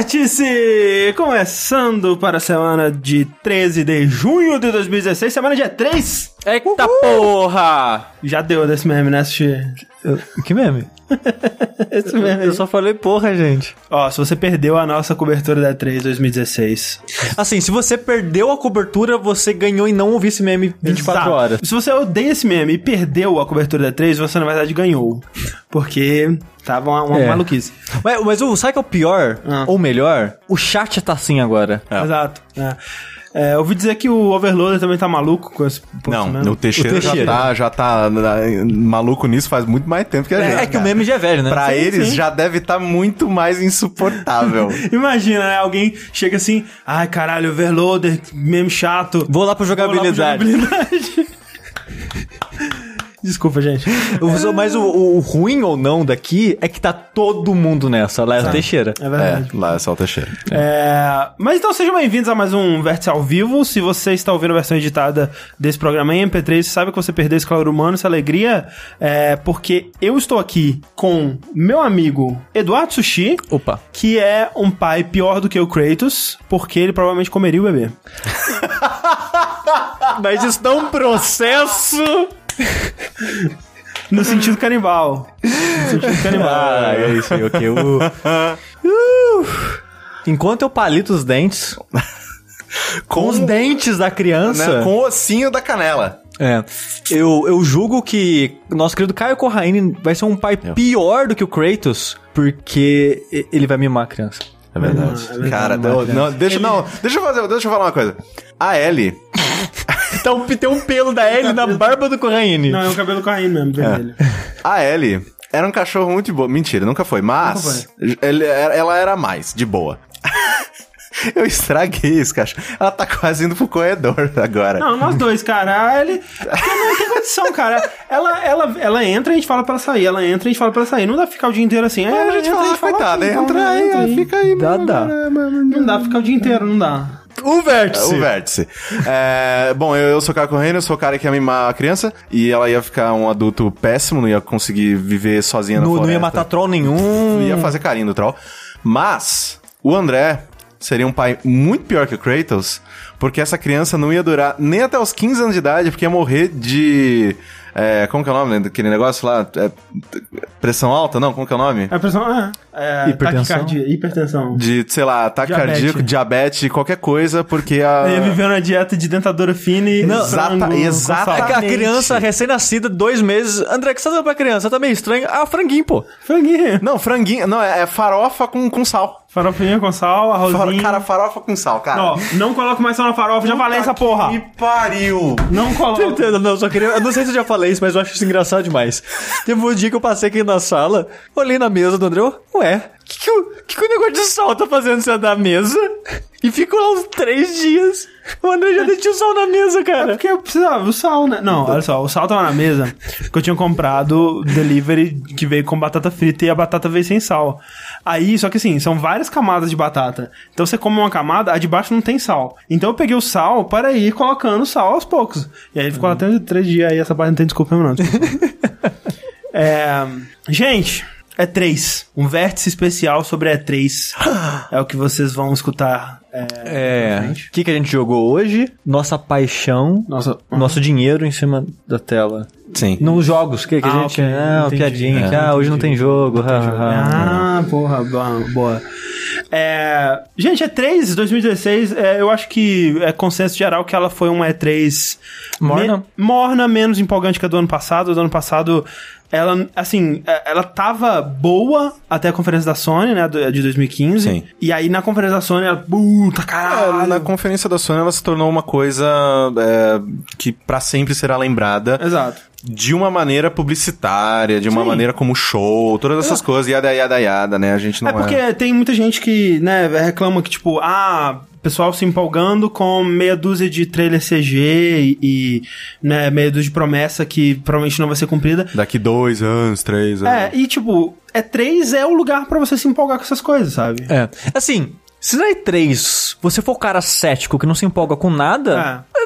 Vértice! Começando para a semana de 13 de junho de 2016, semana dia 3. Eita porra! Já deu desse meme, né, Sushi? Que meme? Esse meme. Eu só falei porra, gente. Ó, se você perdeu a nossa cobertura da 3 2016. Assim, se você perdeu a cobertura, você ganhou em não ouvir esse meme 24 Exato. horas. Se você odeia esse meme e perdeu a cobertura da 3, você na verdade ganhou. Porque tava uma, uma É. maluquice. Mas, mas o, sabe que é o pior? Ah. Ou melhor? O chat tá assim agora. Exato. É. É, eu ouvi dizer que o Overloader também tá maluco com esse Não, o Teixeira, O Teixeira. já tá, já tá na- maluco nisso faz muito mais tempo que a gente. É, é que o cara. meme já é velho, né? Pra Sim, eles sim. já deve estar muito mais insuportável. Imagina, né? Alguém chega assim, ai caralho, Overloader, meme chato. Vou lá pro Vou lá pro jogabilidade. Desculpa, gente. Mas o, o ruim ou não daqui é que tá todo mundo nessa. Lá é o Teixeira. É verdade. é, lá é só o Teixeira. É, mas então sejam bem-vindos a mais um Vértice ao vivo. Se você está ouvindo a versão editada desse programa em MP3, sabe que você perdeu esse calor humano, essa alegria, é porque eu estou aqui com meu amigo Eduardo Sushi, Opa. que é um pai pior do que o Kratos, porque ele provavelmente comeria o bebê. Mas isso dá um processo. No sentido canibal. No sentido canibal. Ah, é isso aí, ok. Uh. Uh. Enquanto eu palito os dentes, com os dentes da criança, Né, com o ossinho da canela. é, eu, eu julgo que nosso querido Caio Corraine vai ser um pai pior do que o Kratos, porque ele vai mimar a criança. É verdade. é verdade, Cara, não, não, não, deixa, não, deixa eu fazer, deixa eu falar uma coisa. A Ellie, Então tem um pelo da Ellie na barba do Corraine. Não, é o cabelo caindo mesmo, vermelho. a Ellie era um cachorro muito boa. Mentira, nunca foi. Mas ele era- ela era mais, de boa. Eu estraguei esse cachorro. Ela tá quase indo pro corredor agora. Não, nós dois, cara. Ele. Porque não tem condição, cara. Ela, ela, ela entra e a gente fala pra ela sair. Ela entra e a gente fala pra ela sair. Não dá pra ficar o dia inteiro assim. Aí a gente fala, coitada, "Ok, entra aí, entra aí." fica aí. Dá, mano, dá. mano, Não dá pra ficar o dia inteiro, não dá. O vértice. O vértice. É, bom, eu, eu sou o cara correndo, eu sou o cara que ia mimar a criança e ela ia ficar um adulto péssimo, não ia conseguir viver sozinha na Não, floresta. não ia matar troll nenhum. Não ia fazer carinho do troll. Mas o André seria um pai muito pior que o Kratos, porque essa criança não ia durar nem até os 15 anos de idade, porque ia morrer de. É, como que é o nome daquele negócio lá? É, pressão alta? Não, como que é o nome? A pressão é. é Hipertensão? taquicardia, hipertensão. De, sei lá, ataque Diabetes. cardíaco, diabetes, qualquer coisa, porque a. Eu ia viver na dieta de dentadura fina e. Não, frango exata- com exata- sal. É que a Exatamente. criança recém-nascida, dois meses. André, o que você tá dando pra criança? Tá meio estranho. Ah, franguinho, pô. Franguinho. Não, franguinho. Não, é, é farofa com, com sal. Farofinha com sal, Faro- arrozinho. cara, farofa com sal, cara. Ó, não coloque mais sal na farofa, já falei essa porra. Que pariu! Não coloque. Entendo, Não, só queria. Eu não sei se eu já falei isso, mas eu acho isso engraçado demais. Teve um dia que eu passei aqui na sala, olhei na mesa do André, ué, o que, que, o- que, que o negócio de sal tá fazendo você da mesa? E ficou lá uns três dias. O André já deixou o sal na mesa, É cara. porque eu precisava, o sal, né? Não, olha só, o sal tava na mesa, porque eu tinha comprado delivery que veio com batata frita e a batata veio sem sal. Aí, só que assim, são várias camadas de batata. Então você come uma camada, a de baixo não tem sal. Então eu peguei o sal para ir colocando sal aos poucos. E aí ficou lá até três dias, aí essa parte não tem desculpa mesmo não. desculpa. é, gente, E3. Um vértice especial sobre E3. É o que vocês vão escutar. É, É. O que, que a gente jogou hoje? Nossa paixão. Nossa, Nosso dinheiro em cima da tela. Sim. Nos jogos, que, que Ah, a gente. ok, Ah, piadinha. que, É, ah, hoje não tem jogo. ha, ha, ha. Ah, porra, boa. boa. É, gente, E3 2016, é, eu acho que é consenso geral que ela foi uma E3 Morna? me- morna, menos empolgante que a do ano passado. A do ano passado, ela, assim, é, ela tava boa até a conferência da Sony, né, de 2015. Sim. E aí na conferência da Sony, ela, puta É, caralho. na conferência da Sony ela se tornou uma coisa é, que pra sempre será lembrada Exato. De uma maneira publicitária, de uma Sim. maneira como show, todas essas coisas, yada, yada, yada, né? A gente não É porque tem muita gente que, né, reclama que, tipo, ah, pessoal se empolgando com meia dúzia de trailer CG e, e, né, meia dúzia de promessa que provavelmente não vai ser cumprida. Daqui dois anos, três anos. É, e tipo, E3 é o lugar pra você se empolgar com essas coisas, sabe? É. Assim, se na E3 você for o cara cético que não se empolga com nada, É.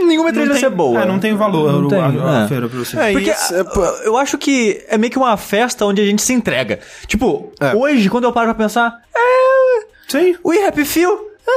é, nenhuma E3 Não vai tem- ser boa. é, não tem valor Não o- tem, a, a é. feira pra você. É, Porque isso, ah, eu acho que é meio que uma festa onde a gente se entrega. Tipo, É. hoje, quando eu paro pra pensar, é. Sim. We Happy Few. Ah,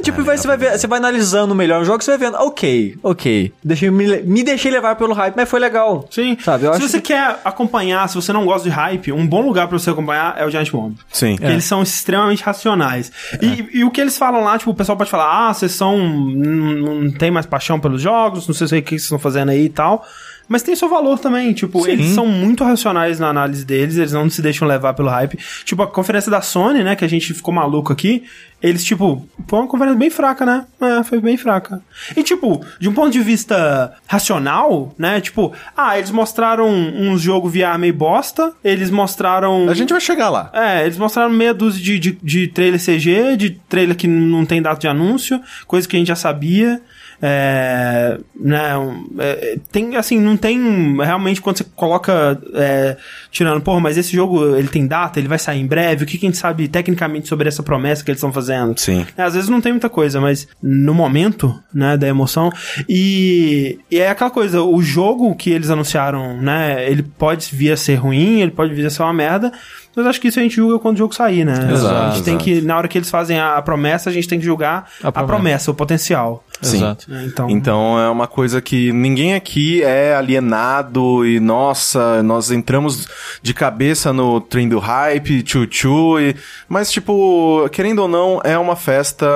e tipo, vai, você vai ver, você vai analisando melhor o jogo, você vai vendo, ok, ok. Deixei, me, me deixei levar pelo hype, mas foi legal. Sim. Sabe, eu se acho você quer acompanhar, se você não gosta de hype, um bom lugar pra você acompanhar é o Giant Bomb. Sim. Porque eles são extremamente racionais. E, e o que eles falam lá, tipo, o pessoal pode falar, ah, vocês são. não não tem mais paixão pelos jogos, não sei o que vocês estão fazendo aí e tal. Mas tem seu valor também, tipo, Sim. eles são muito racionais na análise deles, eles não se deixam levar pelo hype. Tipo, a conferência da Sony, né, que a gente ficou maluco aqui, eles, tipo, foi uma conferência bem fraca, né? É, foi bem fraca. E, tipo, de um ponto de vista racional, né, tipo, ah, eles mostraram um jogo VR meio bosta, eles mostraram... A gente vai chegar lá. É, eles mostraram meia dúzia de, de, de trailer CG, de trailer que não tem data de anúncio, coisa que a gente já sabia. É, né, é, tem, assim, não tem realmente quando você coloca é, tirando, porra, mas esse jogo ele tem data, ele vai sair em breve, o que, que a gente sabe tecnicamente sobre essa promessa que eles estão fazendo? Sim. É, às vezes não tem muita coisa, mas no momento, né, da emoção. E, e é aquela coisa, o jogo que eles anunciaram, né, ele pode vir a ser ruim, ele pode vir a ser uma merda, mas acho que isso a gente julga quando o jogo sair, né? Exato, a gente tem exato. que, na hora que eles fazem a, promessa, a gente tem que julgar A a promessa, promessa. o potencial. Sim. Exato. né? Então, Então é uma coisa que ninguém aqui é alienado e nossa, nós entramos de cabeça no trem do hype, tchu-tchu, e... mas tipo, querendo ou não, é uma festa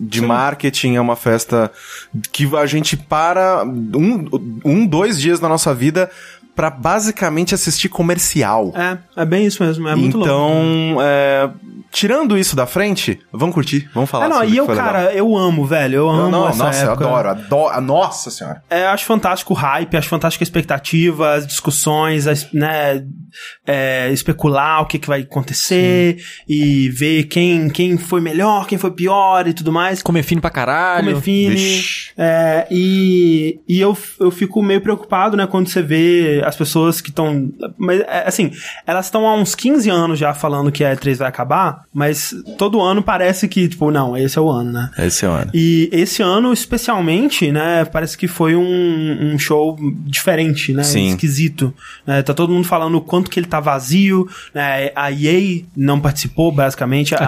de marketing, é uma festa que a gente para um, um dois dias na nossa vida pra basicamente assistir comercial. é, é bem isso mesmo, é muito louco. então, é, tirando isso da frente, vamos curtir, vamos falar É, não, sobre e o eu, que foi legal. cara, eu amo, velho. Eu amo Não, não, essa nossa, época. eu adoro, adoro. Nossa senhora. É, acho fantástico o hype, acho fantástico a expectativa, as discussões, as, né, é, especular o que, que vai acontecer e ver quem, quem foi melhor, quem foi pior e tudo mais. Comer fino pra caralho. Comer fine. Vixe. É, e e eu, eu fico meio preocupado, né, quando você vê as pessoas que estão. Mas, é, assim, elas estão há uns 15 anos já falando que a E3 vai acabar, mas todo ano parece que, tipo, não, esse é o ano, né? Esse é o ano. E esse ano, especialmente, né, parece que foi um, um show diferente, né, Sim. esquisito. né? tá todo mundo falando o quanto que ele tá vazio, né, a EA não participou, basicamente. A-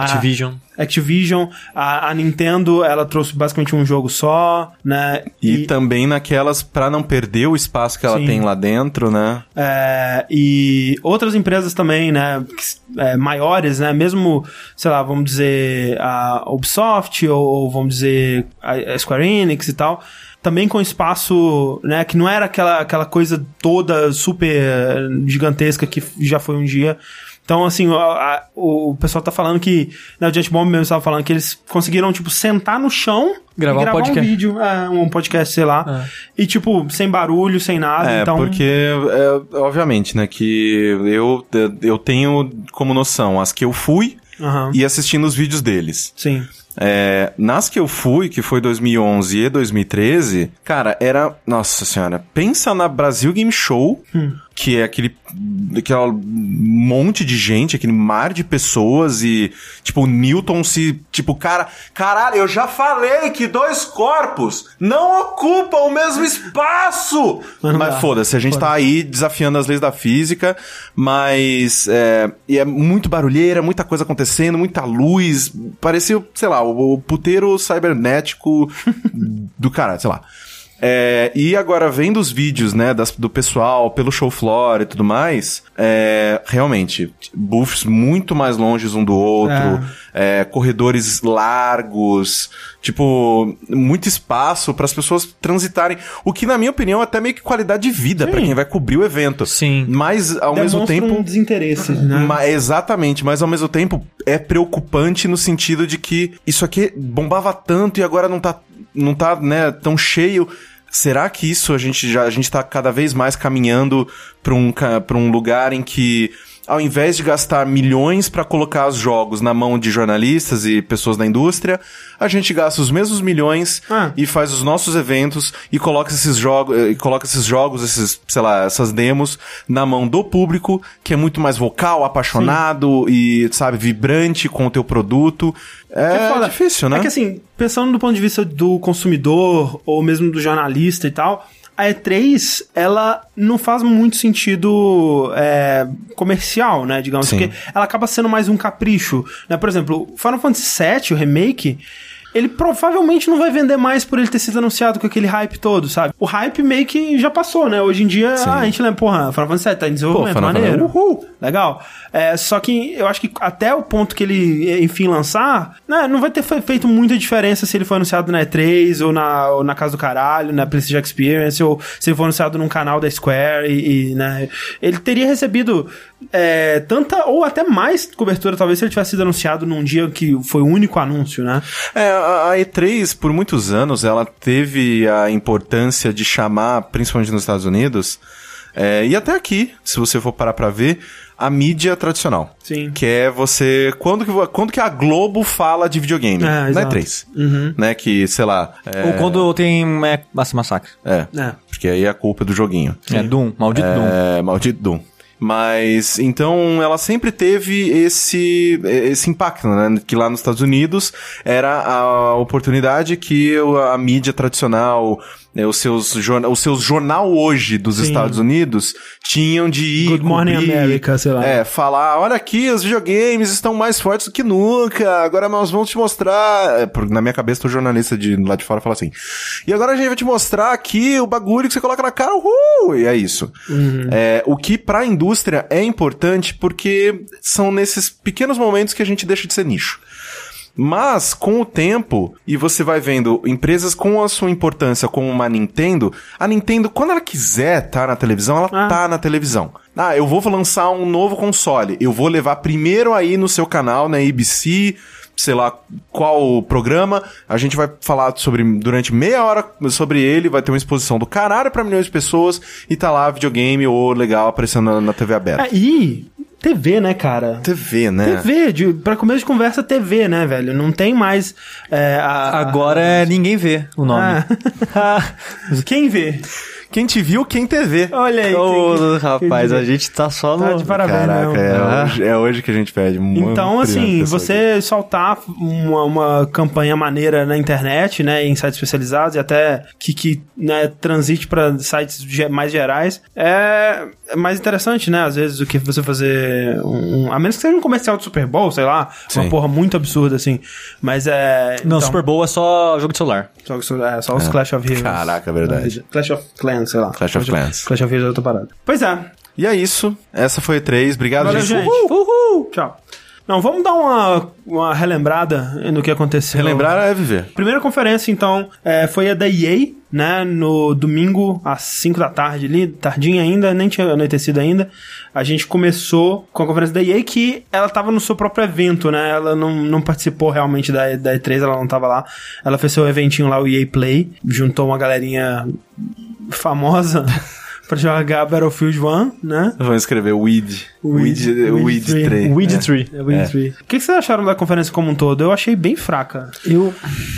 Activision. A, a Nintendo, ela trouxe basicamente um jogo só, né, E, também naquelas, pra não perder o espaço que ela Sim. tem lá dentro, né? É, e outras empresas também, né, é, maiores, né, mesmo, sei lá, vamos dizer a Ubisoft ou, ou vamos dizer a a Square Enix e tal, também com espaço, né, que não era aquela, aquela coisa toda super gigantesca que já foi um dia. Então, assim, a- a- o pessoal tá falando que, né, o Giant Bomb mesmo estava falando que eles conseguiram, tipo, sentar no chão Gravar e um gravar um podcast. vídeo, é, um podcast, sei lá, e, tipo, sem barulho, sem nada, É, então... porque, é, obviamente, né, que eu, eu tenho como noção as que eu fui Aham. e assistindo os vídeos deles. Sim. É, nas que eu fui, que foi 2011 e 2013, cara, era. Nossa senhora, pensa na Brasil Game Show, que é aquele. aquele monte de gente, aquele mar de pessoas e. Tipo, o Newton se. Tipo, cara. Caralho, eu já falei que dois corpos não ocupam o mesmo espaço! Mas não Mas foda-se, a gente tá aí desafiando as leis da física, mas. É, e é muito barulheira, muita coisa acontecendo, muita luz. Parecia, sei lá, o, o puteiro cibernético do cara, sei lá. É, e agora, vendo os vídeos, né, das- do pessoal pelo show floor e tudo mais, é, realmente, buffs muito mais longes um do outro, é, corredores largos, tipo, muito espaço para as pessoas transitarem. O que, na minha opinião, é até meio que qualidade de vida para quem vai cobrir o evento. Sim. Mas, ao mesmo Demonstra tempo. um desinteresse, né? Ma- exatamente, mas ao mesmo tempo é preocupante no sentido de que isso aqui bombava tanto e agora não tá, não tá né, tão cheio. Será que isso a gente já a gente tá cada vez mais caminhando para um, pra um lugar em que ao invés de gastar milhões para colocar os jogos na mão de jornalistas e pessoas da indústria, a gente gasta os mesmos milhões Ah. e faz os nossos eventos e coloca esses jogos, e coloca esses jogos, esses, sei lá, essas demos na mão do público, que é muito mais vocal, apaixonado e, sabe, vibrante com o teu produto. É, foda. difícil, né? É que assim, pensando do ponto de vista do consumidor ou mesmo do jornalista e tal, a E3, ela não faz muito sentido é, comercial, né, digamos, Sim. porque ela acaba sendo mais um capricho, né? Por exemplo, Final Fantasy VII, o remake, ele provavelmente não vai vender mais por ele ter sido anunciado com aquele hype todo, sabe? O hype meio que já passou, né? Hoje em dia, ah, a gente lembra, porra, Final Fantasy VII tá em desenvolvimento, Final maneiro. Uhul, legal. É, só que eu acho que até o ponto que ele, enfim, lançar, né, não vai ter fe- feito muita diferença se ele for anunciado na E3 ou na, ou na Casa do Caralho, na PlayStation Experience, ou se ele for anunciado num canal da Square e, e, né, ele teria recebido é, tanta ou até mais cobertura, talvez, se ele tivesse sido anunciado num dia que foi o único anúncio, né? É, a a E3, por muitos anos, ela teve a importância de chamar, principalmente nos Estados Unidos, é, e até aqui, se você for parar pra ver, a mídia tradicional. Sim. Que é você. Quando que, quando que a Globo fala de videogame? É, na exato. E3. Né? Que, sei lá. É, Ou quando tem é, massa massacre. é, É. Porque aí é a culpa do joguinho. É Doom, maldito Doom. É, maldito Doom. Mas, então, ela sempre teve esse, esse impacto, né? Que lá nos Estados Unidos era a oportunidade que a mídia tradicional, né, os seus, jorna- os seus jornal hoje dos Estados Unidos tinham de ir. Good Morning cobrir, America, sei lá. É, falar, olha aqui, os videogames estão mais fortes do que nunca, agora nós vamos te mostrar. É, Na minha cabeça, o jornalista de lá de fora fala assim. E agora a gente vai te mostrar aqui o bagulho que você coloca na cara, uhul! E é isso. É, o que pra indústria é importante porque são nesses pequenos momentos que a gente deixa de ser nicho. Mas, com o tempo, e você vai vendo empresas com a sua importância, como uma Nintendo, a Nintendo, quando ela quiser estar na televisão, ela Ah. tá na televisão. Ah, eu vou lançar um novo console. Eu vou levar primeiro aí no seu canal, na ABC, sei lá qual programa. A gente vai falar sobre durante meia hora sobre ele, vai ter uma exposição do caralho pra milhões de pessoas e tá lá videogame ou legal aparecendo na, na TV aberta. É, e TV, né, cara? TV, né? TV, de, pra começo de conversa, TV, né, velho? Não tem mais. é, a- Agora é ninguém vê o nome. Ah. Quem vê? Quem te viu, quem TV. Olha aí. Ô, quem- rapaz, quem a gente tá só Tá no... de parabéns, Caraca, né? é, hoje, é hoje que a gente pede. Então, assim, de você soltar uma, uma campanha maneira na internet, né, em sites especializados e até que, que né, transite para sites mais gerais, é é mais interessante, né, às vezes, do que você fazer um... A menos que seja um comercial de Super Bowl, sei lá, uma Sim. porra muito absurda, assim. Mas é... Não, então, Super Bowl é só jogo de celular. Só, é, só os Clash of Heroes. Caraca, é verdade. Clash of Clans, sei lá. Clash of Clans. Clash of Heroes é outra parada. Pois é. E é isso. Essa foi E3. Obrigado, Valeu, gente. gente. Uhul. Tchau. Não, vamos dar uma, uma relembrada no que aconteceu. Relembrar é viver. Primeira conferência, então, é, foi a da EA, né? No domingo, às 5 da tarde ali, tardinha ainda, nem tinha anoitecido ainda. A gente começou com a conferência da EA, que ela tava no seu próprio evento, né? Ela não, não participou realmente da, da E3, ela não tava lá. Ela fez seu eventinho lá, o EA Play, juntou uma galerinha famosa pra jogar Battlefield 1, né? Vamos escrever Weed. Weed, Weed Weed, 3. 3. Weed É. Tree. É, Wing Tree. O que, que vocês acharam da conferência como um todo? Eu achei bem fraca. Eu.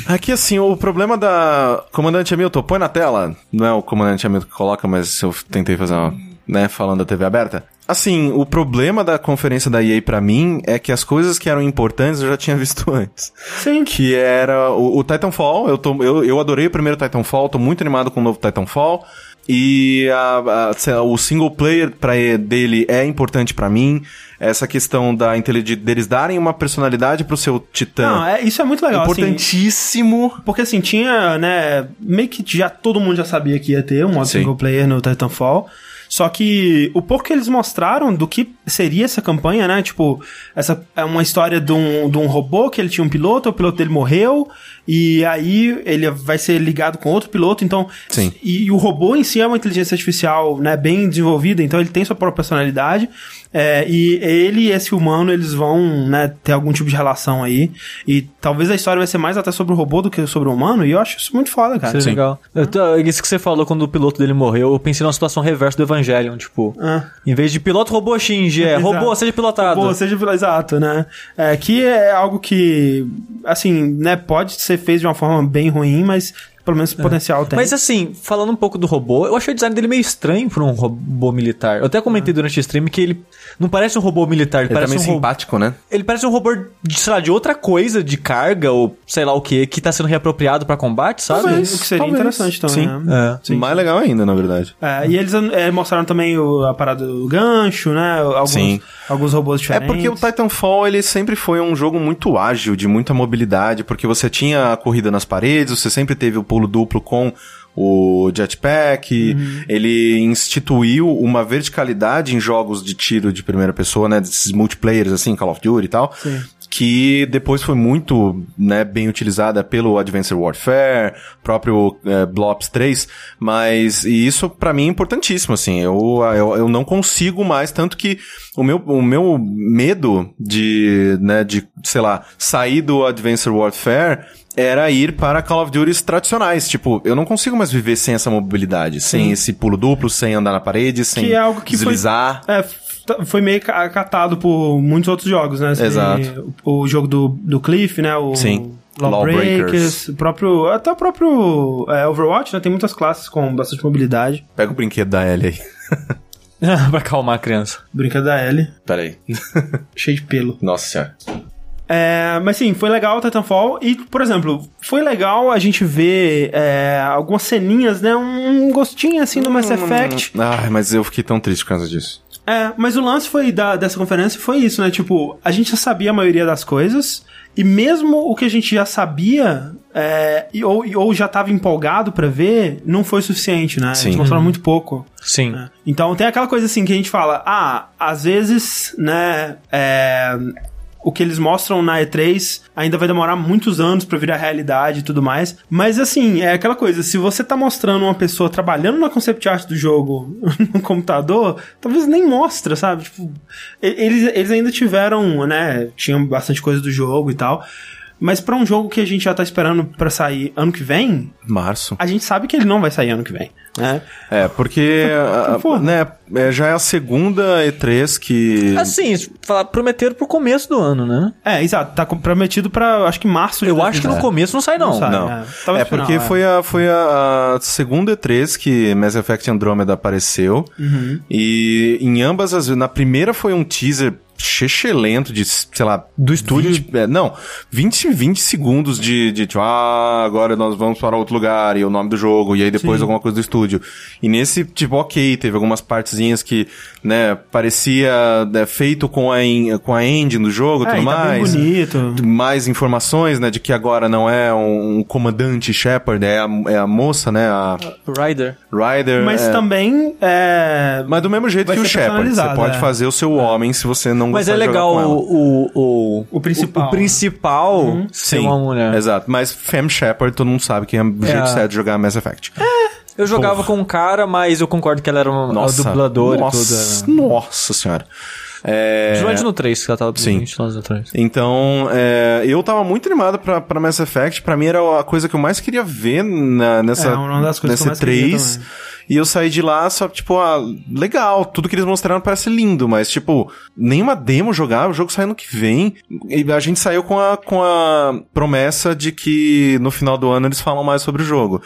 Aqui, assim, o problema da... Comandante Hamilton, põe na tela. Não é o Comandante Hamilton que coloca, mas eu tentei fazer uma... Né, falando da TV aberta. Assim, o problema da conferência da EA pra mim é que as coisas que eram importantes eu já tinha visto antes. Sim. Que era o, o Titanfall. Eu, tô, eu, eu adorei o primeiro Titanfall, tô muito animado com o novo Titanfall. E a- a- lá, o single player pra, dele é importante pra mim. Essa questão da intelig- deles darem uma personalidade pro seu titã. Não, é, isso é muito legal. assim, importantíssimo. porque assim, tinha, né? Meio que já todo mundo já sabia que ia ter um modo Sim. single player no Titanfall. Só que o pouco que eles mostraram do que seria essa campanha, né? Tipo, essa é uma história de um, de um robô que ele tinha um piloto, o piloto dele morreu, e aí ele vai ser ligado com outro piloto, então. Sim. E, o robô em si é uma inteligência artificial, né, bem desenvolvida, então ele tem sua própria personalidade. é, e ele e esse humano, eles vão, né, ter algum tipo de relação aí. E talvez a história vai ser mais até sobre o robô do que sobre o humano, e eu acho isso muito foda, cara. Isso é legal. Tô- isso que você falou quando o piloto dele morreu, eu pensei numa situação reversa do Evangelion, tipo... Ah. Em vez de piloto, robô xinge, é, robô, seja pilotado. Robô, seja pelo exato, né? É, que é algo que, assim, né, pode ser feito de uma forma bem ruim, mas pelo menos potencial tem. Mas assim, falando um pouco do robô, eu achei o design dele meio estranho pra um robô militar. Eu até comentei durante o stream que ele não parece um robô militar, ele, Ele tá parece meio um robô. simpático, né? Ele parece um robô, de, sei lá, de outra coisa, de carga, ou sei lá o que, que tá sendo reapropriado pra combate, sabe? Talvez, o que seria talvez. interessante também, Sim. né? É. Mais legal ainda, na verdade. É, e eles é, mostraram também o- a parada do gancho, né? Alguns, Sim. alguns robôs É diferentes. porque o Titanfall, ele sempre foi um jogo muito ágil, de muita mobilidade, porque você tinha a corrida nas paredes, você sempre teve o pulo duplo com o jetpack, Uhum. ele instituiu uma verticalidade em jogos de tiro de primeira pessoa, né, desses multiplayers assim, Call of Duty e tal, Sim. que depois foi muito, né, bem utilizada pelo Advanced Warfare, próprio eh, Blops 3, mas e isso pra mim é importantíssimo, assim, eu, eu, eu não consigo mais, tanto que o meu, o meu medo de, né, de, sei lá, sair do Advanced Warfare era ir para Call of Duty tradicionais. Tipo, eu não consigo mais viver sem essa mobilidade, sem esse pulo duplo, sem andar na parede, sem Que é algo que foi- deslizar. É, f- foi meio ca- acatado por muitos outros jogos, né? Exato. O, o jogo do, do Cliff, né? O Sim. Lawbreakers, o próprio, até o próprio é, Overwatch, né? Tem muitas classes com bastante mobilidade. Pega o brinquedo da Ellie aí. pra acalmar a criança. Brinca da Ellie, Pera aí. cheio de pelo. Nossa senhora. É, mas sim, foi legal o Titanfall. E, por exemplo, foi legal a gente ver é, algumas ceninhas, né? Um, gostinho assim do Mass Effect. Ai, mas eu fiquei tão triste por causa disso. É, mas o lance foi da, dessa conferência foi isso, né? Tipo, a gente já sabia a maioria das coisas, e mesmo o que a gente já sabia, é, e- ou, e- ou já tava empolgado pra ver, não foi suficiente, né? Sim. Eles mostraram muito pouco. Sim. né? Então tem aquela coisa assim que a gente fala, ah, às vezes, né, é, o que eles mostram na E3 ainda vai demorar muitos anos pra virar realidade e tudo mais. Mas assim, é aquela coisa, se você tá mostrando uma pessoa trabalhando na concept art do jogo no computador, talvez nem mostra, sabe? Tipo, eles, eles ainda tiveram, né, tinham bastante coisa do jogo e tal. Mas pra um jogo que a gente já tá esperando pra sair ano que vem, Março. a gente sabe que ele não vai sair ano que vem, né? É, porque, a- Porra. né, é, já é a segunda E3 que... Assim, falar, prometeram pro começo do ano, né? É, exato. Tá comprometido pra, acho que março de Eu acho que no 2017. começo não sai, não. Não sai. Não. é. É, porque final, é. foi, a, foi a, a segunda E3 que Mass Effect Andromeda apareceu. Uhum. E em ambas as vezes, na primeira foi um teaser chechelento de, sei lá, Do estúdio? 20, é, não, 20, 20 segundos de, de tipo, ah, agora nós vamos para outro lugar e o nome do jogo, e aí depois Sim. alguma coisa do estúdio. E nesse, tipo, ok, teve algumas partezinhas que, né, parecia né, feito com a, en- com a engine do jogo e É, tudo e tá bem mais bonito. mais informações, né, de que agora não é um, um comandante Shepard, é a, é a moça, né, a Rider. Ryder. Mas é. também é. Mas do mesmo jeito vai que o Shepard, você pode é. fazer o seu homem se você não Mas gostar é de jogar legal com ela. o, o, O principal. O, principal ser uma mulher. Exato, mas Femme Shepard todo mundo sabe que é o jeito É. certo de jogar Mass Effect. Eu jogava com um cara, mas eu concordo que ela era uma Nossa, a dubladora nossa, e tudo. né? nossa senhora. É... Principalmente no 3, que ela tava Sim. 20 anos atrás. Então, é, eu tava muito animado pra, pra Mass Effect. Pra mim era a coisa que eu mais queria ver na, nessa, É, uma das coisas que eu nessa mais queria 3. também. E eu saí de lá só, tipo, ah, legal, tudo que eles mostraram parece lindo, mas, tipo, nenhuma demo jogar, o jogo sai ano que vem. E a gente saiu com a, com a promessa de que no final do ano eles falam mais sobre o jogo.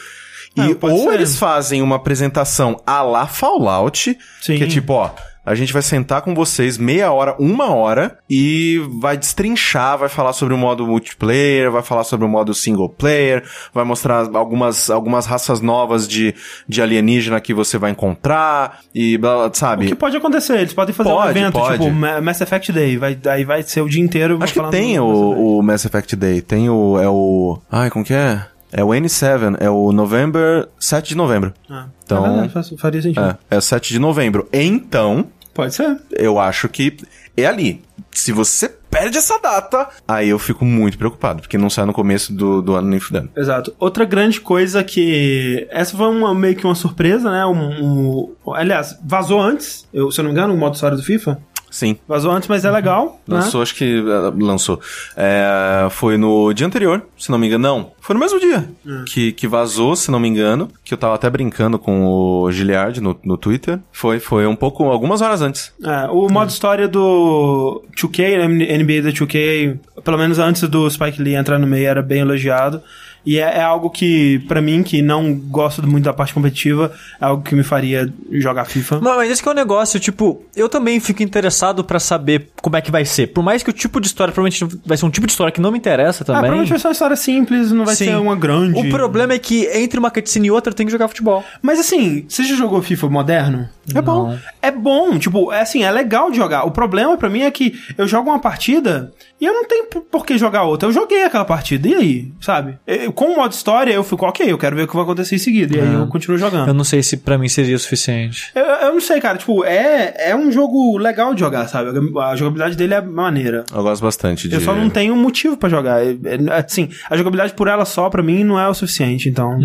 E Ah, ou ser. eles fazem uma apresentação à la Fallout, Sim. que é tipo, ó, a gente vai sentar com vocês meia hora, uma hora, e vai destrinchar, vai falar sobre o modo multiplayer, vai falar sobre o modo single player, vai mostrar algumas, algumas raças novas de, de alienígena que você vai encontrar, e blá, blá, O sabe? que pode acontecer? Eles podem fazer um Pode, evento, pode. tipo Ma- Mass Effect Day. Vai, aí vai ser o dia inteiro. Acho que tem o, o Mass Effect Day, tem o, é o, ai, como que é? É o N7, é o November, 7 de novembro. Ah, Então- é verdade, faz- faria sentido. É, é 7 de novembro. Então, Pode ser. eu acho que é ali. Se você perde essa data, aí eu fico muito preocupado, porque não sai no começo do, do ano nem fudendo. Exato. Outra grande coisa que. Essa foi uma, meio que uma surpresa, né? Um, um- aliás, vazou antes, eu, se eu não me engano, o modo história do FIFA. Sim. Vazou antes, mas é legal. né? Lançou, acho que eh, lançou. É, foi no dia anterior, se não me engano. Não, foi no mesmo dia que, que vazou, se não me engano. Que eu tava até brincando com o Giliard no, no Twitter. Foi, foi um pouco, algumas horas antes. É, o modo história do 2K, né, NBA da 2K, pelo menos antes do Spike Lee entrar no meio, era bem elogiado. E é, é algo que, pra mim, que não gosto muito da parte competitiva, é algo que me faria jogar FIFA. Não, mas esse que é o negócio, tipo, eu também fico interessado pra saber como é que vai ser. Por mais que o tipo de história provavelmente vai ser um tipo de história que não me interessa Ah, também. provavelmente vai ser uma história simples, não vai Sim. ser uma grande. O problema é que entre uma cutscene e outra tem que jogar futebol. Mas assim, você já jogou FIFA moderno? É bom. É bom, tipo, é assim, é legal de jogar. O problema pra mim é que eu jogo uma partida e eu não tenho por- por que jogar outra. Eu joguei aquela partida, e aí, sabe? Eu- com o modo história, eu fico, ok, eu quero ver o que vai acontecer em seguida. E aí eu continuo jogando. Eu não sei se pra mim seria o suficiente. Eu, eu não sei, cara, tipo, é, é um jogo legal de jogar, sabe? A jogabilidade dele é maneira. Eu gosto bastante de... Eu só não tenho motivo pra jogar. É, é, assim, a jogabilidade por ela só, pra mim, não é o suficiente. Então,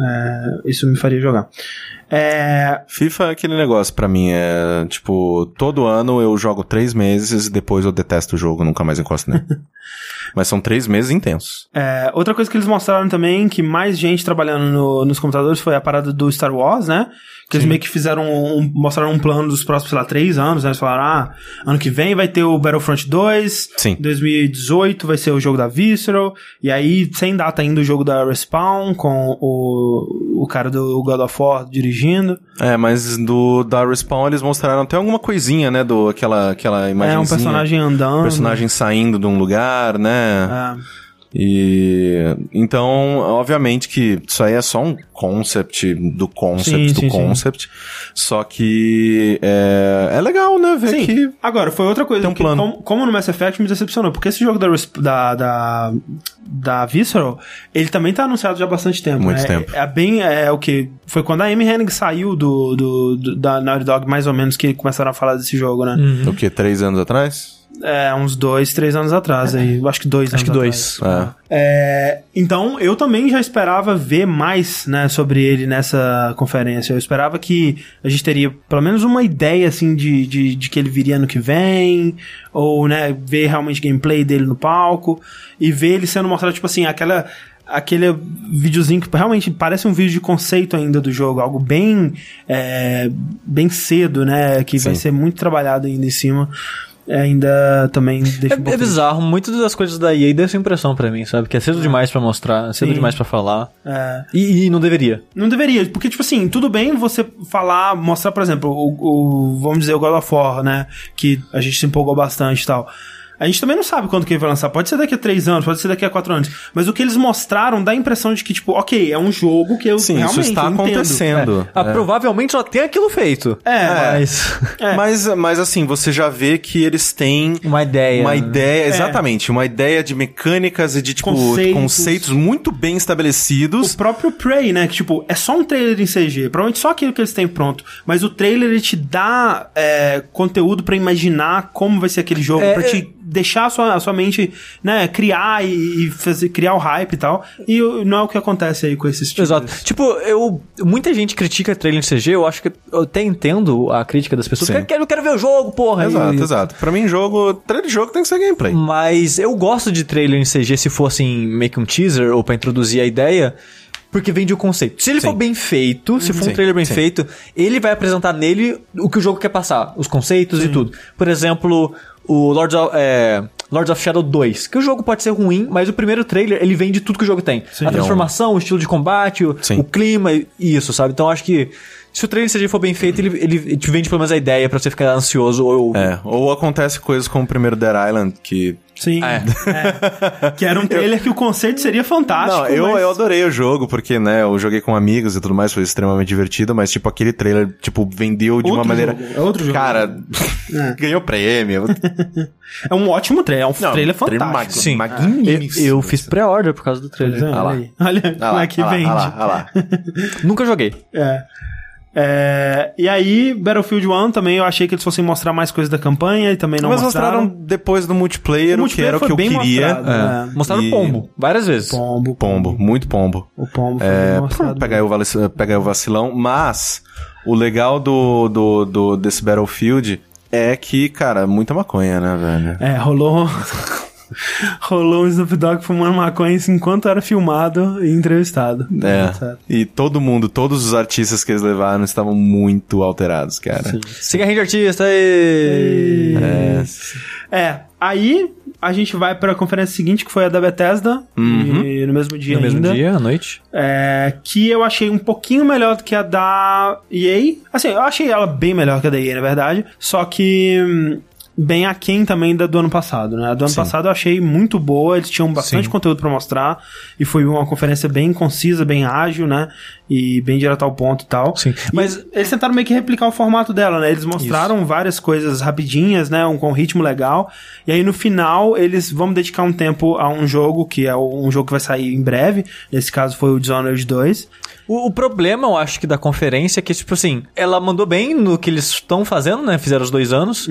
é, isso me faria jogar. É, FIFA é aquele negócio pra mim, é tipo, todo ano eu jogo três meses e depois eu detesto o jogo, nunca mais encosto nele. Mas são três meses intensos. é, outra coisa que eles mostraram também, que mais gente trabalhando no- nos computadores foi a parada do Star Wars, né? Que eles meio que fizeram um, mostraram um plano dos próximos, sei lá, três anos, né? Eles falaram, ah, ano que vem vai ter o Battlefront 2, Sim. 2018 vai ser o jogo da Visceral, e aí, sem data ainda, o jogo da Respawn, com o, o cara do God of War dirigindo. É, mas do da Respawn eles mostraram até alguma coisinha, né, do aquela aquela imagem É, um personagem andando. personagem saindo de um lugar, né? É. E então, obviamente que isso aí é só um concept do concept Sim, do sim, sim. concept. Só que é, é legal, né, ver Sim. que Agora, foi outra coisa Tem um que, plano. como, como no Mass Effect, me decepcionou. Porque esse jogo da, da, da, da Visceral, ele também tá anunciado já há bastante tempo. Muito né? tempo. É, é bem, é o que Foi quando a Amy Hennig saiu do, do, do- da Naughty Dog, mais ou menos, que começaram a falar desse jogo, né? o que três anos atrás? É, uns dois, três anos atrás aí. Eu Acho que dois Acho que dois. É. É, então, eu também já esperava ver mais, né, sobre ele nessa conferência. Eu esperava que a gente teria pelo menos uma ideia, assim, de, de, de que ele viria ano que vem, ou, né, ver realmente gameplay dele no palco, e ver ele sendo mostrado, tipo assim, aquela aquele videozinho que realmente parece um vídeo de conceito ainda do jogo, algo bem é, bem cedo, né, que vai Sim. ser muito trabalhado ainda em cima. É, ainda também deixa um É, pouco é bizarro, muitas das coisas da EA deu essa impressão pra mim, sabe? Que é cedo demais pra mostrar, é cedo Sim. demais pra falar. É. E, e não deveria. Não deveria, porque, tipo assim, tudo bem você falar, mostrar, por exemplo, o, o- vamos dizer, o God of War, né? Que a gente se empolgou bastante e tal. A gente também não sabe quando que ele vai lançar. Pode ser daqui a três anos, pode ser daqui a quatro anos. Mas o que eles mostraram dá a impressão de que, tipo, ok, é um jogo que eu Sim, realmente isso está acontecendo. Ah, Provavelmente só tem aquilo feito. É, Mas. É. Mas, mas assim, você já vê que eles têm Uma ideia. uma né? ideia, exatamente, uma ideia de mecânicas e de tipo Conceitos. conceitos, muito bem estabelecidos. O próprio Prey, né? Que, tipo, é só um trailer em CG. Provavelmente só aquilo que eles têm pronto. Mas o trailer, ele te dá é, conteúdo pra imaginar como vai ser aquele jogo. É, pra te deixar a sua, a sua mente, né? Criar e, e fazer, criar o hype e tal. E não é o que acontece aí com esses tipos. Exato. Tipo, eu. Muita gente critica trailer em CG, eu acho que eu até entendo a crítica das pessoas. Eu quero, eu quero ver o jogo, porra. Exato, E- exato. Pra mim, jogo, trailer de jogo tem que ser gameplay. Mas eu gosto de trailer em CG se for assim, meio que um teaser ou pra introduzir a ideia. Porque vende o conceito. Se ele Sim. for bem feito, se for um Sim, trailer bem sim. feito, ele vai apresentar nele o que o jogo quer passar, os conceitos e tudo. Por exemplo, o Lords of, é, Lords of Shadow 2, que o jogo pode ser ruim, mas o primeiro trailer ele vende tudo que o jogo tem. A transformação, o estilo de combate, o, Sim. o clima e isso, sabe? Então acho que se o trailer CG for bem feito, ele, ele te vende pelo menos a ideia pra você ficar ansioso ou É, ou acontece coisas como o primeiro Dead Island, que... Sim. É. É. Que era um trailer que o conceito seria fantástico. Não, eu, mas- eu adorei o jogo, porque, né, eu joguei com amigos e tudo mais, foi extremamente divertido, mas, tipo, aquele trailer, tipo, vendeu de uma Outro maneira... jogo, é outro jogo. Cara, É. ganhou prêmio. É um ótimo trailer. É um Não, trailer trailer fantástico. mag- Sim. magnífico. Eu, eu fiz pré-order por causa do é, trailer. Olha. Olha como lá, é que ah lá, vende. ah lá, ah lá. Nunca joguei. É. É, e aí, Battlefield 1 também eu achei que eles fossem mostrar mais coisas da campanha e também não Mas mostraram. mostraram depois do multiplayer, O o, que era o que eu multiplayer foi bem queria. mostrado, É. É. Mostraram E- pombo, várias vezes. Pombo, Pombo, muito pombo. O pombo foi É, mostrado. pega aí, o vaci- pega aí o vacilão, mas o legal do, do, do- desse Battlefield é que, cara, muita maconha, né, velho? É, rolou. rolou um Snoop Dogg fumando maconha enquanto era filmado e entrevistado. É. E todo mundo, todos os artistas que eles levaram estavam muito alterados, cara. Cigarrinho de artista e... É. É, aí a gente vai pra conferência seguinte, que foi a da Bethesda, e no mesmo dia No mesmo ainda. dia, à noite. É, que eu achei um pouquinho melhor do que a da EA. Assim, eu achei ela bem melhor que a da EA, na verdade. Só que hum, bem aquém também da do ano passado, né? A do ano passado eu achei muito boa, eles tinham bastante Sim. conteúdo pra mostrar e foi uma conferência bem concisa, bem ágil, né? E bem direto ao ponto e tal. Sim. Mas Mas eles tentaram meio que replicar o formato dela, né? Eles mostraram várias coisas rapidinhas, né? Um, com um ritmo legal. E aí no final eles vão dedicar um tempo a um jogo que é um jogo que vai sair em breve. Nesse caso foi o Dishonored 2. O, o problema, eu acho que da conferência é que, tipo assim, ela mandou bem no que eles estão fazendo, né? Fizeram os dois anos.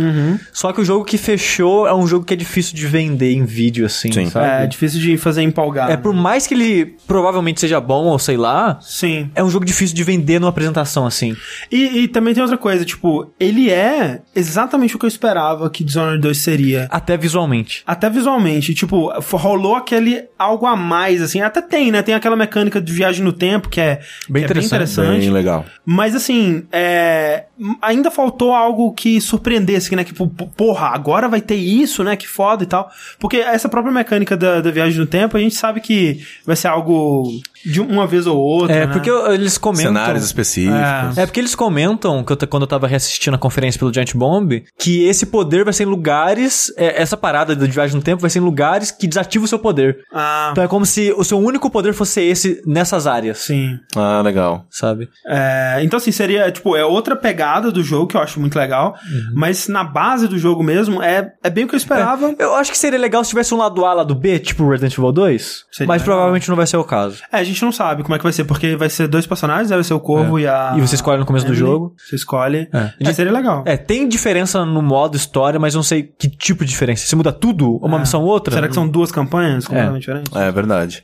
Só que o jogo que fechou é um jogo que é difícil de vender em vídeo, assim, Sim. sabe? É difícil de fazer empolgar. É, por mais que ele provavelmente seja bom ou sei lá, Sim. é um jogo difícil de vender numa apresentação assim. E, e também tem outra coisa, tipo, ele é exatamente o que eu esperava que Dishonored 2 seria. Até visualmente. Até visualmente, tipo, rolou aquele algo a mais, assim, até tem, né? Tem aquela mecânica de viagem no tempo que é Bem que é interessante. Bem legal. Mas assim, é, ainda faltou algo que surpreendesse, né? Tipo, p- porra, agora vai ter isso, né? Que foda e tal. Porque essa própria mecânica da, da viagem no tempo, a gente sabe que vai ser algo de uma vez ou outra. É, né? porque eles comentam. Cenários específicos. É porque eles comentam, que eu quando eu tava reassistindo a conferência pelo Giant Bomb, que esse poder vai ser em lugares. é, essa parada de viagem no tempo vai ser em lugares que desativam o seu poder. Ah, Então é como se o seu único poder fosse esse nessas áreas. sim. Ah, legal. Sabe? É, então, assim, seria, tipo, é outra pegada do jogo que eu acho muito legal. Uhum. Mas na base do jogo mesmo, é, é bem o que eu esperava. Eu acho que seria legal se tivesse um lado A, lado B, tipo Resident Evil 2. Seria mas legal. provavelmente não vai ser o caso. É, a gente não sabe como é que vai ser, porque vai ser dois personagens, né? vai ser o Corvo e a. E você escolhe no começo do Emily. jogo. Você escolhe. É. É, seria legal. É, tem diferença no modo história, mas eu não sei que tipo de diferença. Se muda tudo, uma missão ou outra? Será que são duas campanhas completamente diferentes? É verdade.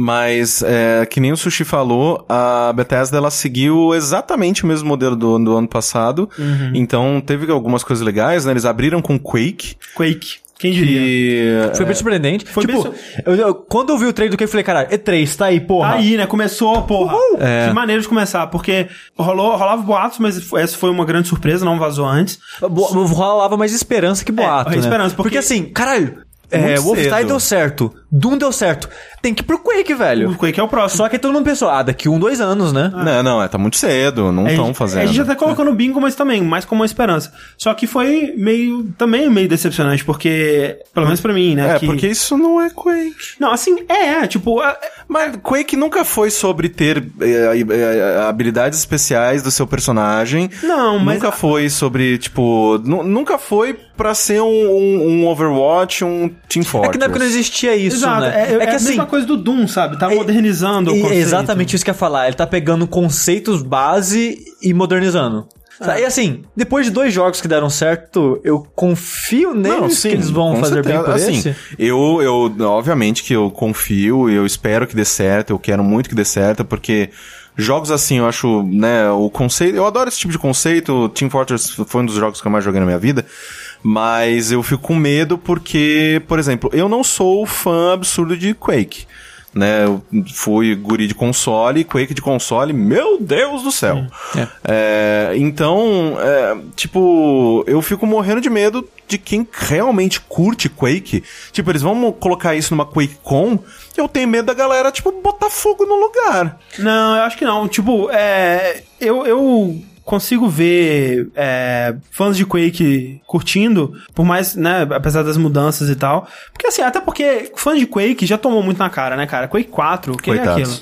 Mas, é, que nem o Sushi falou, a Bethesda ela seguiu exatamente o mesmo modelo do, do ano passado. Uhum. Então, teve algumas coisas legais, né? Eles abriram com Quake. Quake. Quem diria? Que, Foi bem surpreendente. Foi tipo, bem eu- eu- quando eu vi o trailer do que eu falei, caralho, E3, tá aí, porra. Tá aí, né? Começou, porra. É. Que maneiro de começar, porque rolou, rolava boatos, mas essa foi uma grande surpresa, não vazou antes. Bo- Rolava mais esperança que boato, É, né? esperança, porque- assim, caralho, é, Muito Wolfenstein cedo. deu certo, Doom deu certo, tem que ir pro Quake, velho. O Quake é o próximo. Só que todo mundo pensou, ah, daqui um, dois anos, né? Não, não, é, tá muito cedo, não A estão gente- fazendo. A gente já tá colocando bingo, mas também, mais como uma esperança. Só que foi meio, também meio decepcionante, porque, pelo menos pra mim, né? É, que- porque isso não é Quake. Não, assim, é, tipo, é- Mas Quake nunca foi sobre ter é, é, habilidades especiais do seu personagem. Não, mas Nunca a- foi sobre, tipo... nu- nunca foi pra ser um, um- um Overwatch, um Team É Fortress. que na época não existia isso, Exato, né? é, é, que a mesma coisa do Doom, sabe? Tá modernizando o e- conceito. exatamente isso que eu ia falar. Ele tá pegando conceitos base e modernizando. É. E assim, depois de dois jogos que deram certo, eu confio neles que eles vão fazer bem certeza. por assim, esse. Eu, eu, obviamente que eu confio, eu espero que dê certo, eu quero muito que dê certo, porque jogos assim, eu acho, né, o conceito, eu adoro esse tipo de conceito, Team Fortress foi um dos jogos que eu mais joguei na minha vida, mas eu fico com medo porque, por exemplo, eu não sou fã absurdo de Quake. Né, eu fui guri de console, Quake de console, meu Deus do céu. É, então, é, tipo, eu fico morrendo de medo de quem realmente curte Quake. Tipo, eles vão colocar isso numa QuakeCon, eu tenho medo da galera, tipo, botar fogo no lugar. Não, eu acho que não. Tipo, é. Eu, eu consigo ver é, fãs de Quake curtindo, por mais, né, apesar das mudanças e tal. Porque assim, até porque fãs de Quake já tomou muito na cara, né, cara? Quake 4, o que é aquilo?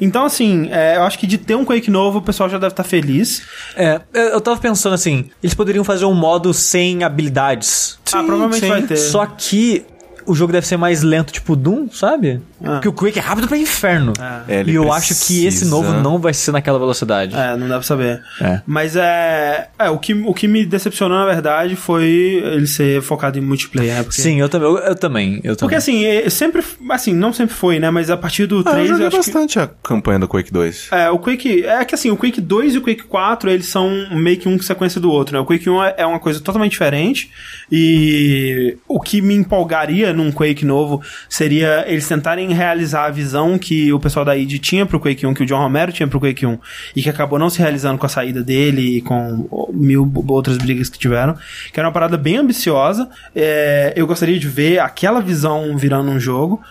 Então, assim, é, eu acho que de ter um Quake novo, o pessoal já deve estar feliz. É, eu tava pensando assim, eles poderiam fazer um modo sem habilidades. ah, provavelmente sim. vai ter. Só que o jogo deve ser mais lento, tipo Doom, sabe? Ah. Porque o Quake é rápido pra inferno. É, ele e eu acho que esse precisa- novo não vai ser naquela velocidade. É, não dá pra saber. É. Mas é. É, o que, o que me decepcionou, na verdade, foi ele ser focado em multiplayer, né? Porque, Sim, eu também, eu, eu também, eu Porque também. assim, é, sempre. Assim, não sempre foi, né? Mas a partir do Ah, 3, eu eu, joguei acho que. bastante a campanha do Quake 2. É, o Quake. É que assim, o Quake 2 e o Quake 4, eles são meio que um sequência do outro, né? O Quake 1 é é uma coisa totalmente diferente. E o que me empolgaria num Quake novo seria eles tentarem realizar a visão que o pessoal da id tinha pro Quake 1, que o John Romero tinha pro Quake 1, e que acabou não se realizando com a saída dele e com mil outras brigas que tiveram, que era uma parada bem ambiciosa. É, eu gostaria de ver aquela visão virando um jogo.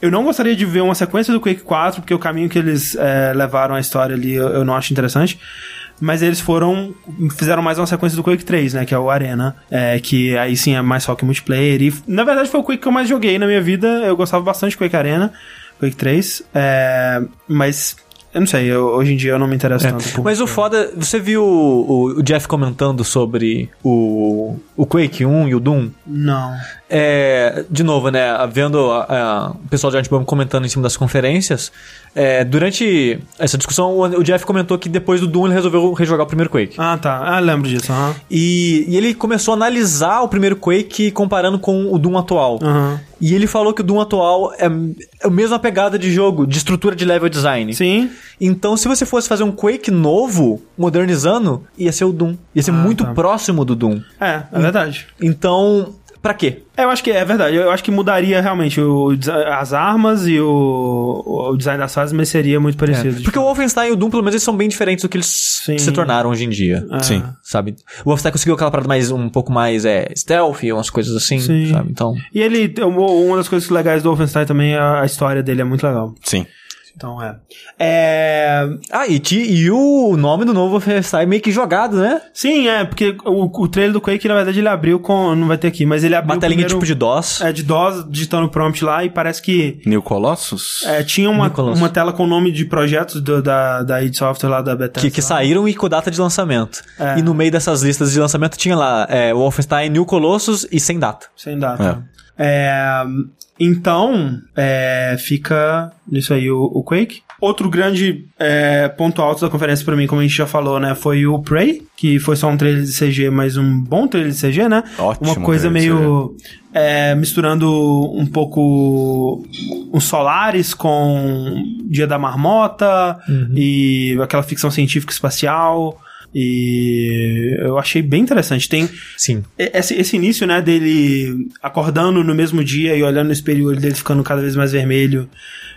Eu não gostaria de ver uma sequência do Quake 4, porque o caminho que eles é, levaram a história ali eu, eu não acho interessante. Mas eles foram. Fizeram mais uma sequência do Quake 3, né? Que é o Arena. É, que aí sim é mais só que multiplayer. E na verdade foi o Quake que eu mais joguei na minha vida. Eu gostava bastante do Quake Arena. Quake 3. É, mas eu não sei, eu, hoje em dia eu não me interesso É. tanto. por- Mas o foda, você viu o, o Jeff comentando sobre o, o Quake 1 e o Doom? Não. É, de novo, né, vendo a- a- o pessoal de Antibomb comentando em cima das conferências, é, durante essa discussão, o, Jeff comentou que depois do Doom ele resolveu rejogar o primeiro Quake. Ah, tá. Ah, lembro disso. Aham. E, e ele começou a analisar o primeiro Quake comparando com o Doom atual. Aham. E ele falou que o Doom atual é, é a mesma pegada de jogo, de estrutura de level design. Sim. Então, se você fosse fazer um Quake novo, modernizando, ia ser o Doom. Ia ser Ah, muito tá. próximo do Doom. É, é verdade. Então, pra quê? É, Eu acho que é verdade. Eu acho que mudaria realmente o, as armas e o, o design das fases, mas seria muito parecido. Porque o Wolfenstein e o Doom, pelo menos, eles são bem diferentes do que eles Sim. se tornaram hoje em dia. Ah. Sim. Sabe? O Wolfenstein conseguiu aquela parada mais, um pouco mais é, stealth e umas coisas assim, Sim. sabe? Então. E ele, uma das coisas legais do Wolfenstein também é a história dele, é muito legal. Sim. Então é. É. Ah, e, ti- e o nome do novo Wolfenstein meio que jogado, né? Sim, é, porque o, o trailer do Quake, na verdade, ele abriu com. Não vai ter aqui, mas ele abriu. Uma telinha primeiro, tipo de DOS. É, de DOS, digitando o prompt lá, e parece que. New Colossus? É, tinha uma, uma tela com o nome de projetos do- da, da id Software lá da Bethesda. Que, que saíram e com data de lançamento. É. E no meio dessas listas de lançamento tinha lá é, Wolfenstein New Colossus e sem data. Sem data. É, então, é, fica nisso aí o, o Quake. Outro grande é, ponto alto da conferência pra mim, como a gente já falou, né, foi o Prey, que foi só um trailer de CG, mas um bom trailer de CG, né? Ótimo Uma coisa meio é, misturando um pouco os Solares com Dia da Marmota e aquela ficção científica espacial. E eu achei bem interessante. Tem Sim. esse, esse início, né, dele acordando no mesmo dia e olhando no espelho, dele ficando cada vez mais vermelho,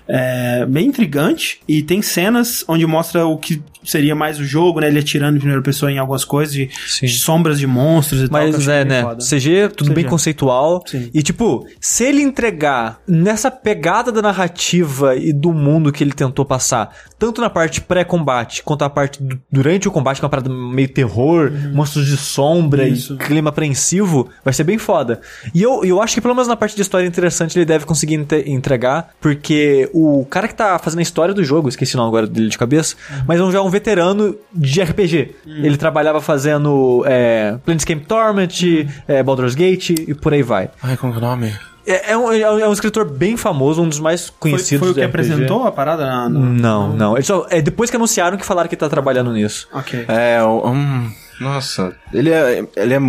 é bem intrigante. E tem cenas onde mostra o que seria mais o jogo, né, ele atirando em primeira pessoa em algumas coisas, de, de sombras de monstros e tal. que eu Mas é, né? foda. CG, tudo CG. bem conceitual. Sim. E, tipo, se ele entregar nessa pegada da narrativa e do mundo que ele tentou passar, tanto na parte pré-combate quanto a parte du- durante o combate, que é uma parada meio terror, monstros de sombra Uhum. Isso. e clima apreensivo, vai ser bem foda. E eu, eu acho que, pelo menos na parte de história interessante, ele deve conseguir entregar, porque o cara que tá fazendo a história do jogo, esqueci o nome agora dele de cabeça, Uhum. mas é um, já é um veterano de RPG. Ele trabalhava fazendo é, Planescape Torment, Uhum. é, Baldur's Gate e por aí vai. Ai, como que é o nome? É, é um, é um- é um escritor bem famoso, um dos mais Foi, conhecidos foi o do que RPG. apresentou a parada? na- Não, não. Só- é depois que anunciaram que falaram que tá trabalhando nisso. Ok. É, o- hum, nossa, ele é, ele é,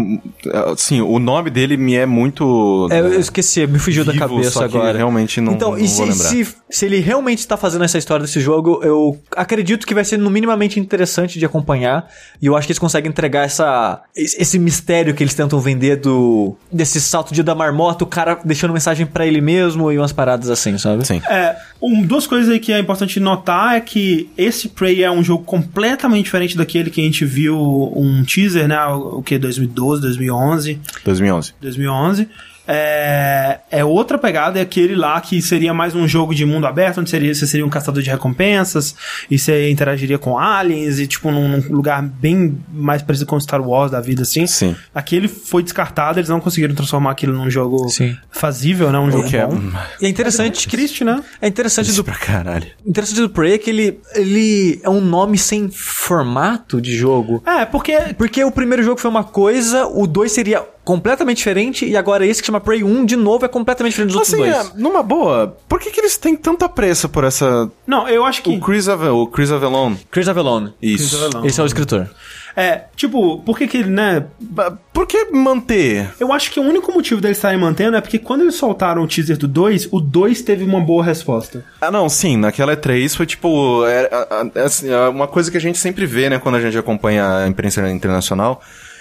assim, o nome dele me é muito... É, eu esqueci, me fugiu da Vivo, cabeça só que agora. realmente não- Então, não e vou se, lembrar. se, se ele realmente está fazendo essa história desse jogo, eu acredito que vai ser no minimamente interessante de acompanhar. E eu acho que eles conseguem entregar essa, esse mistério que eles tentam vender do desse salto dia da marmota, o cara deixando mensagem pra ele mesmo e umas paradas assim, sabe? Sim. É, um, duas coisas aí que é importante notar é que esse Prey é um jogo completamente diferente daquele que a gente viu um teaser, né? O o que? 2012, 2011. 2011. 2011. É, é outra pegada, é aquele lá que seria mais um jogo de mundo aberto, onde seria, você seria um caçador de recompensas, e você interagiria com aliens, e tipo, num, num lugar bem mais parecido com Star Wars da vida, assim. Sim. Aquele foi descartado, eles não conseguiram transformar aquilo num jogo Sim. fazível, né? Um jogo que é... bom. E é interessante que Triste, né? é interessante Isso do pra caralho. interessante do Prey é que ele ele é um nome sem formato de jogo. É, porque Porque o primeiro jogo foi uma coisa, o 2 seria completamente diferente, e agora esse que chama Prey 1, de novo, é completamente diferente dos Assim, outros dois. é, numa boa, por que que eles têm tanta pressa por essa... Não, eu acho que. O Chris, Ave, o Chris Avellone. Chris Avellone. Isso. Chris Avellone. Esse é o escritor. É, tipo, por que que ele, né? Por que manter? Eu acho que o único motivo deles estarem mantendo é porque quando eles soltaram o teaser do 2, o 2 teve uma boa resposta. Ah, não, sim, naquela E3 foi tipo. É, é- é- assim, é uma coisa que a gente sempre vê, né, quando a gente acompanha a imprensa internacional.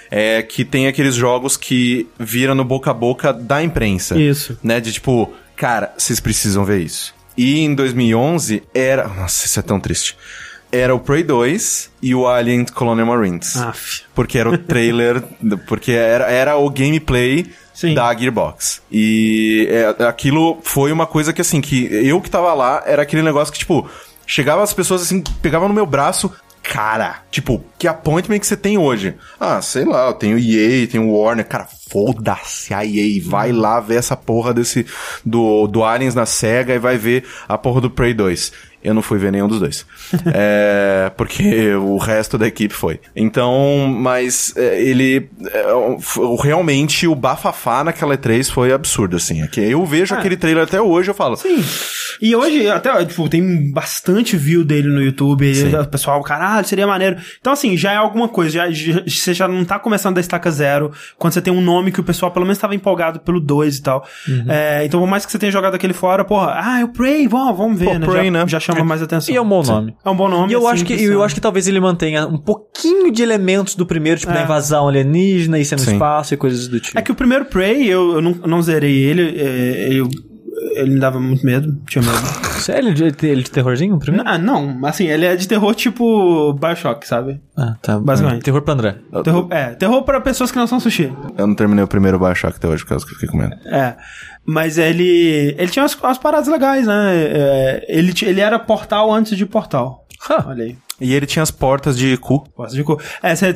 É que tem aqueles jogos que viram no boca a boca da imprensa. Isso. Né? De tipo, cara, vocês precisam ver isso. E em 2011 era. Nossa, isso é tão triste. Era o Prey 2 e o Alien Colonial Marines. Aff. Porque era o trailer, porque era, era o gameplay Sim. da Gearbox. E é, aquilo foi uma coisa que, assim, que eu que tava lá, era aquele negócio que, tipo, chegava as pessoas, assim, pegavam no meu braço, cara, tipo, que appointment que você tem hoje? Ah, sei lá, eu tenho EA, tenho Warner, cara, foda-se a EA, vai lá ver essa porra desse, do, do Aliens na SEGA e vai ver a porra do Prey 2. Eu não fui ver nenhum dos dois. é, porque o resto da equipe foi. Então, mas é, ele. é, o- realmente o bafafá naquela E3 foi absurdo, assim. É que eu vejo aquele trailer até hoje eu falo. Sim. E hoje, até, tipo, tem bastante view dele no YouTube. e O pessoal, caralho, seria maneiro. Então, assim, já é alguma coisa. Já, já- você já não tá começando da estaca zero. Quando você tem um nome que o pessoal pelo menos estava empolgado pelo 2 e tal. É, então, por mais que você tenha jogado aquele fora, porra, ah, eu Prey, vamos, vamos ver, Pô, né? Prey, já, né? já chama mais atenção. E é um bom nome. É um bom nome. E eu assim, acho que precisa. eu acho que talvez ele mantenha um pouquinho de elementos do primeiro, tipo da invasão alienígena, isso no Sim. espaço e coisas do tipo. É que o primeiro Prey, eu, eu não, eu não zerei ele. é, eu, ele me dava muito medo. Tinha medo. Sério? Ele de, ele de terrorzinho o primeiro? ah, não. Assim, ele é de terror tipo Bioshock, sabe? Ah, tá. Basicamente. Terror pra André. Terror, é, terror pra pessoas que não são sushi. Eu não terminei o primeiro Bioshock até hoje, por causa que eu fiquei com medo. É. Mas ele. Ele tinha umas, umas paradas legais, né? É, ele, ele era portal antes de portal. Ha. Olha aí. E ele tinha as portas de cu. Posso de cu. É, você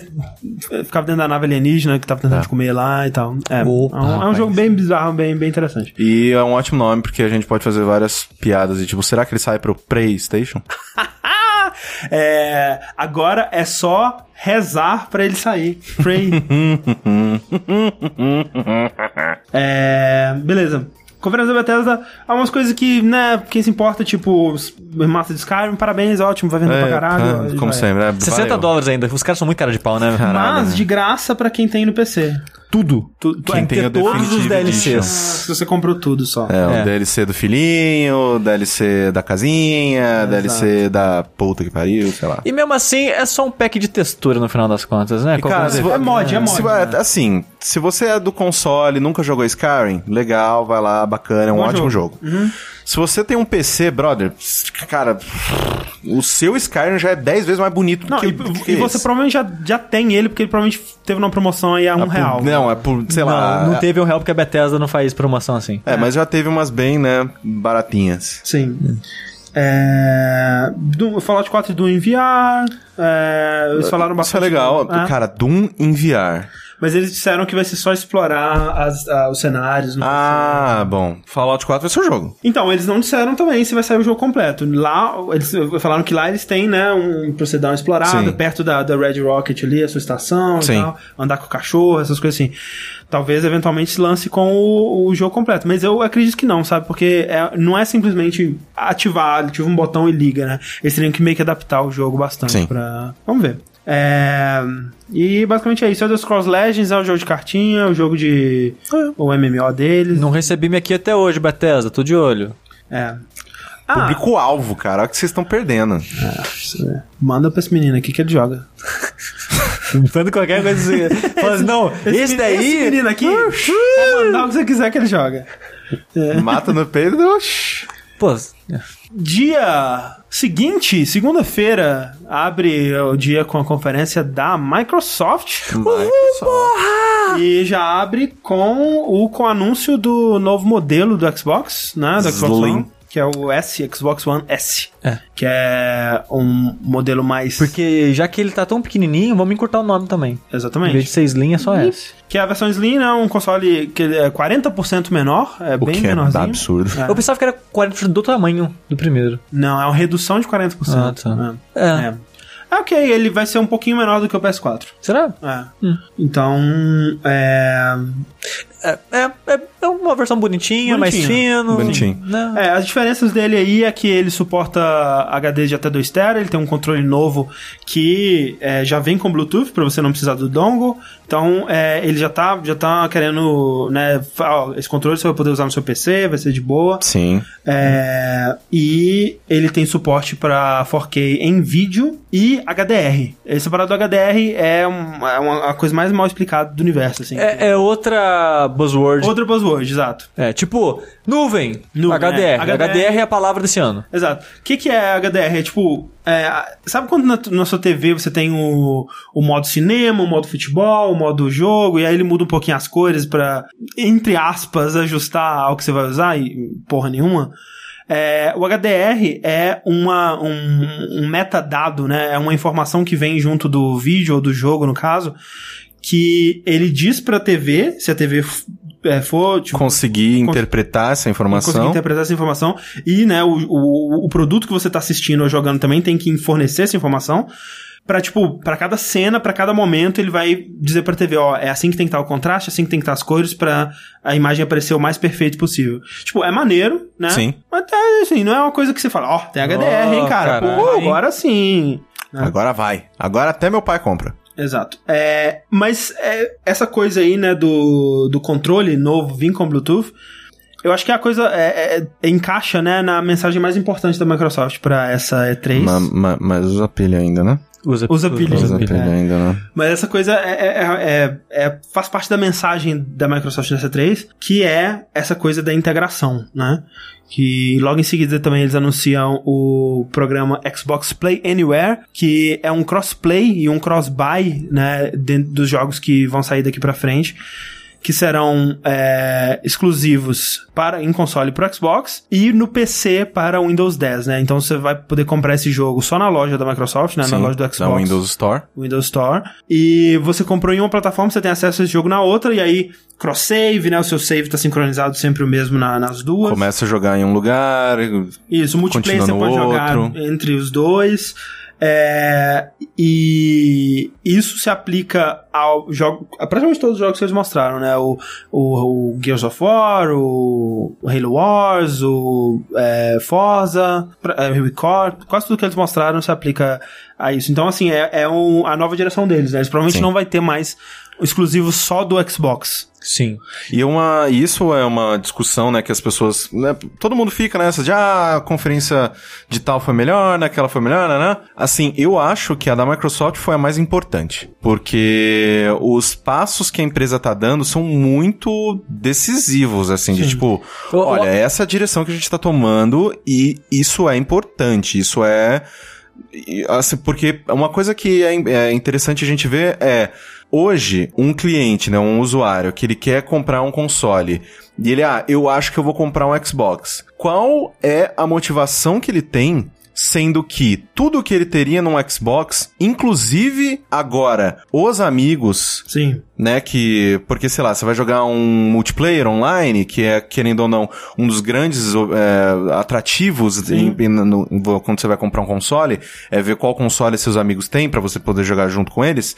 ficava dentro da nave alienígena que tava tentando te comer lá e tal. É, é um, é um jogo bem bizarro, bem, bem interessante. E é um ótimo nome, porque a gente pode fazer várias piadas e tipo, será que ele sai pro PlayStation? É, agora é só rezar pra ele sair. Pray. é, beleza. Conferência da Bethesda, há umas coisas que, né, quem se importa, tipo, massa de Skyrim, parabéns, ótimo, vai vender pra caralho. tá, vai. como sempre, né? 60 Valeu. dólares ainda. Os caras são muito cara de pau, né? Caralho, Mas né? de graça pra quem tem no PC. Tudo. Tu, tu, Quem é, tem o todos os DLCs. Edition. se você comprou tudo só. É, o É. DLC do filhinho, DLC da casinha, DLC da puta que pariu, sei lá. E mesmo assim, é só um pack de textura no final das contas, né? E, cara, vo- É mod, é mod, se- né? Assim, se você é do console nunca jogou Skyrim, legal, vai lá, bacana, é um Bom ótimo jogo. Uhum. Se você tem um PC, brother, cara, o seu Skyrim já é 10 vezes mais bonito Não, que, e, que e você esse. provavelmente já, já tem ele, porque ele provavelmente teve uma promoção aí a um É por- real. Não, é por, sei lá. Não, não é- teve um real porque a Bethesda não faz promoção assim. É, mas já teve umas bem, né, baratinhas. Sim. É, do, Fallout 4 do enviar. É, eles falaram Isso bastante. é legal. É, Cara, Doom enviar. Mas eles disseram que vai ser só explorar as- ah, os cenários. Ah, bom. Fallout 4 vai ser o jogo. Então, eles não disseram também se vai sair o jogo completo. Lá, eles falaram que lá eles têm, né, um procedão explorado, Sim. perto da, da Red Rocket ali, a sua estação e Sim. tal, andar com o cachorro, essas coisas assim. Talvez, eventualmente, se lance com o, o jogo completo. Mas eu acredito que não, sabe? Porque é- não é simplesmente ativar, ativa um botão e liga, né? Eles teriam que meio que adaptar o jogo bastante Sim. pra... Vamos ver. É, E basicamente é isso. Elder Scrolls Legends é o jogo de cartinha, é o jogo de... o MMO deles. Não recebi minha aqui até hoje, Bethesda, tô de olho. É. Ah, Público-alvo, cara. Olha o que vocês estão perdendo. É. Manda pra esse menino aqui que ele joga. Falando qualquer coisa assim. Fala assim, não, esse, Esse daí. menino aqui, pode mandar o que você quiser que ele joga. Mata no peito. Pô, Dia seguinte, segunda-feira, abre o dia com a conferência da Microsoft. Microsoft. E já abre com o com o anúncio do novo modelo do Xbox, né? Do Xbox Slim. One, que é o S, Xbox One S. É. Que é um modelo mais. porque já que ele tá tão pequenininho, vamos encurtar o nome também. Em vez de Exatamente. ser Slim, é só S. Que é a versão Slim, né? Um console que é 40% menor, é O bem que é menorzinho. absurdo. É. Eu pensava que era 40% do tamanho do primeiro. Não, é uma redução de 40%. Ah, tá. É. É. É. É, ok, ele vai ser um pouquinho menor do que o PS4. Será? É. Então, é... É, é, é, é um uma versão bonitinha, mais fino. Bonitinho. Né? É, as diferenças dele aí é que ele suporta HD de até 2 TB, ele tem um controle novo que é, já vem com Bluetooth para você não precisar do dongle. Então, é, ele já tá, já tá querendo, né, ó, esse controle você vai poder usar no seu PC, vai ser de boa. Sim. É, e ele tem suporte para 4K em vídeo e HDR. Esse parado do HDR é, um- é uma, a coisa mais mal explicada do universo, assim. É, é outra buzzword. Outra buzzword, exato. É, tipo, nuvem, Nuvem, HDR. é. HDR é a palavra desse ano. Exato. O que, que é HDR? É tipo. é, sabe quando na, na sua TV você tem o, o modo cinema, o modo futebol, o modo jogo, e aí ele muda um pouquinho as cores pra, entre aspas, ajustar ao que você vai usar e porra nenhuma? É, o HDR é uma, um, um metadado, né? É uma informação que vem junto do vídeo ou do jogo, no caso, que ele diz pra TV, se a TV é, for, tipo, Conseguir interpretar essa conseguir informação. interpretar essa informação. E, né, o, o, o produto que você tá assistindo ou jogando também tem que fornecer essa informação. Pra, tipo, pra cada cena, pra cada momento, ele vai dizer pra TV, ó, é assim que tem que estar o contraste, assim que tem que estar as cores pra a imagem aparecer o mais perfeito possível. Tipo, é maneiro, né? Sim. Mas, é, assim, não é uma coisa que você fala, ó, tem HDR, hein, Oh, cara? caralho, Pô, hein? agora sim. né? Agora vai. Agora até meu pai compra. Exato. É, mas é, essa coisa aí, né, do, do controle novo vir com Bluetooth, eu acho que a coisa é, é- é- encaixa, né, na mensagem mais importante da Microsoft pra essa E3. Ma- ma- mas usa pilha ainda, né? Usa, Usa pilha. Usa pilha, pilha é. ainda, né? Mas essa coisa é, é- é- é- faz parte da mensagem da Microsoft nessa 3, que é essa coisa da integração, né? Que logo em seguida também eles anunciam o programa Xbox Play Anywhere, que é um crossplay e um cross-buy, né? Dentro dos jogos que vão sair daqui pra frente. Que serão é, exclusivos para em console para Xbox e no PC para o Windows 10, né? Então você vai poder comprar esse jogo só na loja da Microsoft, né? na Sim, loja do Xbox. Da Windows Store. Windows Store. E você comprou em uma plataforma, você tem acesso a esse jogo na outra, e aí cross-save, né? O seu save tá sincronizado sempre o mesmo na- nas duas. Começa a jogar em um lugar. Isso, multiplayer você pode no jogar outro. entre os dois. É, e isso se aplica ao jogo, a praticamente todos os jogos que eles mostraram, né? O, o, o Gears of War, o Halo Wars, o é, Forza, é, Record, quase tudo que eles mostraram se aplica a isso. Então, assim, é, é um- a nova direção deles, né? Eles provavelmente Sim. não vai ter mais o exclusivo só do Xbox. Sim. E uma, isso é uma discussão, né, que as pessoas, né, todo mundo fica nessa de, ah, a conferência de tal foi melhor, né, aquela foi melhor, né, né? Assim, eu acho que a da Microsoft foi a mais importante, porque os passos que a empresa tá dando são muito decisivos, assim, de tipo, olha, essa é a direção que a gente tá tomando e isso é importante, isso é... Assim, porque uma coisa que é, é interessante a gente ver é hoje um cliente, né, um usuário que ele quer comprar um console e ele, ah, eu acho que eu vou comprar um Xbox. Qual é a motivação que ele tem? Sendo que tudo que ele teria num Xbox, inclusive agora, os amigos, Sim. né, que, porque sei lá, você vai jogar um multiplayer online, que é, querendo ou não, um dos grandes é, atrativos em- em- no- quando você vai comprar um console, é ver qual console seus amigos têm pra você poder jogar junto com eles.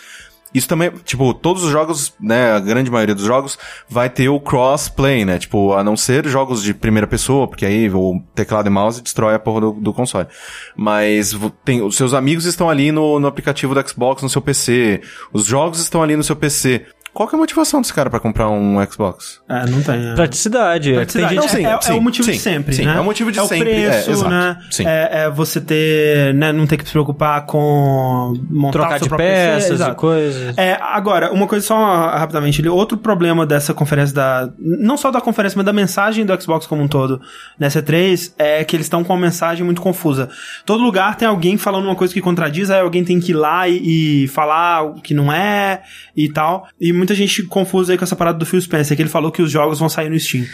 Isso também, tipo, todos os jogos, né, a grande maioria dos jogos vai ter o crossplay, né, tipo, a não ser jogos de primeira pessoa, porque aí o teclado e mouse destrói a porra do, do console. Mas tem, os seus amigos estão ali no, no aplicativo do Xbox, no seu PC, os jogos estão ali no seu PC. Qual que é a motivação desse cara pra comprar um Xbox? É, não tem. é. Praticidade. Praticidade. Tem Não, gente... sim, é, é sim, o motivo de sim, sempre, sim, né? é o motivo de é sempre, o preço, é, exato, né? sim. É, é você ter, né, não ter que se preocupar com montar Trocar de próprio PC, peças e coisas. É, agora, uma coisa só rapidamente, outro problema dessa conferência da, não só da conferência, mas da mensagem do Xbox como um todo, nessa E3, é que eles estão com uma mensagem muito confusa. Todo lugar tem alguém falando uma coisa que contradiz, aí alguém tem que ir lá e, e falar o que não é e tal. E muita gente confusa aí com essa parada do Phil Spencer, que ele falou que os jogos vão sair no Steam.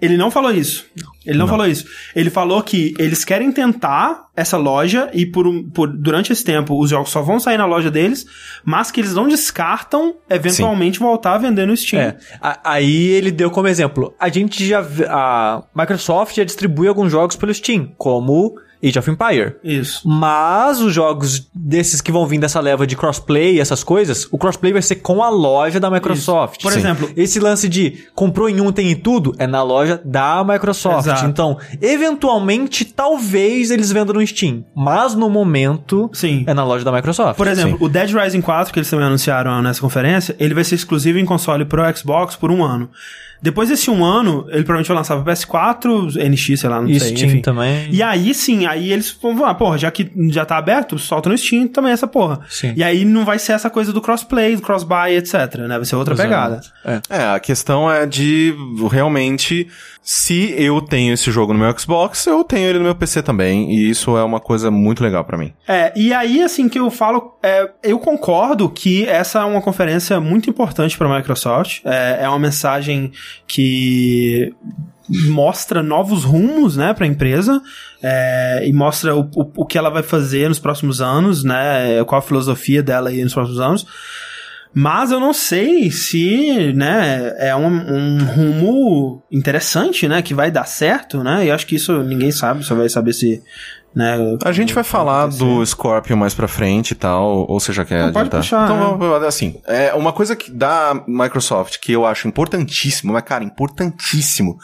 Ele não falou isso. Ele não, falou isso. Ele falou que eles querem tentar essa loja e por, um- por durante esse tempo os jogos só vão sair na loja deles, mas que eles não descartam eventualmente voltar a vender no Steam. É. A- Aí ele deu como exemplo. A gente já. A Microsoft já distribui alguns jogos pelo Steam, como Age of Empire. Isso. Mas os jogos desses que vão vir dessa leva de crossplay e essas coisas, o crossplay vai ser com a loja da Microsoft. Por exemplo- esse lance de comprou em um, tem em tudo, é na loja da Microsoft. Exato. Então, eventualmente, talvez eles vendam no Steam. Mas no momento, Sim. é na loja da Microsoft. Por exemplo, o Dead Rising 4, que eles também anunciaram nessa conferência, ele vai ser exclusivo em console pro Xbox por um ano. Depois desse um ano, ele provavelmente vai lançar pro PS4, NX, sei lá, não E sei. Steam enfim. também. E aí sim, aí eles vão, ah, porra, já que já tá aberto, solta no Steam também essa porra. Sim. E aí não vai ser essa coisa do crossplay, do crossbuy, etc, né? Vai ser outra pegada. É. É, a questão é de realmente se eu tenho esse jogo no meu Xbox, eu tenho ele no meu PC também, e isso é uma coisa muito legal pra mim. É, e aí, assim, que eu falo, é, eu concordo que essa é uma conferência muito importante para a Microsoft. É, é uma mensagem que mostra novos rumos, né, para a empresa é, e mostra o, o, o que ela vai fazer nos próximos anos, né, qual a filosofia dela aí nos próximos anos. Mas eu não sei se, né, é um, um rumo interessante, né, que vai dar certo, né, e acho que isso ninguém sabe, só vai saber se, né... A gente vai falar acontecer. do Scorpion mais pra frente e tal, ou você já quer Não, adiantar? puxar, então, vamos- assim, é uma coisa que da Microsoft que eu acho importantíssimo, mas cara, importantíssimo,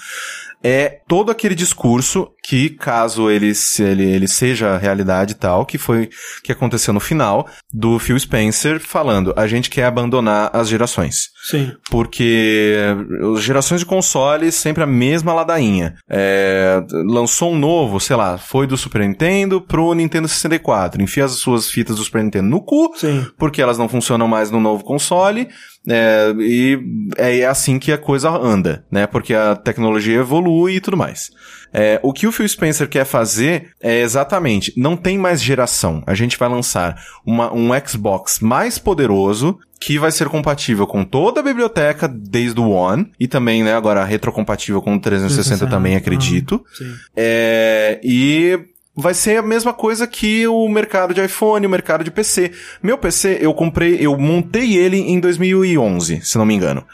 é todo aquele discurso que, caso ele, se- ele, ele seja realidade e tal, que foi que aconteceu no final, do Phil Spencer falando, a gente quer abandonar as gerações. Sim. Porque as gerações de consoles sempre a mesma ladainha. É, lançou um novo, sei lá, foi do Super Nintendo pro Nintendo 64. Enfia as suas fitas do Super Nintendo no cu, Sim. porque elas não funcionam mais no novo console. É, e é assim que a coisa anda, né? Porque a tecnologia evolui e tudo mais. É, o que o Phil Spencer quer fazer é exatamente, não tem mais geração. A gente vai lançar uma- um Xbox mais poderoso que vai ser compatível com toda a biblioteca desde o One e também, né, agora retrocompatível com o 360 também, acredito. Sim. É, e vai ser a mesma coisa que o mercado de iPhone, o mercado de PC. Meu PC, eu comprei, eu montei ele em 2011, se não me engano.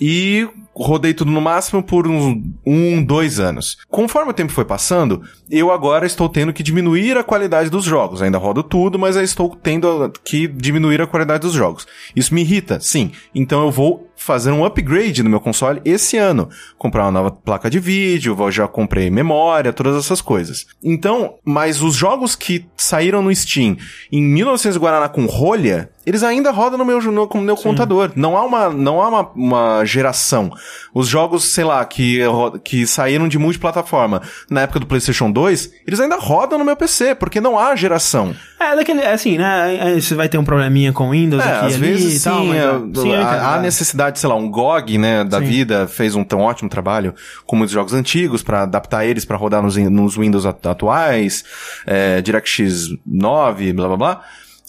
E rodei tudo no máximo por uns um, dois anos. Conforme o tempo foi passando, eu agora estou tendo que diminuir a qualidade dos jogos. Ainda rodo tudo, mas estou tendo que diminuir a qualidade dos jogos. Isso me irrita, sim. Então eu vou fazer um upgrade no meu console esse ano. Comprar uma nova placa de vídeo, já comprei memória, todas essas coisas. Então, mas os jogos que saíram no Steam em 1900 Guaraná com rolha, eles ainda rodam no meu, no, no meu computador. Não há uma, não há uma, uma geração. Os jogos, sei lá, que, que saíram de multiplataforma na época do PlayStation 2, eles ainda rodam no meu PC, porque não há geração. É, daquele, é assim, né? Você vai ter um probleminha com Windows É, aqui às ali vezes e tal, sim, mas, é, sim, há, há é. necessidade, sei lá, um GOG, né, da Sim. vida fez um tão ótimo trabalho com muitos jogos antigos pra adaptar eles pra rodar nos, nos Windows at- atuais, é, DirectX 9, blá blá blá.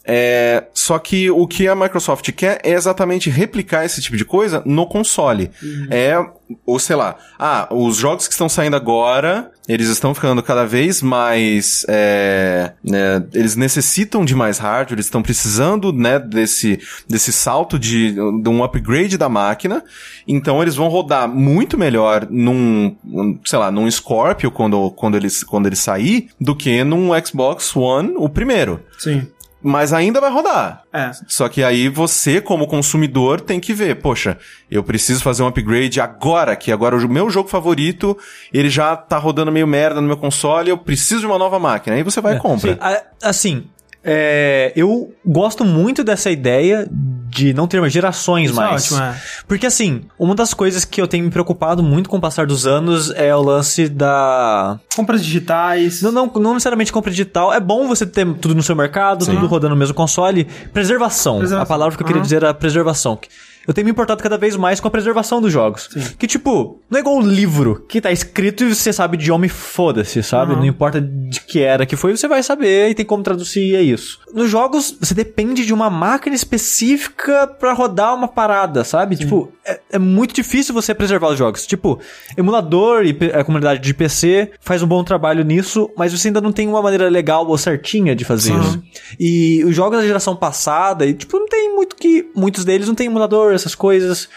É, só que o que a Microsoft quer é exatamente replicar esse tipo de coisa no console. É, ou sei lá, ah, os jogos que estão saindo agora, eles estão ficando cada vez mais, é, né, eles necessitam de mais hardware, eles estão precisando, né, desse, desse salto de, de um upgrade da máquina, então eles vão rodar muito melhor num, um, sei lá, num Scorpio quando, quando eles, quando ele sair, do que num Xbox One, o primeiro. Sim. Mas ainda vai rodar. É. Só que aí você, como consumidor, tem que ver, poxa, eu preciso fazer um upgrade agora, que agora o meu jogo favorito, ele já tá rodando meio merda no meu console, eu preciso de uma nova máquina. Aí você vai e compra. Sim, assim, é, eu gosto muito dessa ideia de não ter mais gerações Isso é mais. ótimo, é. Porque assim, uma das coisas que eu tenho me preocupado muito com o passar dos anos é o lance da. Compras digitais. Não, não, não necessariamente compra digital. É bom você ter tudo no seu mercado, tudo rodando no mesmo console. Preservação. Preservação. A palavra que eu queria Aham. dizer era preservação. Eu tenho me importado cada vez mais com a preservação dos jogos. Que, tipo, não é igual um livro que tá escrito e você sabe de e foda-se, sabe? Aham. Não importa de que era que foi, você vai saber e tem como traduzir é isso. Nos jogos, você depende de uma máquina específica pra rodar uma parada, sabe? Tipo, é, é muito difícil você preservar os jogos. Tipo, emulador e a comunidade de PC faz um bom trabalho nisso, mas você ainda não tem uma maneira legal ou certinha de fazer Sim. isso. E os jogos da geração passada, e, tipo, não tem muito que. Muitos deles não tem emulador essas coisas.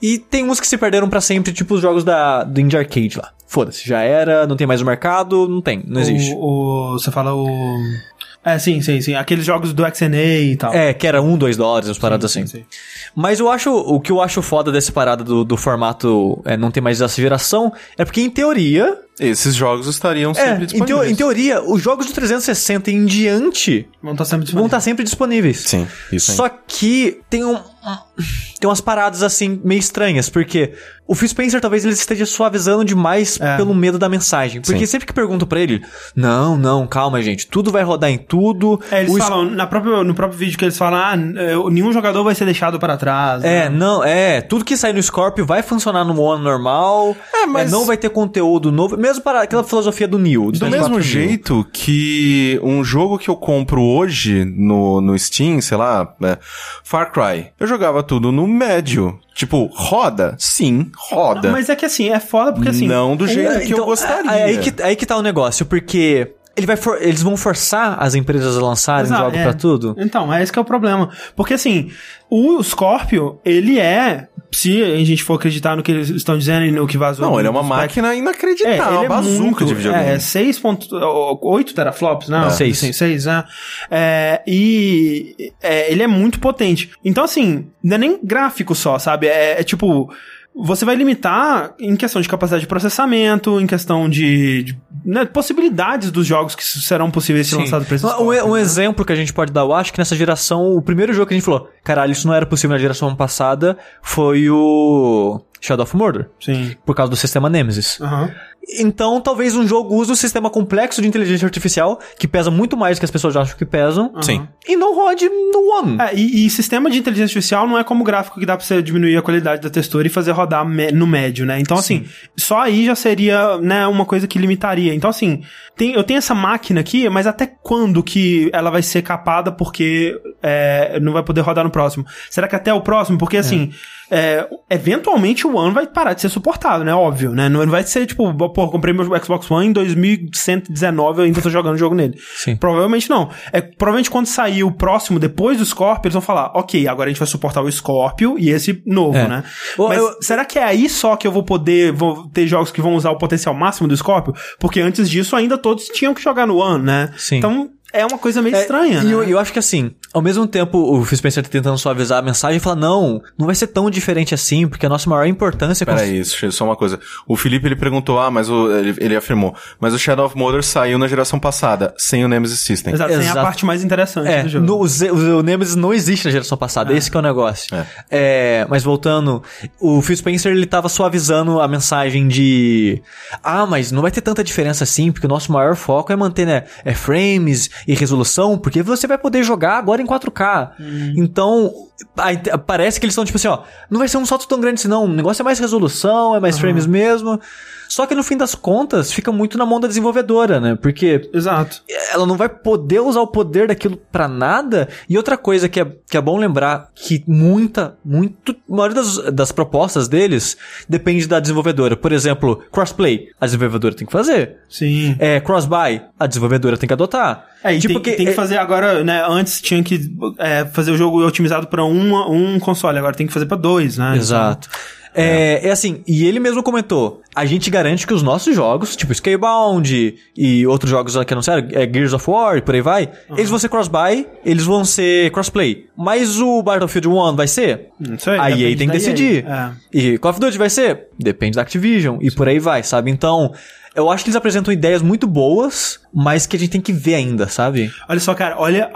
E tem uns que se perderam pra sempre, tipo os jogos da, do Indie Arcade lá. Foda-se, já era, não tem mais o mercado, não tem, não existe. O, o- você fala o. É, sim, sim, sim. Aqueles jogos do XNA e tal. É, que era um, dois dólares, as paradas Sim, assim. sim. Mas eu acho, o que eu acho foda dessa parada do, do formato é, não ter mais essa geração, é porque em teoria, Esses jogos estariam é, sempre em, teo- disponíveis. em teoria, os jogos do 360 em diante Vão estar sempre vão disponíveis. estar sempre disponíveis. Sim, isso aí. Só que tem um. Tem umas paradas assim meio estranhas, porque o Phil Spencer talvez ele esteja suavizando demais É. pelo medo da mensagem. Porque Sim. sempre que pergunto pra ele, não, não, calma, gente, tudo vai rodar em tudo. É, eles falam, na própria, no próprio vídeo que eles falam, ah, nenhum jogador vai ser deixado para trás. É, né? não, é, tudo que sair no Scorpio vai funcionar no One normal. É, mas- não vai ter conteúdo novo, mesmo para aquela filosofia do Neo. Do mesmo jeito que um jogo que eu compro hoje no, no Steam, sei lá, é, Far Cry, eu jogava tudo no médio. Tipo, roda? Sim, roda. Mas é que assim, é foda porque assim. Não do jeito que eu gostaria. É, aí, que, aí que tá o negócio, porque ele vai for- eles vão forçar as empresas a lançarem Exato, jogos é. pra tudo. Então, é esse que é o problema. Porque assim, o Scorpio, ele é. Se a gente for acreditar no que eles estão dizendo e no que vazou. Não, ele é uma spec, máquina É, inacreditável, ele uma é bazuca muito, de videogame. É, 6.8 teraflops, né? Seis. Sim, 6, né? É, e é, ele é muito potente. Então, assim, não é nem gráfico só, sabe? É, é tipo... Você vai limitar em questão de capacidade de processamento, em questão de, de, né, possibilidades dos jogos que serão possíveis de ser lançados para esses Um, um né? exemplo que a gente pode dar, eu acho que nessa geração, o primeiro jogo que a gente falou, caralho, isso não era possível na geração passada, foi o Shadow of Mordor, Sim. por causa do sistema Nemesis. Aham. Então, talvez um jogo use um sistema complexo de inteligência artificial, que pesa muito mais do que as pessoas acham que pesam, Sim. e não rode no One. É, e, e sistema de inteligência artificial não é como gráfico que dá pra você diminuir a qualidade da textura e fazer rodar me- no médio, né? Então, assim, só aí já seria, né, uma coisa que limitaria. Então, assim, tem, eu tenho essa máquina aqui, mas até quando que ela vai ser capada porque é, não vai poder rodar no próximo? Será que até o próximo? Porque, assim, é, eventualmente o One vai parar de ser suportado, né? Óbvio, né? Não vai ser, tipo, pô, comprei meu Xbox One em 2119 eu ainda tô jogando o jogo nele. Sim. Provavelmente não. É, provavelmente quando sair o próximo, depois do Scorpio, eles vão falar, ok, agora a gente vai suportar o Scorpio e esse novo, É. né? Ô, Mas eu- será que é aí só que eu vou poder vou ter jogos que vão usar o potencial máximo do Scorpio? Porque antes disso ainda todos tinham que jogar no One, né? Sim. Então é uma coisa meio É, estranha, E né? eu, eu acho que assim, ao mesmo tempo o Phil Spencer tá tentando suavizar a mensagem e falar, não, não vai ser tão diferente assim, porque a nossa maior importância é cons- Peraí, isso, só uma coisa. O Felipe, ele perguntou, ah, mas o, ele, ele afirmou, mas o Shadow of Mordor saiu na geração passada, sem o Nemesis System. Exato, sem a Exato. parte mais interessante É, do jogo. no, o, o Nemesis não existe na geração passada, esse que é o negócio. É. É, mas voltando, o Phil Spencer ele tava suavizando a mensagem de ah, mas não vai ter tanta diferença assim, porque o nosso maior foco é manter, né, é frames e resolução, porque você vai poder jogar agora em 4K. Então, aí, parece que eles estão tipo assim, ó, não vai ser um salto tão grande assim não, o negócio é mais resolução, é mais frames mesmo. Só que no fim das contas, fica muito na mão da desenvolvedora, né? Porque Exato. ela não vai poder usar o poder daquilo pra nada. E outra coisa que é, que é bom lembrar, que muita, muito, a maioria das, das propostas deles depende da desenvolvedora. Por exemplo, crossplay, a desenvolvedora tem que fazer. Sim. É, cross-buy, a desenvolvedora tem que adotar. É, e tem, tem que fazer agora, né? Antes tinha que é, fazer o jogo otimizado pra uma, um console, agora tem que fazer pra dois, né? Exato. É, é assim, e ele mesmo comentou, a gente garante que os nossos jogos, tipo Scalebound e outros jogos que anunciaram, é, Gears of War e por aí vai, eles vão ser cross-buy, eles vão ser crossplay. Mas o Battlefield 1 vai ser? Não sei, a EA depende tem que decidir. EA, E Call of Duty vai ser? Depende da Activision e por aí vai, sabe? Então, eu acho que eles apresentam ideias muito boas, mas que a gente tem que ver ainda, sabe? Olha só, cara, olha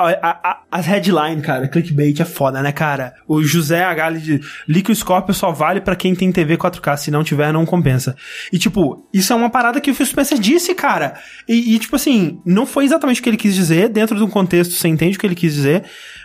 as headline, cara. Clickbait é foda, né, cara? O José H. de Scorpio só vale pra quem tem TV 4K. Se não tiver, não compensa. E, tipo, isso é uma parada que o Phil Spencer disse, cara. E, e, tipo assim, não foi exatamente o que ele quis dizer. Dentro de um contexto, você entende o que ele quis dizer.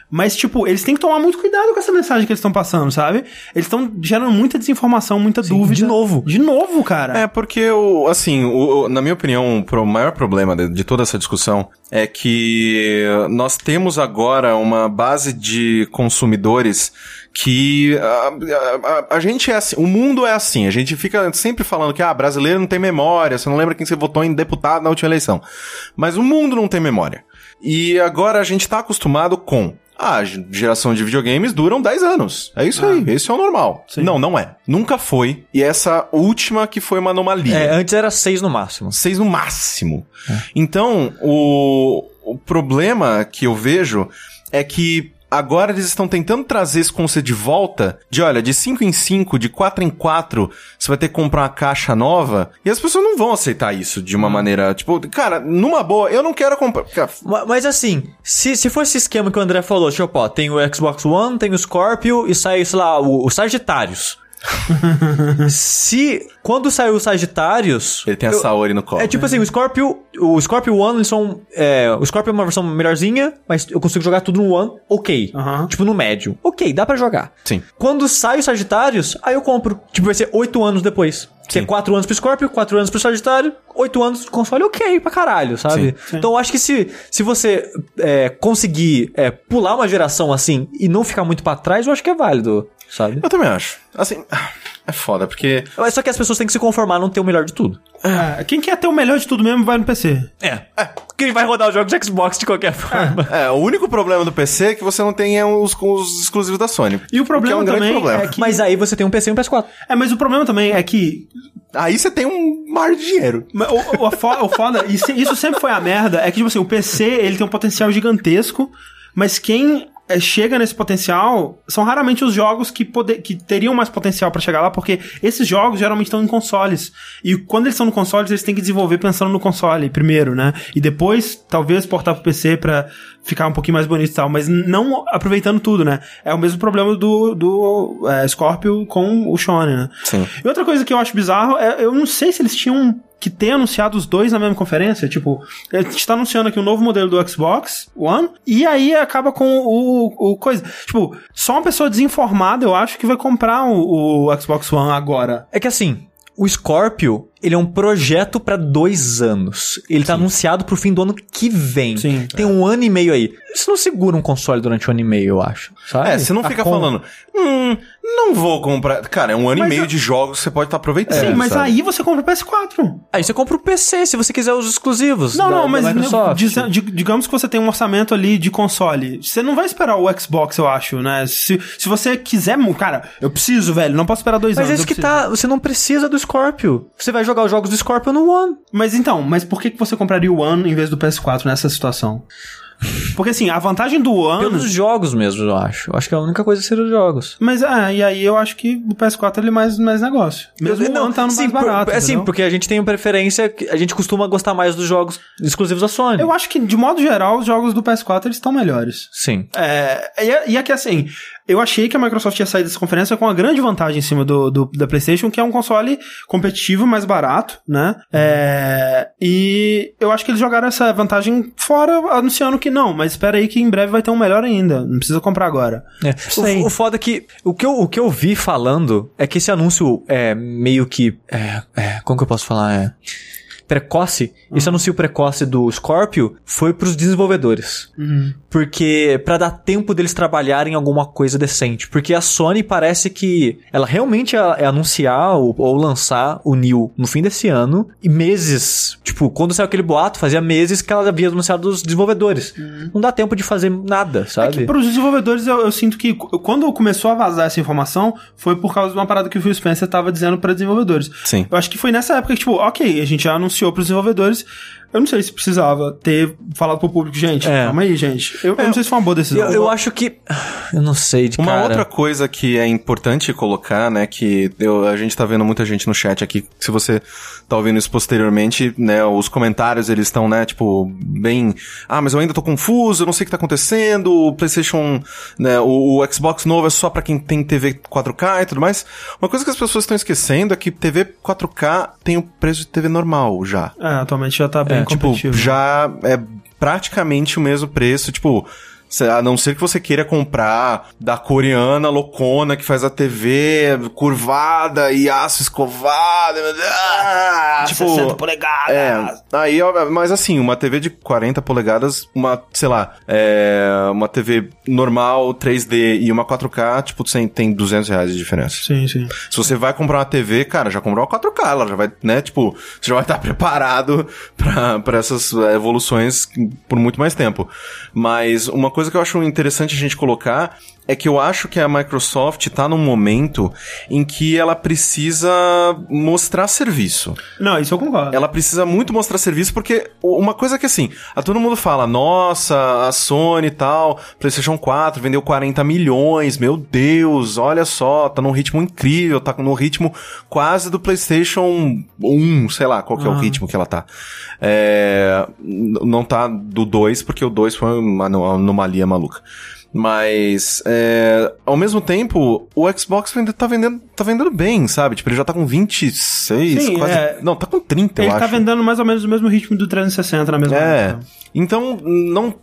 Mas, tipo, eles têm que tomar muito cuidado com essa mensagem que eles estão passando, sabe? Eles estão gerando muita desinformação, muita dúvida. de novo. De novo, cara. É, porque, o, assim, o, o- na minha opinião, o maior problema de, de toda essa discussão é que nós temos agora uma base de consumidores que a, a- a- a gente é assim, o mundo é assim, a gente fica sempre falando que, ah, brasileiro não tem memória, você não lembra quem você votou em deputado na última eleição. Mas o mundo não tem memória. E agora a gente tá acostumado com a ge- geração de videogames duram 10 anos. É isso aí, esse é o normal. Não, não é. Nunca foi. E essa última que foi uma anomalia. É, antes era seis no máximo. Seis no máximo. Então, o, o problema que eu vejo é que agora eles estão tentando trazer esse conceito de volta, de olha, de 5 em 5, de 4 em 4, você vai ter que comprar uma caixa nova, e as pessoas não vão aceitar isso de uma maneira, tipo, cara, numa boa, eu não quero comprar. Cara, Ma- Mas assim, se, se for esse esquema que o André falou, tipo, ó, tem o Xbox One, tem o Scorpio e sai, sei lá, o, o Sagitários. se. Quando saiu o Sagitários. Ele tem a eu- Saori no colo. É tipo assim, o Scorpio. O Scorpio One, eles são. É, o Scorpio é uma versão melhorzinha, mas eu consigo jogar tudo no One, ok. Aham. Tipo, no médio. Ok, dá pra jogar. Sim. Quando sai o Sagitários, aí eu compro. Tipo, vai ser 8 anos depois. Que é Sim. 4 anos pro Scorpio, 4 anos pro Sagitário, 8 anos de console, ok pra caralho, sabe? Então eu acho que se, se você é, conseguir é, pular uma geração assim e não ficar muito pra trás, eu acho que é válido, sabe? Eu também acho. Assim, é foda, porque. Mas Só que as pessoas têm que se conformar a não ter o melhor de tudo. É, quem quer ter o melhor de tudo mesmo vai no PC. É. é. Porque ele vai rodar os jogos de Xbox de qualquer forma. É, o único problema do PC é que você não tem é, os, os exclusivos da Sony. E o problema que é um grande também problema. é que. Mas aí você tem um PC e um PS4. É, mas o problema também é que. Aí você tem um mar de dinheiro. O, o, a fo- o foda, e isso sempre foi a merda, é que, tipo assim, o PC ele tem um potencial gigantesco, mas quem é, chega nesse potencial são raramente os jogos que, poder, que teriam mais potencial pra chegar lá, porque esses jogos geralmente estão em consoles. E quando eles estão no consoles, eles têm que desenvolver pensando no console primeiro, né? E depois, talvez, portar pro PC pra ficar um pouquinho mais bonito e tal, mas não aproveitando tudo, né? É o mesmo problema do, do é, Scorpio com o Shonen, né? Sim. E outra coisa que eu acho bizarro é, eu não sei se eles tinham que ter anunciado os dois na mesma conferência. Tipo, a gente tá anunciando aqui um novo modelo do Xbox One, e aí acaba com o, o coisa. Tipo, só uma pessoa desinformada, eu acho, que vai comprar o, o Xbox One agora. É que assim, o Scorpio, ele é um projeto pra dois anos. Ele tá anunciado pro fim do ano que vem. Sim. Tem um ano e meio aí. Isso não segura um console durante um ano e meio, eu acho. Sabe? É, você não fica com- falando, hum, não vou comprar. Cara, é um ano Mas e meio eu- de jogos que você pode estar aproveitando. Sim, mas sabe? aí você compra o PS4. Aí você compra o PC, se você quiser os exclusivos. Não, da- não, mas di- digamos que você tem um orçamento ali de console. Você não vai esperar o Xbox, eu acho, né? Se, se você quiser, cara, eu preciso, velho, não posso esperar dois Mas anos. é isso que preciso. tá. Você não precisa do Scorpio. Você vai jogar os jogos do Scorpio no One. Mas então, mas por que, que você compraria o One em vez do PS4 nessa situação? Porque assim, a vantagem do One. Pelos jogos mesmo, eu acho. Eu acho que a única coisa seria os jogos. Mas é, e aí eu acho que o PS4 ele é mais, mais negócio. Mesmo o One tá no sim, mais por- barato. é sim, porque a gente tem uma preferência, que a gente costuma gostar mais dos jogos exclusivos da Sony. Eu acho que, de modo geral, os jogos do PS4 eles estão melhores. Sim. É, e, e é que assim, eu achei que a Microsoft ia sair dessa conferência com uma grande vantagem em cima do, do- da PlayStation, que é um console competitivo, mais barato, né? É, e eu acho que eles jogaram essa vantagem fora, anunciando que não, mas espera aí que em breve vai ter um melhor ainda. Não precisa comprar agora. É. O, o foda é que o que, eu, o que eu vi falando é que esse anúncio é meio que. É, é, como que eu posso falar? É. Precoce, esse anúncio precoce do Scorpio foi pros desenvolvedores. Porque pra dar tempo deles trabalharem em alguma coisa decente. Porque a Sony parece que ela realmente é, é anunciar ou, ou lançar o New no fim desse ano. E meses, tipo, quando saiu aquele boato, fazia meses que ela havia anunciado os desenvolvedores. Não dá tempo de fazer nada, É sabe? que para os desenvolvedores eu, eu sinto que quando começou a vazar essa informação foi por causa de uma parada que o Phil Spencer estava dizendo para desenvolvedores. Sim. Eu acho que foi nessa época que, tipo, ok, a gente já anunciou para os desenvolvedores. Eu não sei se precisava ter falado pro público, gente, É. calma aí, gente. Eu, eu não sei se foi uma boa decisão. Eu, eu acho que. Eu não sei, de Uma cara. outra coisa que é importante colocar, né, que eu- a gente tá vendo muita gente no chat aqui, se você tá ouvindo isso posteriormente, né, os comentários eles estão, né, tipo, bem, ah, mas eu ainda tô confuso, eu não sei o que tá acontecendo, o PlayStation, né, o, o Xbox novo é só pra quem tem TV 4K e tudo mais. Uma coisa que as pessoas estão esquecendo é que TV 4K tem o preço de TV normal já. É, atualmente já tá bem Tipo, competitivo. já é praticamente o mesmo preço, tipo, a não ser que você queira comprar da coreana loucona que faz a TV curvada e aço escovado. Ah, tipo, 60 polegadas. é, aí, mas assim, uma TV de 40 polegadas, uma, sei lá, é, uma TV normal, 3D e uma 4K, tipo, tem, tem 200 reais de diferença. Sim, sim. Se você vai comprar uma TV, cara, já comprou uma 4K, ela já vai, né, tipo, você já vai estar preparado pra, pra essas evoluções por muito mais tempo. Mas uma coisa coisa que eu acho interessante a gente colocar é que eu acho que a Microsoft tá num momento em que ela precisa mostrar serviço. Não, isso eu concordo. Ela precisa muito mostrar serviço porque uma coisa que assim, a todo mundo fala, nossa, a Sony e tal, PlayStation 4 vendeu 40 milhões, meu Deus, olha só, tá num ritmo incrível, tá num ritmo quase do PlayStation 1, sei lá, qual que é o ritmo que ela tá. É, não tá do 2, porque o 2 foi uma ano- anomalia maluca. Mas, é, ao mesmo tempo, o Xbox vende- tá vendendo, tá vendendo bem, sabe? Tipo, ele já tá com 26, Sim, quase... é. Não, tá com 30, Ele eu tá acho. vendendo mais ou menos o mesmo ritmo do 360 na mesma É. época. Então, não.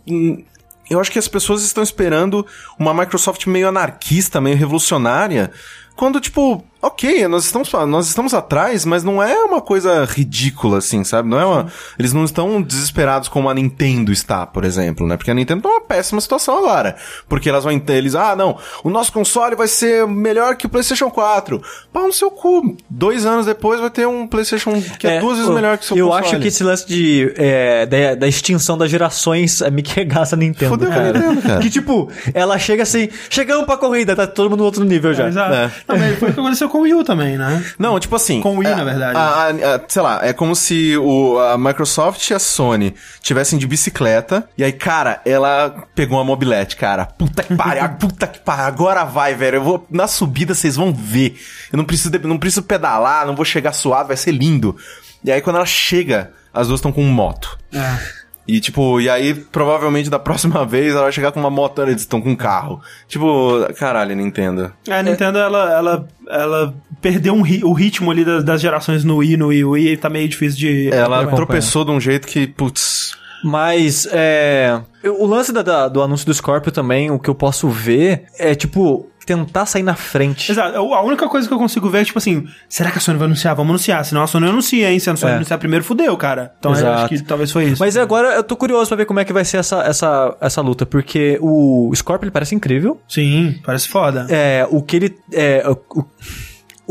Eu acho que as pessoas estão esperando uma Microsoft meio anarquista, meio revolucionária. Quando, tipo, ok, nós estamos, nós estamos atrás, mas não é uma coisa ridícula, assim, sabe? Não é uma. Eles não estão desesperados como a Nintendo está, por exemplo, né? Porque a Nintendo tá numa péssima situação agora. Porque elas vão. Eles, ah, não, o nosso console vai ser melhor que o PlayStation 4. Pau no seu cu. Dois anos depois vai ter um PlayStation que é, duas vezes eu- melhor que o seu Eu console. acho que esse lance de, é, da, da extinção das gerações é me que regaça a Nintendo, Fudeu cara. Nintendo, cara. Que tipo, ela chega assim, chegamos pra corrida, tá todo mundo no outro nível já. Exato. É. Não, mas foi o que aconteceu com o Wii U também, né? Não, tipo assim. Com o Wii, é, na verdade. a- a- a- sei lá, é como se o, a Microsoft e a Sony tivessem de bicicleta. E aí, cara, ela pegou uma mobilete, cara. Puta que pariu, puta que pariu. Agora vai, velho. Eu vou. Na subida vocês vão ver. Eu não preciso, não preciso pedalar, não vou chegar suado, vai ser lindo. E aí, quando ela chega, as duas estão com moto. É. E tipo, e aí provavelmente da próxima vez ela vai chegar com uma moto, eles estão com um carro. Tipo, caralho, Nintendo. É, A Nintendo, ela, ela, ela perdeu um ri- o ritmo ali das, das gerações no Wii, no Wii U, e tá meio difícil de... Ela acompanho. tropeçou de um jeito que, putz. Mas, é. O lance da- da- do anúncio do Scorpio também, o que eu posso ver é, tipo, tentar sair na frente. Exato. Eu- A única coisa que eu consigo ver é, tipo assim, será que a Sony vai anunciar? Vamos anunciar. Senão a Sony anuncia, hein? Se a Sony É. anunciar primeiro, fudeu, cara. Então eu Exato. acho que talvez foi isso. Mas agora eu tô curioso pra ver como é que vai ser essa, essa, essa luta, porque o Scorpio ele parece incrível. Sim, parece foda. É, o que ele. É, o, o-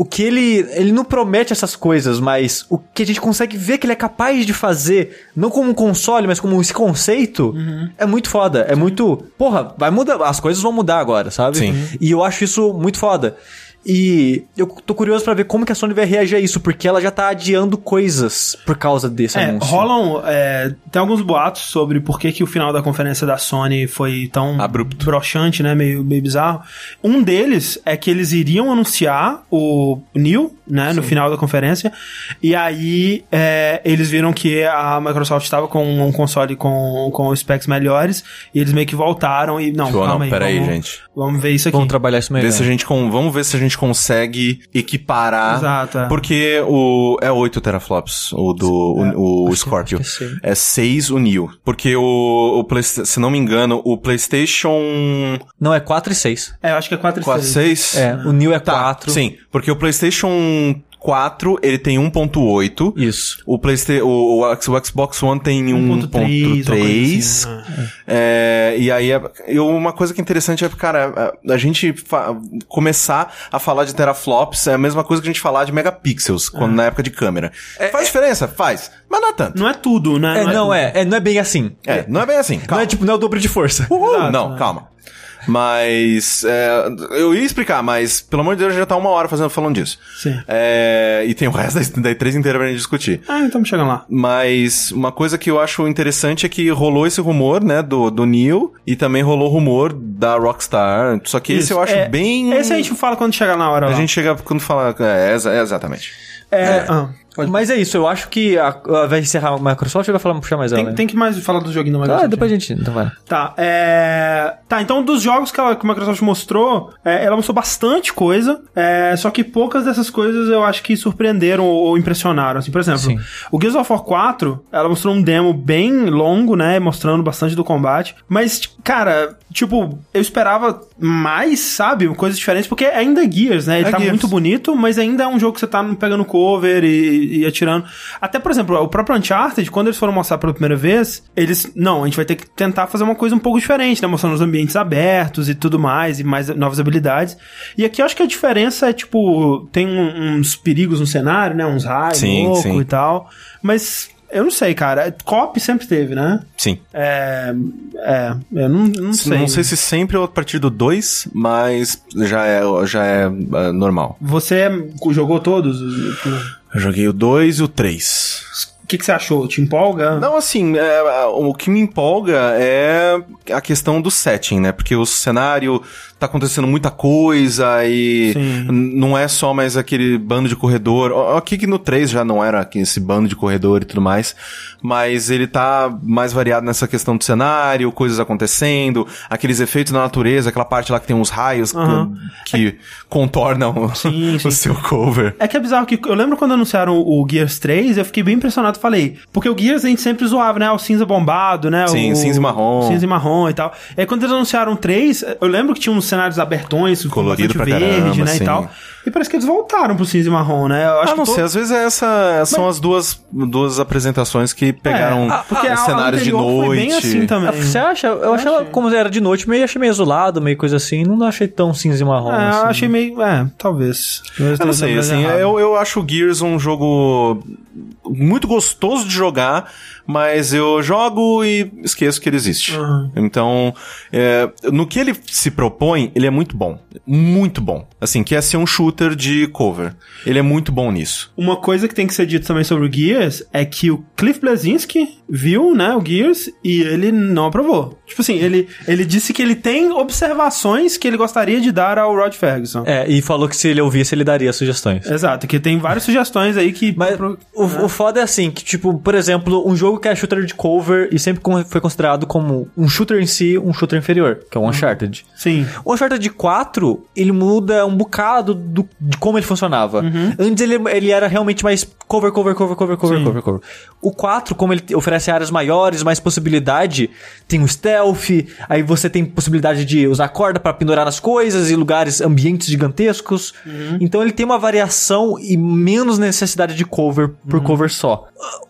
o que ele. Ele não promete essas coisas, mas o que a gente consegue ver que ele é capaz de fazer, não como um console, mas como esse conceito, é muito foda. É muito. Porra, vai mudar. As coisas vão mudar agora, sabe? Sim. E eu acho isso muito foda. E eu tô curioso pra ver como que a Sony vai reagir a isso, porque ela já tá adiando coisas por causa desse É, anúncio. rolam. é, tem alguns boatos sobre por que, que o final da conferência da Sony foi tão Abrupto. broxante, né? Meio, meio bizarro. Um deles é que eles iriam anunciar o New, né? No final da conferência. E aí é, eles viram que a Microsoft estava com um console com, com specs melhores. E eles meio que voltaram e. Não, Tipo, calma não, aí. peraí, vamos, gente. Vamos ver isso aqui. Vamos trabalhar isso melhor. Ver se a gente con- Vamos ver se a gente consegue equiparar. Exato, é. Porque o. É 8 teraflops, o do. O, o Scorpio. é seis. É 6 o Neo. Porque o. o Playsta- se não me engano, o PlayStation Não, é 4 e 6. É, eu acho que é 4 e 4, 6. 6. É, o New é Tá, 4. Sim, porque o PlayStation 4 ele tem 1.8. Isso. O, Playsta o, o Xbox One tem 1.3, 1.3. uma coisa assim, É, e aí, é- eu, uma coisa que é interessante é, cara, a, a gente fa- começar a falar de teraflops é a mesma coisa que a gente falar de megapixels, quando, na época de câmera. faz diferença? Faz. Mas não é tanto. Não é tudo, né? É, não, tudo. é, é, não é bem assim. É, não é bem assim. Não Calma. é tipo, não é o dobro de força. Uhul, Exato, não, né? calma. Mas é, eu ia explicar, mas pelo amor de Deus já tá uma hora fazendo, falando disso. Sim. É, e tem o resto da, da E3 inteira pra gente discutir. Ah, então chegando lá. Mas uma coisa que eu acho interessante é que rolou esse rumor, né, do, do Neil, e também rolou rumor da Rockstar. Só que esse Isso, eu acho é, bem. Esse a gente fala quando chegar na hora A lá. gente chega quando fala. É, exa- é, exatamente. É, ah, Mas é isso, eu acho que a, a- vai encerrar a Microsoft ou vai falar, puxar mais ela? tem, tem que mais falar do joguinho da Microsoft. Ah, depois a gente. Então vai. Tá, é... Tá, então dos jogos que, ela, que a Microsoft mostrou, é, ela mostrou bastante coisa, é, só que poucas dessas coisas eu acho que surpreenderam ou, ou impressionaram. Assim, por exemplo, Sim. o Gears of War 4, ela mostrou um demo bem longo, né, mostrando bastante do combate, mas, tipo, cara, tipo, eu esperava mais, sabe, coisas diferentes, porque ainda é Gears, né, ele É tá Gears. muito bonito, mas ainda é um jogo que você tá pegando cover e, e atirando. Até, por exemplo, o próprio Uncharted, quando eles foram mostrar pela primeira vez, eles, não, a gente vai ter que tentar fazer uma coisa um pouco diferente, né? Mostrando os ambientes abertos e tudo mais, e mais novas habilidades. E aqui eu acho que a diferença é, tipo, tem um- uns perigos no cenário, né? Uns raios Sim, louco sim. e tal. Mas Eu não sei, cara. Cop sempre teve, né? Sim. É. É. Eu não, não sei. Não sei se sempre ou a partir do 2, mas já é, já é ah, normal. Você jogou todos? Eu joguei o 2 e o 3. O que, que você achou? Te empolga? Não, assim, é, o que me empolga é a questão do setting, né? Porque o cenário tá acontecendo muita coisa e não é só mais aquele bando de corredor. Aqui que no 3 já não era esse bando de corredor e tudo mais, mas ele tá mais variado nessa questão do cenário, coisas acontecendo, aqueles efeitos na natureza, aquela parte lá que tem uns raios que- Aham. que, contornam Sim, sim. o seu cover. É que é bizarro que eu lembro quando anunciaram o Gears 3, eu fiquei bem impressionado, falei, porque o Gears a gente sempre zoava, né? O cinza bombado, né? Sim, o, cinza e marrom. Cinza e marrom e tal. E aí quando eles anunciaram o 3, eu lembro que tinha uns cenários abertões, Colorido pra verde, caramba, né? E tal. E parece que eles voltaram pro cinza e marrom, né? Eu acho Ah, não que sei, to- às vezes essa, são as duas, duas apresenções que pegaram É, porque a- os a cenários de noite. Foi bem assim também. Ah, Você acha? Eu achei ela, como era de noite, meio achei meio azulado, meio coisa assim. Não achei tão cinza e marrom. É, assim. eu achei meio. É, talvez. Eu não sei, assim, eu, eu acho o Gears um jogo muito gostoso de jogar, mas eu jogo e esqueço que ele existe. Uhum. Então, é, no que ele se propõe, ele é muito bom. Muito bom. Assim, que é ser um shooter de cover. Ele é muito bom nisso. Uma coisa que tem que ser dito também sobre o Gears é que o Cliff Blazinski viu, né, o Gears e ele não aprovou. Tipo assim, ele, ele disse que ele tem observações que ele gostaria de dar ao Rod Ferguson. É, e falou que se ele ouvisse, ele daria sugestões. Exato, que tem várias sugestões aí que. Mas o, o foda é assim, que tipo, por exemplo, um jogo que é shooter de cover e sempre foi considerado como um shooter em si, um shooter inferior, que é o Uncharted. Sim. O Uncharted 4, ele muda um bocado do, de como ele funcionava. Antes ele, ele era realmente mais cover, cover, cover, cover, cover, Sim. cover, cover. O 4, como ele oferece áreas maiores, mais possibilidade, tem o stealth, aí você tem possibilidade de usar corda pra pendurar nas coisas e lugares, ambientes gigantescos. Então ele tem uma variação e menos necessidade de cover por cover só.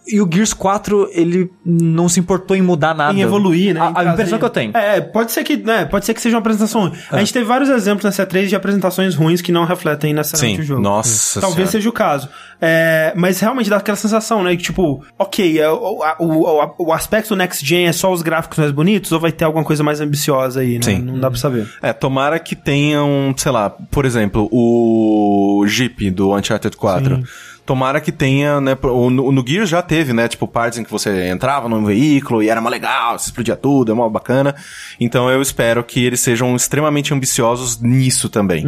E o Gears 4, ele não se importou em mudar nada. Em evoluir, né? A, a impressão que eu tenho. É, pode ser que, né, pode ser que seja uma apresentação ruim. A gente teve vários exemplos nessa 3 de apresentações ruins que não refletem necessariamente Sim, o jogo. nossa Talvez senhora. seja o caso. É, mas realmente dá aquela sensação, né? Que tipo, ok, é, o, o, o, aspecto Next Gen é só os gráficos mais bonitos ou vai ter alguma coisa mais ambiciosa aí, né? Sim. Não dá pra saber. É, tomara que tenham, sei lá, por exemplo, o Jeep do Uncharted 4. Tomara que tenha, né? No, no Gears já teve, né? Tipo, partes em que você entrava num veículo e era mó legal, se explodia tudo, é mó bacana. Então eu espero que eles sejam extremamente ambiciosos nisso também.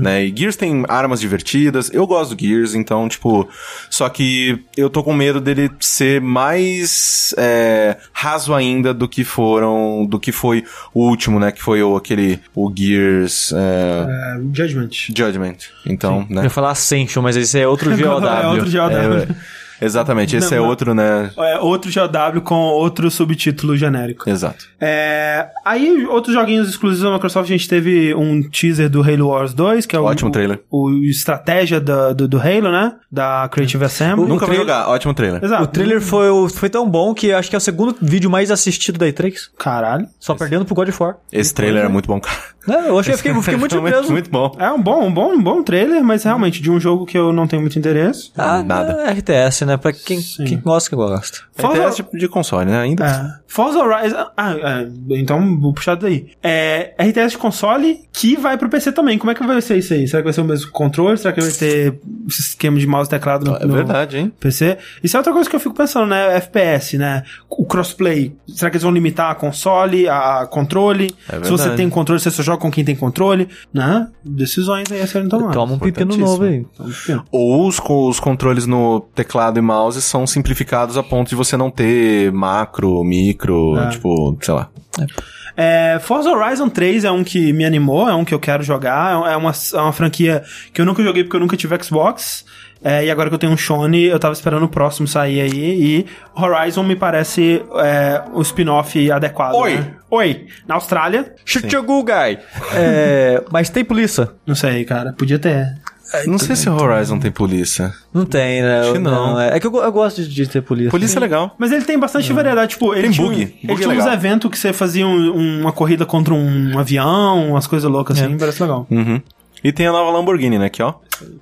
Né? E Gears tem armas divertidas, eu gosto do Gears, então, tipo. Só que eu tô com medo dele ser mais é, raso ainda do que foram. do que foi o último, né? Que foi o, aquele. o Gears. é, É, Judgment. Judgment. Então, Eu né? ia falar Ascension, mas esse é outro GOW. 聊着聊着。exatamente, esse Não, é não. outro, né? É, outro GOW com outro subtítulo genérico. Exato. É, aí, outros joguinhos exclusivos da Microsoft, a gente teve um teaser do Halo Wars 2, que é o, Ótimo trailer. o, o estratégia da- do, do Halo, né? Da Creative Assembly. Nunca vou trailer- jogar, ótimo trailer. Exato. O trailer foi, o- foi tão bom que acho que é o segundo vídeo mais assistido da E3. Caralho. Só perdendo pro God of War. Esse trailer é muito bom, cara. Não, eu achei, eu fiquei, eu fiquei muito surpreso. muito bom. É um bom, um bom, um bom trailer, mas realmente de um jogo que eu não tenho muito interesse. Ah, Nada. é RTS, né? Pra quem, quem gosta, que gosta. Forza- É RTS de, de console, né? Ainda. É. Forza Horizon. Ah, é, então vou puxar daí. É RTS de console que vai pro PC também. Como é que vai ser isso aí? Será que vai ser o mesmo controle? Será que vai ter esse esquema de mouse e teclado no, É verdade, hein? PC? Isso é outra coisa que eu fico pensando, né? FPS, né? O crossplay. Será que eles vão limitar a console, a controle? É Se você tem controle, você só joga com quem tem controle, né? Decisões aí a serem tomadas. Toma um pepino novo aí. Um pepino. Ou os, os controles no teclado e mouse são simplificados a ponto de você não ter macro, micro, É. tipo, sei lá. É, Forza Horizon 3 é um que me animou, é um que eu quero jogar. É uma, é uma franquia que eu nunca joguei porque eu nunca tive Xbox. É, e agora que eu tenho um Sony, eu tava esperando o próximo sair aí. E Horizon me parece é, o spin-off adequado. Oi. né? Oi. Na Austrália, good guy. É, mas tem polícia? não sei, cara. Podia ter. Não sei se o Horizon tem polícia. Não tem, né? Acho que não. é. É que eu, eu gosto de, de ter polícia. Polícia é legal. Mas ele tem bastante variedade. Tipo, ele Tem tinha, bug. Bug ele é tinha uns legal. eventos que você fazia um- uma corrida contra um avião, umas coisas loucas assim. Parece legal. Uhum. E tem a nova Lamborghini, né? Aqui, ó.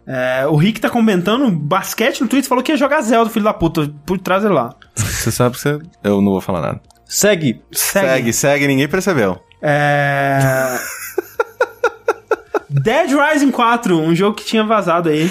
É, o Rick tá comentando basquete no Twitter falou que ia jogar Zelda, filho da puta. Por trás ele lá. Você sabe que você... Eu não vou falar nada. Segue. Segue, segue, ninguém percebeu. É. Dead Rising 4, um jogo que tinha vazado aí.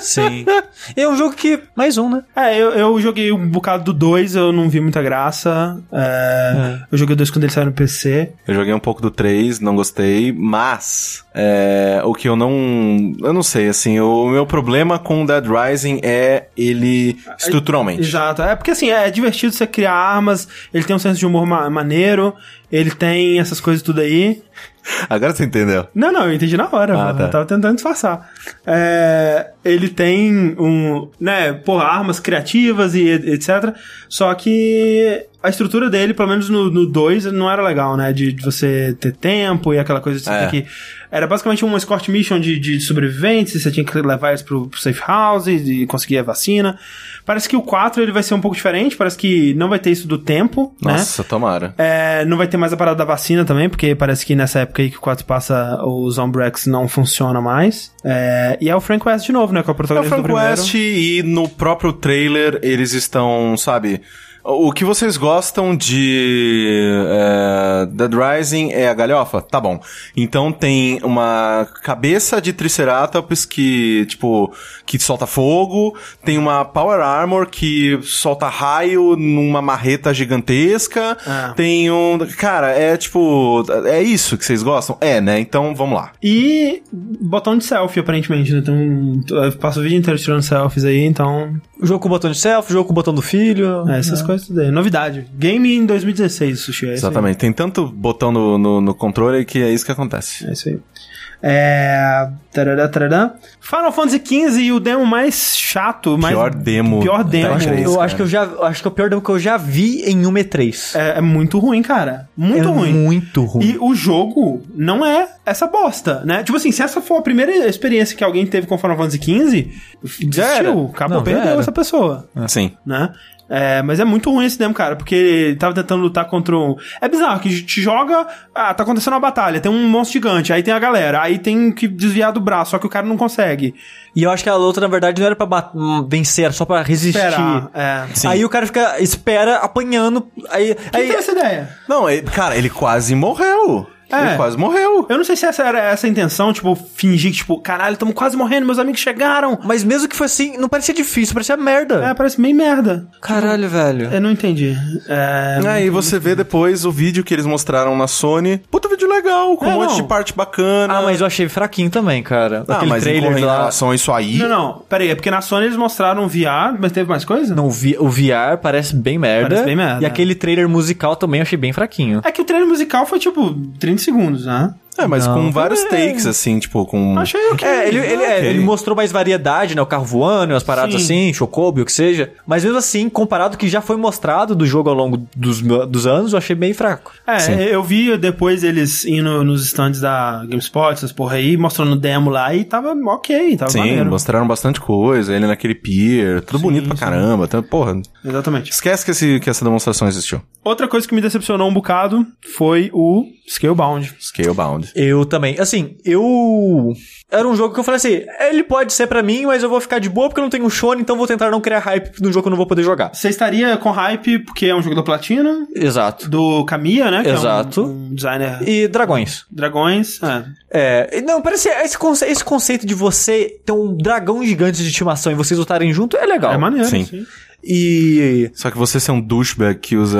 Sim. é um jogo que. Mais um, né? É, eu, eu joguei um bocado do 2, eu não vi muita graça. É, Eu joguei o 2 quando ele saiu no PC. Eu joguei um pouco do 3, não gostei, mas é, o que eu não. Eu não sei, assim, o meu problema com Dead Rising é ele estruturalmente. Exato. É porque assim, é divertido você criar armas, ele tem um senso de humor ma- maneiro, ele tem essas coisas tudo aí. Agora você entendeu. Não, não, eu entendi na hora, Ah, tá. Eu tava tentando disfarçar. É, ele tem um, né, porra, armas criativas e et- etc. Só que a estrutura dele, pelo menos no 2, não era legal, né? De, de você ter tempo e aquela coisa de você É. ter que. Era basicamente uma escort mission de, de sobreviventes, e você tinha que levar eles pro, pro safe house e conseguir a vacina. Parece que o 4 ele vai ser um pouco diferente, parece que não vai ter isso do tempo, né? Nossa, tomara. É, não vai ter mais a parada da vacina também, porque parece que nessa época aí que o 4 passa, o Zombrex não funciona mais. É, e é o Frank West de novo, né? Que é o É o protagonista Frank do primeiro. West e no próprio trailer eles estão, sabe... O que vocês gostam de é, Dead Rising é a galhofa? Tá bom. Então tem uma cabeça de Triceratops que, tipo, que solta fogo, tem uma Power Armor que solta raio numa marreta gigantesca, Ah. tem um... Cara, é tipo... É isso que vocês gostam? É, né? Então vamos lá. E botão de selfie, aparentemente, né? Então, eu passo o vídeo inteiro tirando selfies aí, então. Jogo com o botão de selfie, jogo com o botão do filho. É, essas coisas tudo aí. Novidade. Game em 2016, Sushi. É. Exatamente. Tem tanto botão no, no, no controle que é isso que acontece. É isso aí. É. Tarará, tarará. Final Fantasy XV e o demo mais chato, mais. Pior demo Pior demo. Eu acho, E3, eu acho que eu já. Acho que é o pior demo que eu já vi em uma E3. É, é muito ruim, cara. Muito É ruim. Muito ruim. E o jogo não é essa bosta, né? Tipo assim, se essa for a primeira experiência que alguém teve com Final Fantasy XV, Já era. desistiu, acabou, Não, perdeu essa pessoa, Sim. né? É, mas é muito ruim esse demo, cara, porque ele tava tentando lutar contra um... É bizarro, que te joga... Ah, tá acontecendo uma batalha, tem um monstro gigante, aí tem a galera, aí tem que desviar do braço, só que o cara não consegue. E eu acho que a luta, na verdade, não era pra bat- hum, vencer, era só pra resistir. Esperar, é. Sim. Aí o cara fica, espera, apanhando. Aí, Quem aí teve essa ideia? Não, ele- cara, ele quase morreu. É. Ele quase morreu. Eu não sei se essa era essa a intenção, tipo, fingir que, tipo, caralho, estamos quase morrendo, meus amigos chegaram. Mas mesmo que fosse assim, não parecia difícil, parecia merda. É, parece meio merda. Caralho, velho. Eu não entendi. É... Aí você vê depois o vídeo que eles mostraram na Sony. Puta vídeo legal, com É, um monte não. de parte bacana. Ah, mas eu achei fraquinho também, cara. Ah, Aquele mas em trailer lá. relação a isso aí... Não, não, pera aí, é porque na Sony eles mostraram VR, mas teve mais coisa? Não, o vi- o VR parece bem merda. Parece bem merda, E é. aquele trailer musical também eu achei bem fraquinho. É que o trailer musical foi tipo 30 segundos, né? É, mas Não. com vários É. takes, assim, tipo, com... Achei ok. É, ele, ele, é, ok. ele mostrou mais variedade, né? O carro voando, umas paradas Sim. assim, Chocobo, o que seja. Mas mesmo assim, comparado ao que já foi mostrado do jogo ao longo dos, dos anos, eu achei bem fraco. É, Sim. eu vi depois eles indo nos stands da GameSpot, essas porra aí, mostrando demo lá e tava ok, tava Sim, maneiro. mostraram bastante coisa, ele naquele pier, tudo bonito pra sim. caramba. Então, porra, Exatamente. esquece que, esse, que essa demonstração existiu. Outra coisa que me decepcionou um bocado foi o Scalebound. Scalebound. Eu também. Assim, eu. Era um jogo que eu falei assim: ele pode ser pra mim, mas eu vou ficar de boa porque eu não tenho Shone, então vou tentar não criar hype num jogo que eu não vou poder jogar. Você estaria com hype porque é um jogo da Platina, Exato. do Kamiya, né? Que Exato. É um, um designer E dragões. dragões. É. É. Não, parece esse, conce- esse conceito de você ter um dragão gigante de estimação e vocês lutarem junto é legal. É maneiro, Sim. sim. E. Só que você ser um douchebag que usa...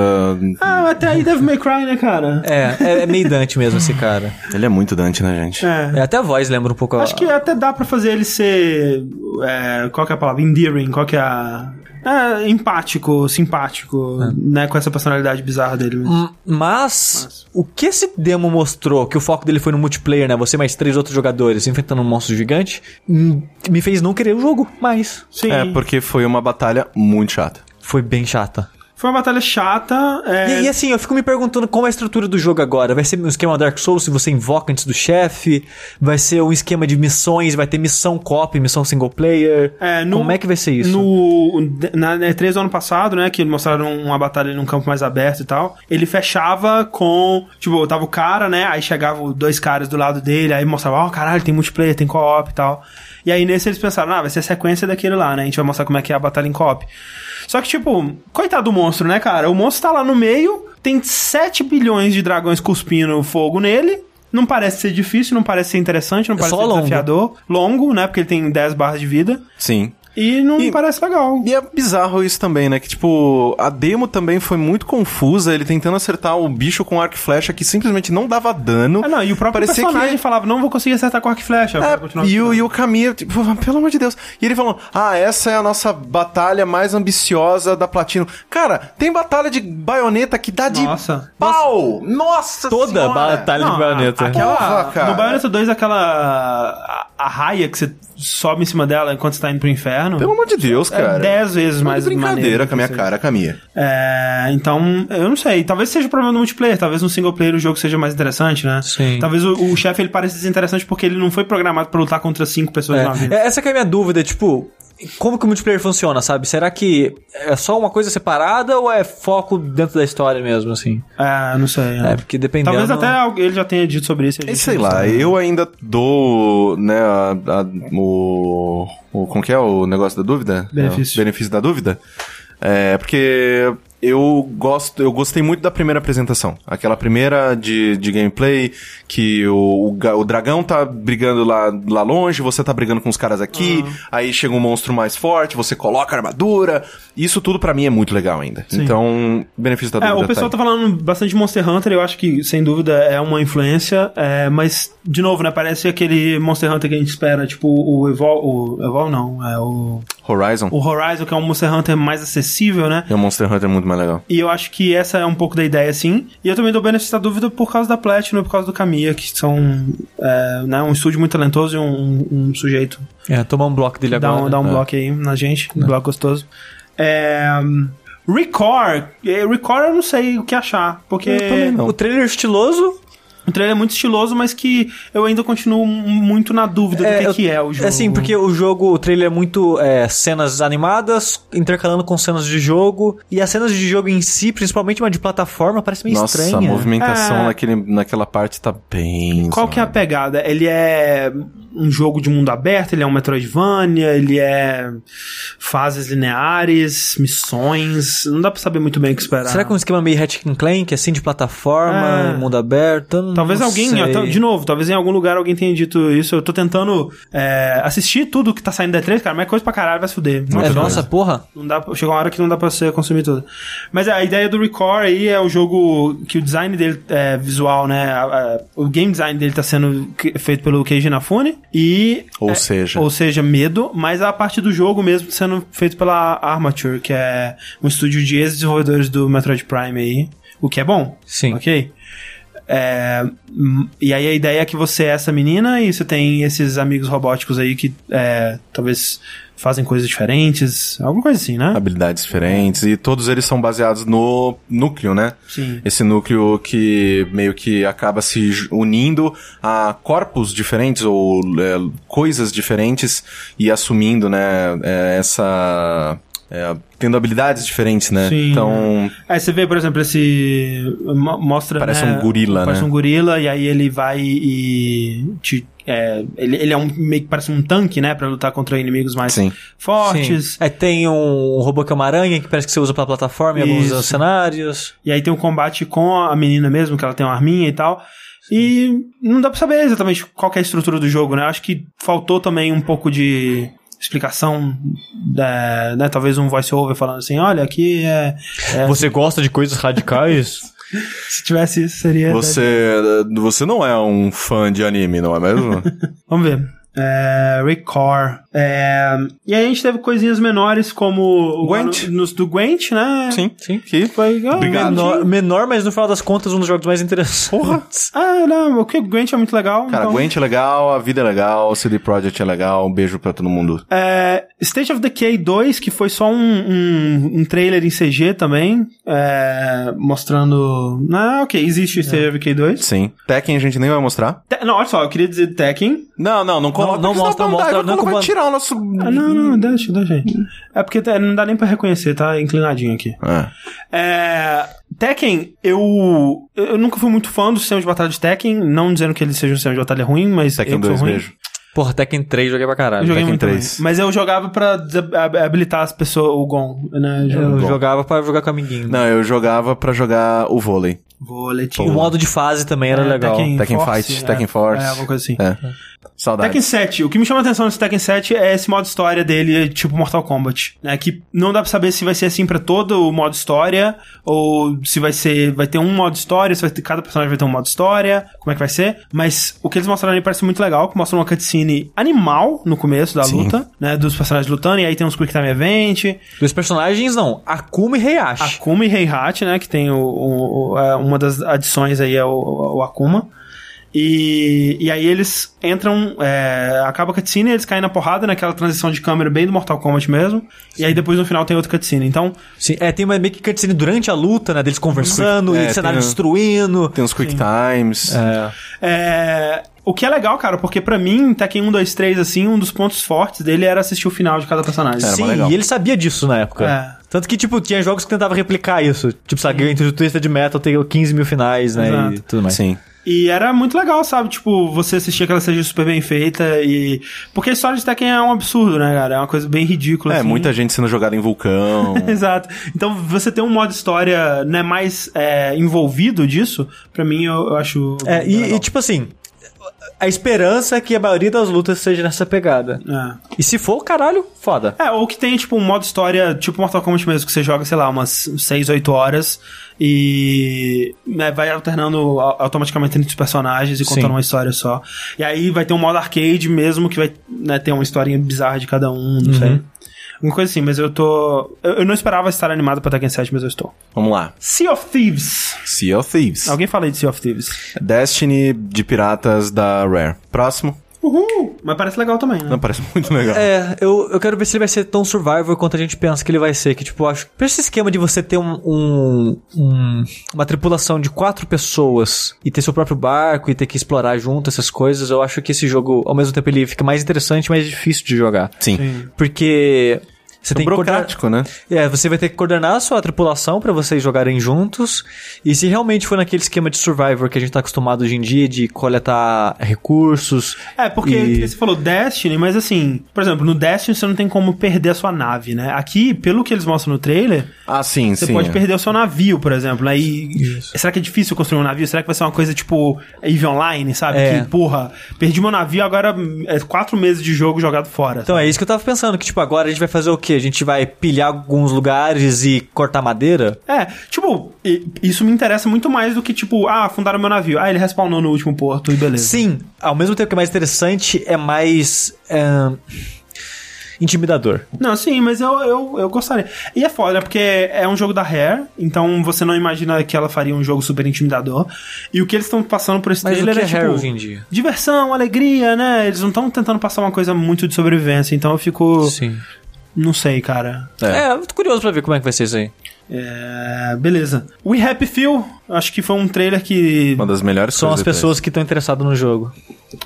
Ah, até aí Devil May Cry, né, cara? É, é, é meio Dante mesmo esse cara. Ele é muito Dante, né, gente? É. É, até a voz lembra um pouco. a- Acho que até dá pra fazer ele ser. é, qual que é a palavra? Endearing, qual que é a. É, empático, simpático, né? Com essa personalidade bizarra dele. mesmo. M- Mas, o que esse demo mostrou, que o foco dele foi no multiplayer, né? Você mais três outros jogadores enfrentando um monstro gigante, hum, me fez não querer o jogo mais. Sim. É, porque foi uma batalha muito chata. Foi bem chata. Foi uma batalha chata. é, E, e assim, eu fico me perguntando como é a estrutura do jogo agora. Vai ser um esquema Dark Souls se você invoca antes do chefe? Vai ser um esquema de missões? Vai ter missão copy, missão single player? É, no- como é que vai ser isso? No, na E3 do ano passado, né, que mostraram uma batalha num campo mais aberto e tal, ele fechava com, tipo, tava o cara, né, aí chegavam dois caras do lado dele, aí mostrava, ó, caralho, tem multiplayer, tem co-op e tal. E aí nesse eles pensaram, ah, vai ser a sequência daquele lá, né, a gente vai mostrar como é que é a batalha em co-op. Só que, tipo, coitado do monstro, né, cara? O monstro tá lá no meio, tem 7 bilhões de dragões cuspindo fogo nele, não parece ser difícil, não parece ser interessante, não É parece só ser longo. desafiador. Longo, né, porque ele tem 10 barras de vida. Sim. E não E- parece legal. E é bizarro isso também, né? Que, tipo, a demo também foi muito confusa, ele tentando acertar o bicho com arco e flecha que simplesmente não dava dano. Ah, não, e o próprio Parecia personagem que... falava, não vou conseguir acertar com arco e flecha. É, e, o, e o Camille, tipo, pelo amor de Deus. E ele falou: Ah, essa é a nossa batalha mais ambiciosa da Platinum. Cara, tem batalha de baioneta que dá de Nossa. pau! Nossa Toda senhora! batalha de baioneta. Aquela, Porra, cara. no Bayonetta 2, aquela... A, a raia que você sobe em cima dela enquanto você tá indo pro inferno... Pelo amor de Deus, é cara. 10 vezes Tá de mais brincadeira maneiro com a minha cara, Camille. É, então, eu não sei. Talvez seja o problema do multiplayer. Talvez no single player o jogo seja mais interessante, né? Sim. Talvez o, o chefe ele pareça desinteressante porque ele não foi programado pra lutar contra cinco pessoas de uma vez. É, essa que é a minha dúvida, tipo, como que o multiplayer funciona, sabe? Será que é só uma coisa separada ou é foco dentro da história mesmo, assim? É, não sei. É, porque dependendo... Talvez até ele já tenha dito sobre isso. a gente sei lá, sabe. eu ainda dou, né, a- a- o, o. Como que é o negócio da dúvida? Benefício. É, benefício da dúvida? É, porque eu gosto, eu gostei muito da primeira apresentação. Aquela primeira de, de gameplay, que o, o, o dragão tá brigando lá, lá longe, você tá brigando com os caras aqui, aí chega um monstro mais forte, você coloca a armadura. Isso tudo pra mim é muito legal ainda. Então, benefício da É, dúvida. o pessoal tá tá falando bastante de Monster Hunter, eu acho que, sem dúvida, é uma influência, é, mas, de novo, né, parece aquele Monster Hunter que a gente espera, tipo, o Evol... O Evol não, é o... Horizon O Horizon, que é um Monster Hunter mais acessível, né? é um Monster Hunter muito mais legal. E eu acho que essa é um pouco da ideia, sim. E eu também dou benefício da dúvida por causa da Platinum e por causa do Kamiya, que são é, né, um estúdio muito talentoso e um, um sujeito. É, tomar um bloco dele Dá agora. um, dá um É. bloco aí na gente, um bloco gostoso. É, Record. é, Record eu não sei o que achar, porque Eu também não. O trailer estiloso... o trailer é muito estiloso, mas que eu ainda continuo muito na dúvida do que, eu- que é o jogo. Assim, porque o jogo, o trailer é muito é, cenas animadas, intercalando com cenas de jogo. E as cenas de jogo em si, principalmente uma de plataforma, parece meio Nossa, estranha. a movimentação É. naquele, naquela parte tá bem. Qual que é a pegada? Ele é um jogo de mundo aberto, ele é um Metroidvania, ele é fases lineares, missões, não dá pra saber muito bem o que esperar. Será que é um esquema meio Hatch Clank, assim, de plataforma, É. mundo aberto? Eu Talvez alguém, de novo, talvez em algum lugar alguém tenha dito isso. Eu tô tentando é, assistir tudo que tá saindo da E3, cara, mas é coisa pra caralho, vai se fuder. É, Nossa, porra. Não dá, chegou uma hora que não dá pra você consumir tudo. Mas a ideia do Record aí é o jogo que o design dele é visual, né? o game design dele tá sendo feito pelo Keiji Inafune e... Ou é, seja. Ou seja, medo, mas a parte do jogo mesmo sendo feito pela Armature, que é um estúdio de ex-desenvolvedores do Metroid Prime aí, o que é bom. Sim. Ok? É, e aí a ideia é que você é essa menina e você tem esses amigos robóticos aí que é, talvez fazem coisas diferentes, alguma coisa assim, né? Habilidades diferentes, e todos eles são baseados no núcleo, né? Sim. Esse núcleo que meio que acaba se unindo a corpos diferentes ou é, coisas diferentes e assumindo, né, é, essa. É, tendo habilidades diferentes, né? Sim. Então, Aí você vê, por exemplo, esse. mo- Mostra. Parece né, um gorila, Parece né? um gorila, e aí ele vai e. Te, é, ele, ele é um meio que parece um tanque, né? Pra lutar contra inimigos mais Sim. fortes. Sim. Aí tem um robô que é uma aranha, que parece que você usa pra plataforma em alguns Isso. cenários. E aí tem um combate com a menina mesmo, que ela tem uma arminha e tal. E não dá pra saber exatamente qual que é a estrutura do jogo, né? Acho que faltou também um pouco de explicação, é, né? Talvez um voice-over falando assim, olha, aqui é... é- Você gosta de coisas radicais? se tivesse isso, seria... você, você não é um fã de anime, não é mesmo? Vamos ver. É, Record. É, e aí a gente teve coisinhas menores como o Gwent. nos do Gwent, né? Sim, Sim. Que Foi, ah, Obrigado. Menor, menor, mas no final das contas, um dos jogos mais interessantes. Ah, não, o que o Gwent é muito legal. Cara, então, Gwent é legal, a vida é legal, CD Projekt é legal, um beijo pra todo mundo. É, State of Decay 2, que foi só um, um, um trailer em CG também, é, mostrando... Ah, ok, existe State of Decay 2. Sim. Tekken a gente nem vai mostrar. Te- não, olha só, eu queria dizer Tekken. Não, não, não coloca. não porque mostra, senão mostra, não vai tirar o nosso... Ah, não, não, deixa, deixa aí. É porque tá- não dá nem pra reconhecer, tá inclinadinho aqui. É. É, Tekken, eu, eu nunca fui muito fã do sistema de batalha de Tekken, não dizendo que ele seja um sistema de batalha ruim, mas Tekken eu que sou 2, ruim. beijo. Porra, Tekken 3 joguei pra Eu caralho. joguei Tekken muito 3. ruim. Mas eu jogava pra habilitar as pessoas, o Gon, né? Eu Bom. jogava pra jogar com amiguinho. Não, eu jogava pra jogar o vôlei. O modo de fase também era É, legal. Tekken Force, Fight, é. Tekken Force. É, alguma coisa assim. É. Saudades. Tekken 7. O que me chama a atenção nesse Tekken 7 é esse modo história dele, tipo Mortal Kombat, né? Que não dá pra saber se vai ser assim pra todo o modo história, ou se vai ser, vai ter um modo história, se vai ter, cada personagem vai ter um modo história, como é que vai ser. Mas o que eles mostraram ali parece muito legal, que mostra uma cutscene animal no começo da Sim. luta, né? Dos personagens lutando, e aí tem uns Quick Time Event, Dos personagens, não. Akuma e Heihachi. Akuma e Heihachi, né? Que tem o, o- o- é, uma das adições aí é o, o Akuma. E, e aí eles entram, é, acaba a cutscene, eles caem na porrada naquela transição de câmera bem do Mortal Kombat mesmo. E aí depois no final tem outra cutscene. Então, Sim, é, tem uma meio que cutscene durante a luta, né? Deles conversando, É, e o cenário tem um- destruindo. Tem uns Quick Times. É. é, o que é legal, cara, porque pra mim, Tekken 1, 2, 3, assim, um dos pontos fortes dele era assistir o final de cada personagem. Era Sim, e ele sabia disso na época. É. Tanto que, tipo, tinha jogos que tentavam replicar isso. Tipo, sabe, entre o Twisted Metal tem 15 mil finais, né? E Exato. tudo mais. Sim. E era muito legal, sabe? Tipo, você assistir aquela seja super bem feita e... Porque a história de Tekken é um absurdo, né, cara? É uma coisa bem ridícula, É, assim. muita gente sendo jogada em vulcão. Exato. Então, você ter um modo história né, mais é, envolvido disso, pra mim, eu, eu acho. É, e, legal. e, tipo assim, a esperança é que a maioria das lutas seja nessa pegada. É. E se for, caralho, foda. É, ou que tem, tipo, um modo história, tipo Mortal Kombat mesmo, que você joga, sei lá, umas 6, 8 horas e né, vai alternando au- automaticamente entre os personagens e contando Sim. uma história só. E aí vai ter um modo arcade mesmo, que vai né, ter uma historinha bizarra de cada um, não sei. Uma coisa assim, mas eu tô... Eu, eu não esperava estar animado pra Tekken 7, mas eu estou. Vamos lá. Sea of Thieves. Sea of Thieves. Alguém fala aí de Sea of Thieves. Destiny de piratas da Rare. Próximo. Uhul! Mas parece legal também, né? Não, parece muito legal. É, eu, eu quero ver se ele vai ser tão survival quanto a gente pensa que ele vai ser. Que, tipo, eu acho. Pra esse esquema de você ter um, um- um- uma tripulação de quatro pessoas e ter seu próprio barco e ter que explorar junto essas coisas, eu acho que esse jogo, ao mesmo tempo, ele fica mais interessante e mais difícil de jogar. Sim. Sim. Porque. Você tem que coordenar, burocrático, né? é, você vai ter que coordenar a sua tripulação pra vocês jogarem juntos. E se realmente for naquele esquema de Survivor que a gente tá acostumado hoje em dia, de coletar recursos. É, porque e- você falou Destiny, mas assim, por exemplo, no Destiny você não tem como perder a sua nave, né? Aqui, pelo que eles mostram no trailer, Ah, sim, você sim. pode é. perder o seu navio, por exemplo, né? E será que é difícil construir um navio? Será que vai ser uma coisa tipo EVE Online, sabe? É. Que, porra, perdi meu navio, agora é quatro meses de jogo jogado fora. Então é isso que eu tava pensando, que tipo, agora a gente vai fazer o quê? A gente vai pilhar alguns lugares e cortar madeira? É, tipo, isso me interessa muito mais do que, tipo, ah, fundaram meu navio. Ah, ele respawnou no último porto e beleza. Sim, ao mesmo tempo que é mais interessante, é mais. é, intimidador. Não, sim, mas eu, eu, eu gostaria. E é foda, né? Porque é um jogo da Rare, então você não imagina que ela faria um jogo super intimidador. E o que eles estão passando por esse Mas o trailer que é é, tipo... Hoje em dia? Diversão, alegria, né? Eles não estão tentando passar uma coisa muito de sobrevivência, então eu fico... Sim. Não sei, cara. É, eu tô curioso pra ver como é que vai ser isso aí. É... Beleza. We Happy Few, acho que foi um trailer que... Uma das melhores São as pessoas que estão interessadas no jogo.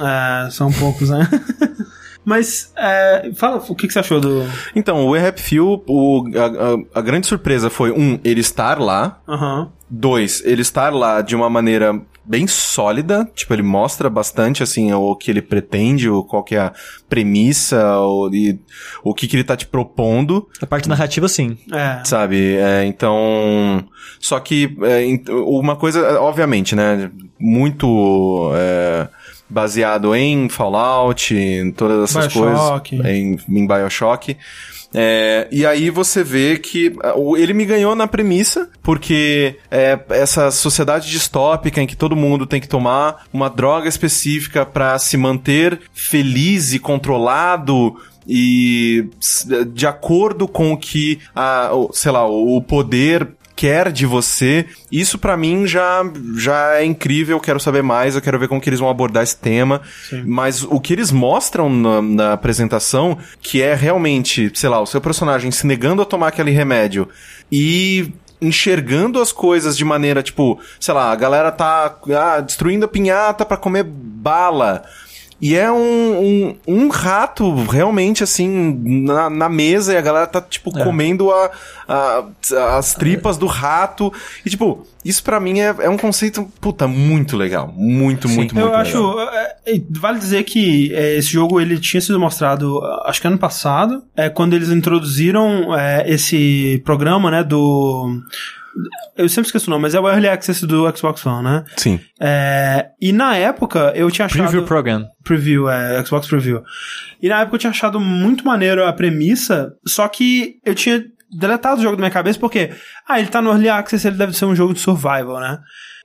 É, são poucos, né? Mas, é, fala, o que, que você achou do... Então, o We Happy Few, o, a, a- a grande surpresa foi, um, ele estar lá. Aham. Dois, ele estar lá de uma maneira bem sólida. Tipo, ele mostra bastante, assim, o que ele pretende, o, qual que é a premissa, o, e, o que, que ele tá te propondo. A parte narrativa, sim. É. Sabe? É, então. Só que é, uma coisa, obviamente, né? Muito é, baseado em Fallout, em todas essas Bioshock. coisas. Em, em Bioshock. É, e aí você vê que ah, ele me ganhou na premissa, porque é essa sociedade distópica em que todo mundo tem que tomar uma droga específica pra se manter feliz e controlado e de acordo com o que, a, sei lá, o poder quer de você. Isso pra mim já, já é incrível, eu quero saber mais, eu quero ver como que eles vão abordar esse tema. Mas o que eles mostram na, na apresentação, que é realmente, sei lá, o seu personagem se negando a tomar aquele remédio e enxergando as coisas de maneira, tipo, sei lá, a galera tá ah, destruindo a pinhata pra comer bala. E é um, um, um rato realmente assim na, na mesa e a galera tá tipo comendo a, a- as tripas do rato. E tipo, isso pra mim é, é um conceito, puta, muito legal. Muito, muito, muito Eu acho. é, é, vale dizer que é, esse jogo ele tinha sido mostrado, acho que ano passado, é, quando eles introduziram é, esse programa, né, do. Eu sempre esqueço o nome, mas é o Early Access do Xbox One, né? Sim. É, e na época eu tinha achado. Preview Program. Preview, é, Xbox Preview. E na época eu tinha achado muito maneiro a premissa, só que eu tinha deletado o jogo da minha cabeça porque, ah, ele tá no Early Access, ele deve ser um jogo de survival, né?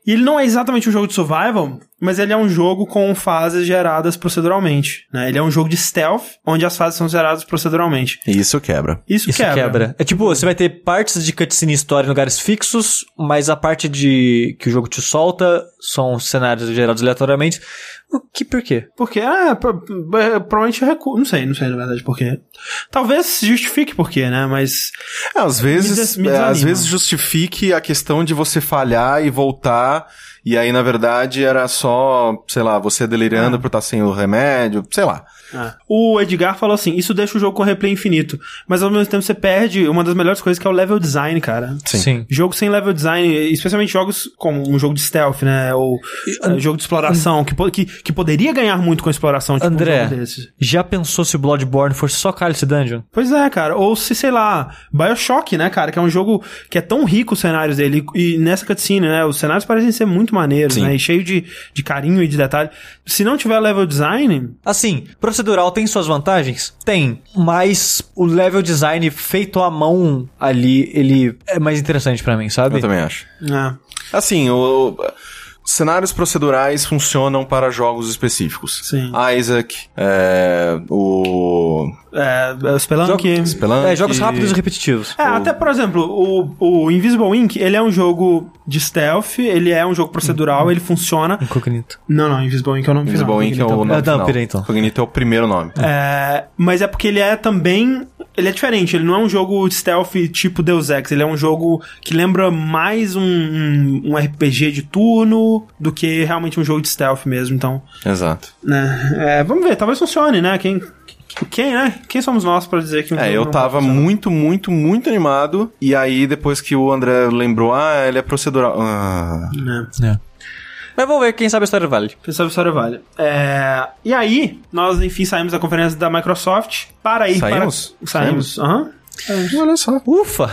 E ele não é exatamente um jogo de survival, mas ele é um jogo com fases geradas proceduralmente, né? Ele é um jogo de stealth, onde as fases são geradas proceduralmente. Isso quebra. Isso, Isso quebra. quebra. É tipo, você vai ter partes de cutscene e história em lugares fixos, mas a parte de que o jogo te solta são cenários gerados aleatoriamente. O que por quê? Porque, ah, pro- é, provavelmente recu... Não sei, não sei na verdade por quê. Talvez justifique por quê, né? Mas É, às vezes, des- me é, às desanima. vezes justifique a questão de você falhar e voltar. E aí, na verdade, era só, sei lá, você delirando por estar sem o remédio, sei lá. Ah. O Edgar falou assim: isso deixa o jogo com replay infinito. Mas ao mesmo tempo você perde uma das melhores coisas que é o level design, cara. Sim. Jogo sem level design, especialmente jogos como um jogo de stealth, né? Ou eh, jogo de exploração, que, que, que poderia ganhar muito com a exploração, tipo André. um jogo desses. Já pensou se o Bloodborne fosse só Cálice Dungeon? Pois é, cara. Ou se, sei lá, Bioshock, né, cara? Que é um jogo que é tão rico os cenários dele. E nessa cutscene, né? Os cenários parecem ser muito maneiros, Sim. né? E cheio de, de carinho e de detalhe. Se não tiver level design, Assim, procedural tem suas vantagens? Tem. Mas o level design feito à mão ali, ele é mais interessante pra mim, sabe? Eu também acho. né? Assim, o, cenários procedurais funcionam para jogos específicos. Sim. Isaac, é, o É, é, Spelunk. Spelunk. É, jogos rápidos e repetitivos. É, até, por exemplo, o, o Invisible Ink, ele é um jogo de stealth, ele é um jogo procedural, ele funciona... Incognito. Não, não, Invisible Ink é o nome Invisible final. Ink é o Incognito nome não, final. peraí, então. Cognito é o primeiro nome. É, mas é porque ele é também. Ele é diferente, ele não é um jogo de stealth tipo Deus Ex, ele é um jogo que lembra mais um, um, um RPG de turno do que realmente um jogo de stealth mesmo, então. Exato. Né, é, vamos ver, talvez funcione, né? Quem. Quem, né? Quem somos nós pra dizer que um É, jogo eu tava muito, muito, muito animado. E aí, depois que o André lembrou, ah, ele é procedural. Ah, Né. É. Mas vamos ver, quem sabe a história vale. Quem sabe a história vale. É, e aí, nós enfim saímos da conferência da Microsoft para ir Saímos? para. Saímos. Aham. olha só. Ufa!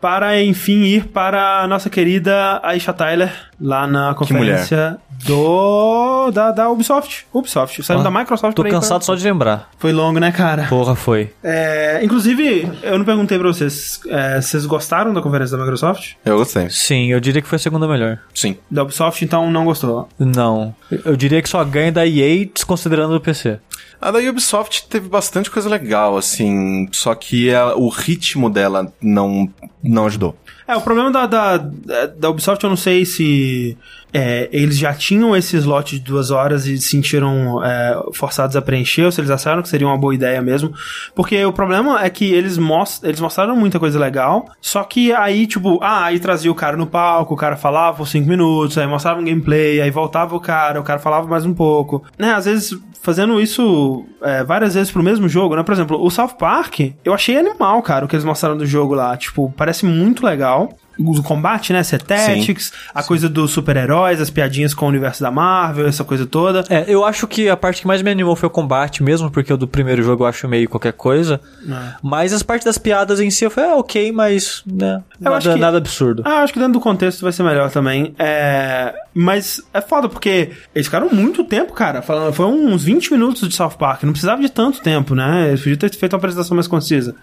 Para enfim ir para a nossa querida Aisha Tyler lá na conferência do da, da Ubisoft. Ubisoft. Saímos Ah, da Microsoft Tô pra ir pra- cansado só de lembrar. Foi longo, né, cara? Porra, foi. É, inclusive, eu não perguntei pra vocês, é, vocês gostaram da conferência da Microsoft? Eu gostei. Sim, eu diria que foi a segunda melhor. Sim. Da Ubisoft, então não gostou. Não. Eu diria que só ganha da EA desconsiderando o PC. A da Ubisoft teve bastante coisa legal, assim. Só que a- o ritmo dela não, não ajudou. É, o problema da, da, da Ubisoft, eu não sei se é, eles já tinham esse slot de duas horas e se sentiram é, forçados a preencher, ou se eles acharam que seria uma boa ideia mesmo. Porque o problema é que eles, most eles mostraram muita coisa legal, só que aí, tipo, ah, aí trazia o cara no palco, o cara falava por cinco minutos, aí mostrava um gameplay, aí voltava o cara, o cara falava mais um pouco. Né, às vezes fazendo isso é, várias vezes pro mesmo jogo, né? Por exemplo, o South Park, eu achei animal, cara, o que eles mostraram do jogo lá. Tipo, parece muito legal. O combate, né? Ser Tactics, a coisa dos super-heróis, as piadinhas com o universo da Marvel, essa coisa toda. É, eu acho que a parte que mais me animou foi o combate mesmo, porque o do primeiro jogo eu acho meio qualquer coisa. É. Mas as partes das piadas em si eu falei, ah, ok, mas né, nada, que- nada absurdo. Ah, acho que dentro do contexto vai ser melhor também. É... Mas é foda, porque eles ficaram muito tempo, cara. Falando, foi uns 20 minutos de South Park. Não precisava de tanto tempo, né? Eles podiam ter feito uma apresentação mais concisa.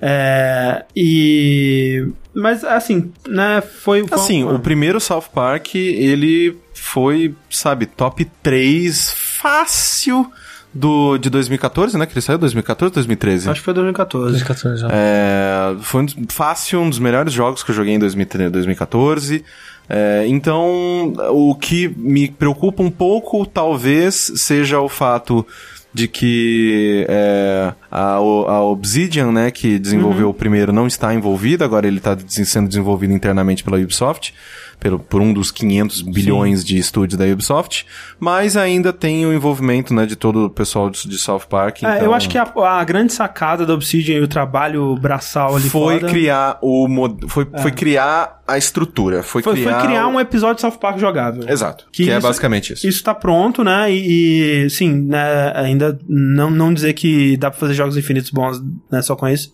É... E. Mas, assim, né? Foi. Assim, o primeiro South Park, ele foi, sabe, top 3 fácil do, de 2014, né? Que ele saiu 2014, 2013? Acho que foi 2014. 2014 já. É, foi um dos- fácil, um dos melhores jogos que eu joguei em 2013, 2014. É, então, o que me preocupa um pouco, talvez, seja o fato de que é, a, a Obsidian, né, que desenvolveu o primeiro, não está envolvida, agora ele está sendo desenvolvido internamente pela Ubisoft, pelo, por um dos 500 bilhões de estúdios da Ubisoft, mas ainda tem o envolvimento, né, de todo o pessoal de, de South Park. É, então- eu acho que a, a grande sacada da Obsidian e o trabalho braçal ali foi foda, criar o foi, foi criar a estrutura, foi, foi, criar foi criar o- um episódio de South Park jogável. Exato, Que que, é isso- basicamente isso. Isso tá pronto, né? E, e, sim, né, ainda não, não dizer que dá pra fazer jogos infinitos bons né, só com isso.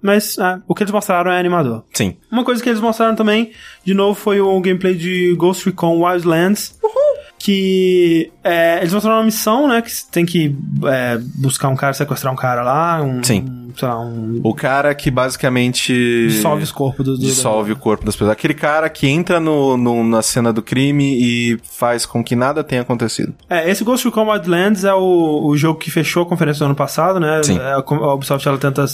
Mas é, o que eles mostraram é animador. Sim. Uma coisa que eles mostraram também, de novo, foi o gameplay de Ghost Recon Wildlands. Que é, eles mostraram uma missão, né? Que você tem que é, buscar um cara, sequestrar um cara lá. Um, Sim. um, sei lá, um. O cara que basicamente Dissolve os corpos do. do dissolve o corpo das pessoas. Aquele cara que entra no, no- na cena do crime e faz com que nada tenha acontecido. É, esse Ghost Recon Wildlands é o, o jogo que fechou a conferência do ano passado, né? Sim. É, A, a Ubisoft ela tenta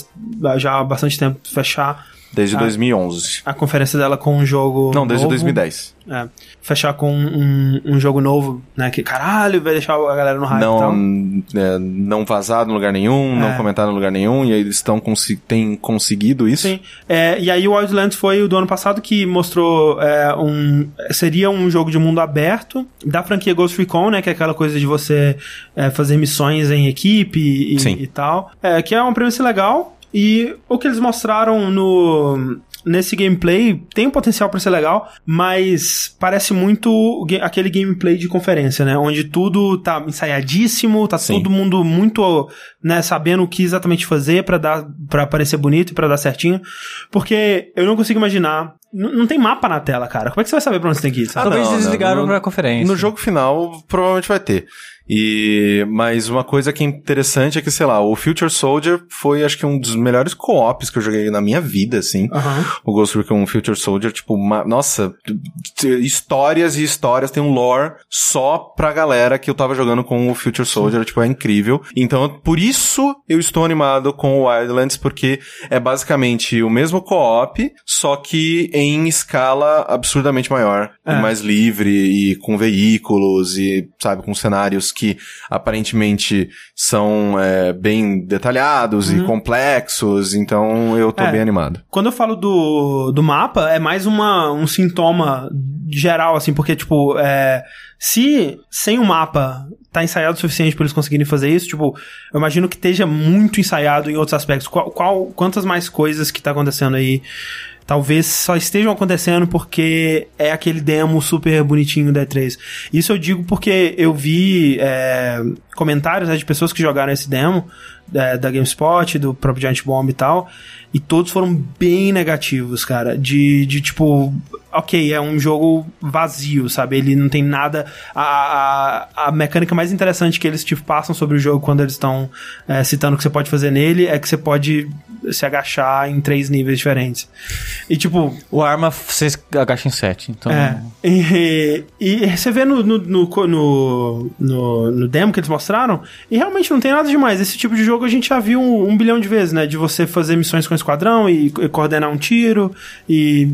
já há bastante tempo fechar Desde Ah. 2011. a conferência dela com um jogo. Não, desde novo. 2010. É, fechar com um, um jogo novo, né? Que caralho, vai deixar a galera no hype tal. Não, é, não vazado em lugar nenhum, É. não comentado em lugar nenhum, e aí eles estão têm conseguido isso. Sim. É, e aí o Wildlands foi o do ano passado que mostrou é, um. Seria um jogo de mundo aberto da franquia Ghost Recon, né? Que é aquela coisa de você é, fazer missões em equipe e, e tal. É, que é uma premissa legal. E o que eles mostraram no. Nesse gameplay tem um potencial pra ser legal, mas parece muito aquele gameplay de conferência, né? Onde tudo tá ensaiadíssimo, tá Sim. todo mundo muito, né, sabendo o que exatamente fazer pra dar para parecer bonito e pra dar certinho. Porque eu não consigo imaginar, não tem mapa na tela, cara. Como é que você vai saber pra onde você tem que ir? sabe? Talvez não, eles não, ligaram no- pra conferência. No jogo final, provavelmente vai ter. E, mas uma coisa que é interessante é que, sei lá, o Future Soldier foi, acho que, um dos melhores co-ops que eu joguei na minha vida, assim. Aham. O Ghost Recon Future Soldier, tipo, uma- nossa, histórias e histórias, tem um lore só pra galera que eu tava jogando com o Future Soldier, tipo, é incrível. Então, por isso eu estou animado com o Wildlands, porque é basicamente o mesmo co-op, só que em escala absurdamente maior, É. e mais livre, e com veículos, e, sabe, com cenários que aparentemente são é, bem detalhados e complexos, então eu tô É. bem animado. Quando eu falo do, do mapa, é mais uma, um sintoma geral, assim, porque, tipo, é, se sem o mapa tá ensaiado o suficiente pra eles conseguirem fazer isso, tipo, eu imagino que esteja muito ensaiado em outros aspectos. Qual, qual- quantas mais coisas que tá acontecendo aí talvez só estejam acontecendo porque é aquele demo super bonitinho da E3. Isso eu digo porque eu vi é, comentários né, de pessoas que jogaram esse demo é, da GameSpot, do próprio Giant Bomb e tal, e todos foram bem negativos, cara. De, de tipo, ok, é um jogo vazio, sabe? Ele não tem nada. A, a, a mecânica mais interessante que eles te passam sobre o jogo quando eles estão é, citando o que você pode fazer nele é que você pode se agachar em três níveis diferentes. E tipo, O arma você agacha em 7, então... é. E, e você vê no, no, no, no, no- demo que eles mostraram, e realmente não tem nada demais. Esse tipo de jogo a gente já viu um, um bilhão de vezes, né? De você fazer missões com o esquadrão e, e coordenar um tiro. E.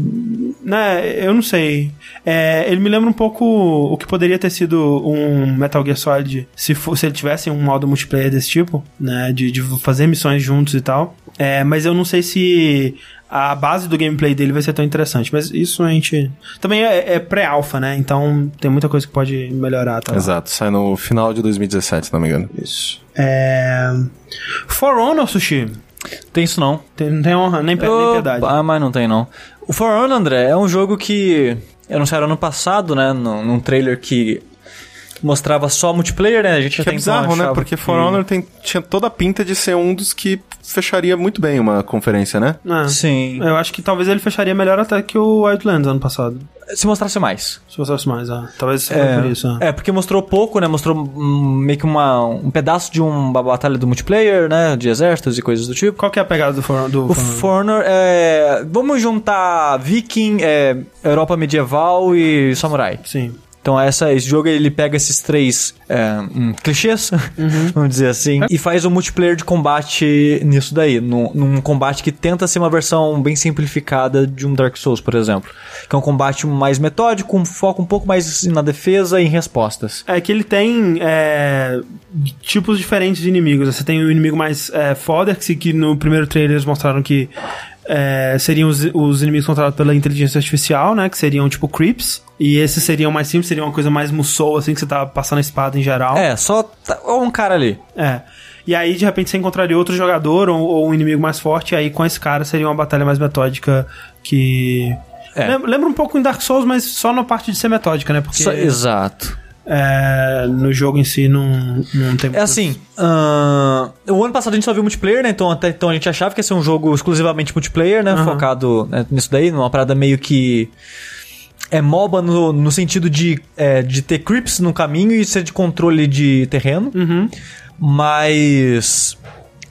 né, eu não sei. É, ele me lembra um pouco o que poderia ter sido um Metal Gear Solid se, fo- se ele tivesse um modo multiplayer desse tipo, né? De, de fazer missões juntos e tal. É, mas eu não sei se a base do gameplay dele vai ser tão interessante. Mas isso a gente. Também é, é pré-alpha, né? Então tem muita coisa que pode melhorar. Tá. Exato, sai no final de 2017, se não me engano. Isso. É. For Honor, Sushi. Tem isso não. Tem, não tem honra, nem, pe- nem piedade. Ah, mas não tem não. O For Honor, André, é um jogo que anunciaram ano passado, né? Num, num trailer que mostrava só multiplayer, né? A gente Que é até então bizarro, né? achava Porque que- For Honor tem, tinha toda a pinta de ser um dos que fecharia muito bem uma conferência, né? É. Sim. Eu acho que talvez ele fecharia melhor até que o Wildlands ano passado. Se mostrasse mais. Se fosse mais, ah. Talvez seja por isso. ah. É, porque mostrou pouco, né? Mostrou hum, meio que uma, um pedaço de uma batalha do multiplayer, né? De exércitos e coisas do tipo. Qual que é a pegada do For, do O For Honor? For Honor é. Vamos juntar Viking, é, Europa medieval e Samurai. Sim. Então essa, esse jogo ele pega esses três é, hum, clichês, vamos dizer assim, e faz um multiplayer de combate nisso daí, num, num combate que tenta ser uma versão bem simplificada de um Dark Souls, por exemplo. Que é um combate mais metódico, um foco um pouco mais na defesa e em respostas. É que ele tem é, tipos diferentes de inimigos. Você tem o inimigo mais é, foda, que no primeiro trailer eles mostraram que é, seriam os, os inimigos controlados pela inteligência artificial, né? Que seriam tipo creeps. E esses seriam mais simples, seriam uma coisa mais musou, assim, que você tá passando a espada em geral. É, só tá- um cara ali. É. E aí, de repente, você encontraria outro jogador ou, ou um inimigo mais forte, e aí com esse cara seria uma batalha mais metódica que. É. Lembra, lembra um pouco em Dark Souls, mas só na parte de ser metódica, né? Porque Só- exato. É, no jogo em si não, não tem É assim, ahn, o ano passado a gente só viu multiplayer, né? Então até então a gente achava que ia ser um jogo exclusivamente multiplayer, né? Aham. Focado né, nisso daí, numa parada meio que. É MOBA no, no sentido de, é, de ter creeps no caminho e ser de controle de terreno. Uhum. Mas.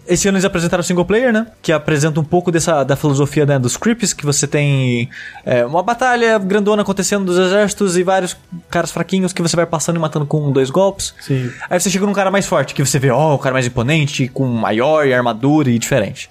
Esse ano eles apresentaram o single player, né? Que apresenta um pouco dessa da filosofia né, dos creeps, que você tem é, uma batalha grandona acontecendo dos exércitos e vários caras fraquinhos que você vai passando e matando com dois golpes. Sim. Aí você chega num cara mais forte, que você vê, ó, o cara mais imponente, com maior e armadura e diferente.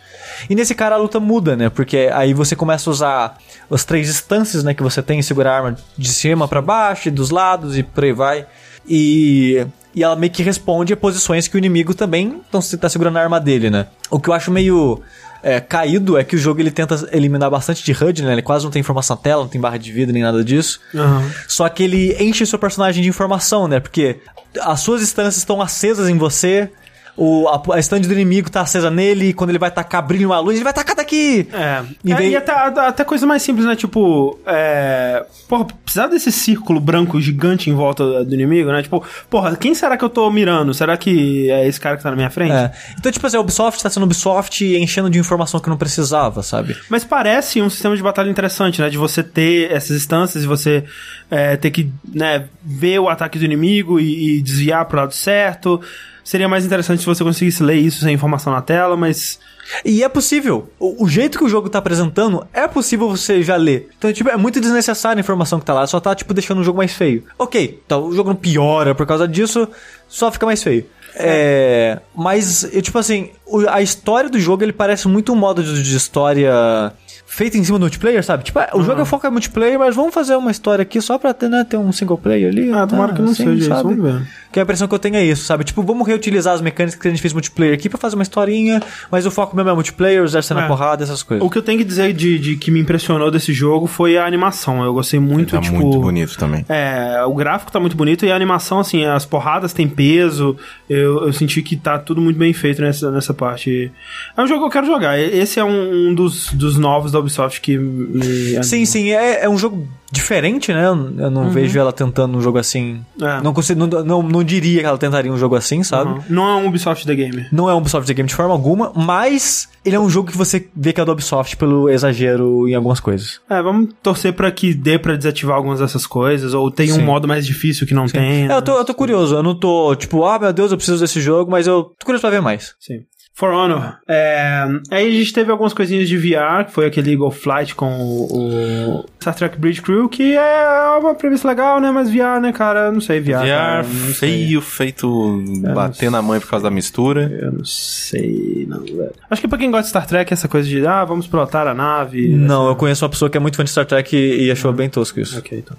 E nesse cara a luta muda, né? Porque aí você começa a usar as três instâncias, né, que você tem, segurar a arma de cima pra baixo e dos lados e por aí vai. E, e ela meio que responde a posições que o inimigo também então, você tá segurando a arma dele, né? O que eu acho meio é, caído é que o jogo ele tenta eliminar bastante de HUD, né? Ele quase não tem informação na tela, não tem barra de vida nem nada disso. Aham. Só que ele enche o seu personagem de informação, né? Porque as suas instâncias estão acesas em você. O, a, a stand do inimigo tá acesa nele, e quando ele vai tacar brilho uma luz, ele vai tacar daqui! É. Em É, vez- E até, até coisa mais simples, né? Tipo, é. Porra, precisar desse círculo branco gigante em volta do inimigo, né? Tipo, porra, quem será que eu tô mirando? Será que é esse cara que tá na minha frente? É. Então, tipo assim, a Ubisoft tá sendo Ubisoft enchendo de informação que não precisava, sabe? Mas parece um sistema de batalha interessante, né? De você ter essas instâncias e você é, ter que né, ver o ataque do inimigo e, e desviar pro lado certo. Seria mais interessante se você conseguisse ler isso sem informação na tela, mas. E é possível. O, o jeito que o jogo tá apresentando, é possível você já ler. Então, tipo, é muito desnecessária a informação que tá lá, só tá, tipo, deixando o jogo mais feio. Ok, então o jogo não piora por causa disso, só fica mais feio. É, mas, eu, tipo assim, a história do jogo, ele parece muito um modo de história feito em cima do multiplayer, sabe? Tipo, é, o jogo é foco em multiplayer, mas vamos fazer uma história aqui só pra ter, né, ter um single player ali. Ah, tomara tá, que não assim, seja isso, sabe? vamos ver. Que a impressão que eu tenho é isso, sabe? Tipo, vamos reutilizar as mecânicas que a gente fez multiplayer aqui pra fazer uma historinha, mas o foco mesmo é multiplayer, os exércitos na É. porrada, essas coisas. O que eu tenho que dizer de, de que me impressionou desse jogo foi a animação. Eu gostei muito, Tá tipo. muito bonito também. É, o gráfico tá muito bonito e a animação, assim, as porradas têm peso. Eu, eu senti que tá tudo muito bem feito nessa, nessa parte. É um jogo que eu quero jogar. Esse é um, um dos, dos novos da Ubisoft que me. anima. Sim, sim, é, é um jogo diferente, né? Eu não vejo ela tentando um jogo assim. Uhum. É. Não, consigo, não, não, não diria que ela tentaria um jogo assim, sabe? Uhum. Não é um Ubisoft The Game. Não é um Ubisoft The Game de forma alguma, mas ele é um jogo que você vê que é do Ubisoft pelo exagero em algumas coisas. É, vamos torcer pra que dê pra desativar algumas dessas coisas, ou tenha um Sim. modo mais difícil que não tem. É, eu, tô, eu tô curioso, eu não tô tipo, ah meu Deus, eu preciso desse jogo, mas eu tô curioso pra ver mais. Sim. For Honor. É, aí a gente teve algumas coisinhas de VR, que foi aquele Eagle Flight com o, o Star Trek Bridge Crew, que é uma premissa legal, né? Mas VR, né, cara? Não sei, VR. cara, VR não sei. feio, feito bater na mãe por causa da mistura. Eu não sei, não, velho. Acho que pra quem gosta de Star Trek, essa coisa de, ah, vamos pilotar a nave. Não, eu conheço uma pessoa que é muito fã de Star Trek e, e achou bem tosco isso. Ok, então.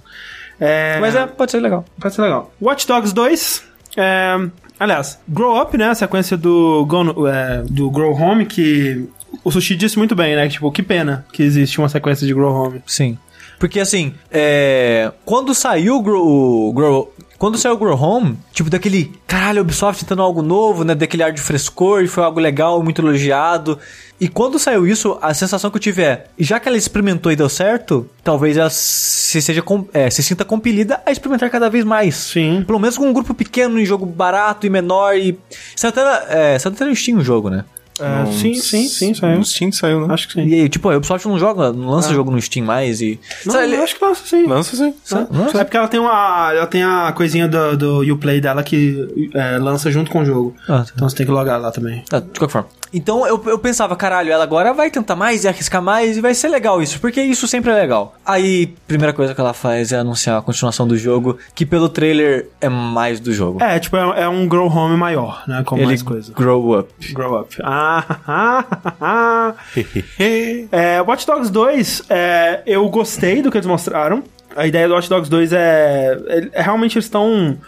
É, Mas é, pode ser legal. Pode ser legal. Watch Dogs 2. É, aliás, Grow Up, né? A sequência do, é, do Grow Home, que o Sushi disse muito bem, né? Tipo, que pena que existe uma sequência de Grow Home. Sim. Porque assim, é, quando saiu o Grow, o Grow, quando saiu o Grow Home, tipo, daquele, caralho, Ubisoft tentando algo novo, né? Daquele ar de frescor, e foi algo legal, muito elogiado. E quando saiu isso, a sensação que eu tive é, já que ela experimentou e deu certo, talvez ela se, seja, é, se sinta compelida a experimentar cada vez mais. Sim. Pelo menos com um grupo pequeno, em jogo barato e menor, e... Saiu até, é, saiu até no Steam o jogo, né? É, sim, sim, sim, saiu. No Steam saiu, né? Acho que sim. E aí, tipo, a Ubisoft não joga, não lança jogo no Steam mais e... Não, Sabe, ele- acho que lança sim. Lança sim. Lança? É porque ela tem uma. Ela tem a coisinha do, do Uplay dela que é, lança junto com o jogo. Ah, tá. Então você tem que logar lá também. Tá, de qualquer forma. Então eu, eu pensava, caralho, ela agora vai tentar mais e arriscar mais e vai ser legal isso, porque isso sempre é legal. Aí, primeira coisa que ela faz é anunciar a continuação do jogo, que pelo trailer é mais do jogo. É, tipo, é, é um grow home maior, né? Com Ele mais coisa. grow up. Grow up. Ah, ah, ah. É, Watch Dogs 2, é, eu gostei do que eles mostraram. A ideia do Watch Dogs 2 é, é- é realmente eles estão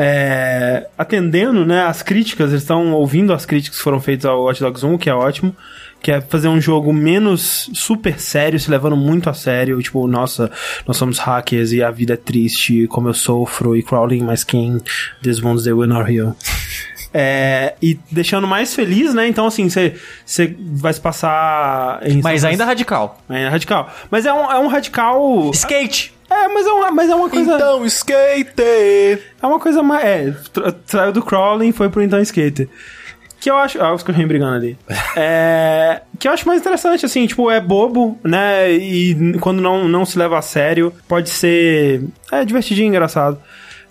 é, atendendo, né, as críticas, eles estão ouvindo as críticas que foram feitas ao Watch Dogs 1, que é ótimo. Que é fazer um jogo menos super sério, se levando muito a sério. Tipo, nossa, nós somos hackers e a vida é triste, como eu sofro, e crawling these wounds they will not heal. É, e deixando mais feliz, né? Então, assim, você vai se passar em. Mas ainda radical. É radical. Mas é um, é um radical. Skate! É, mas é uma, mas é uma coisa. Então, skate! É uma coisa mais. É, saiu do crawling e foi pro então skater. Que eu acho. Ah, os cachorrinhos brigando ali. é. Que eu acho mais interessante, assim, tipo, é bobo, né? E quando não, não se leva a sério, pode ser. É divertidinho, engraçado.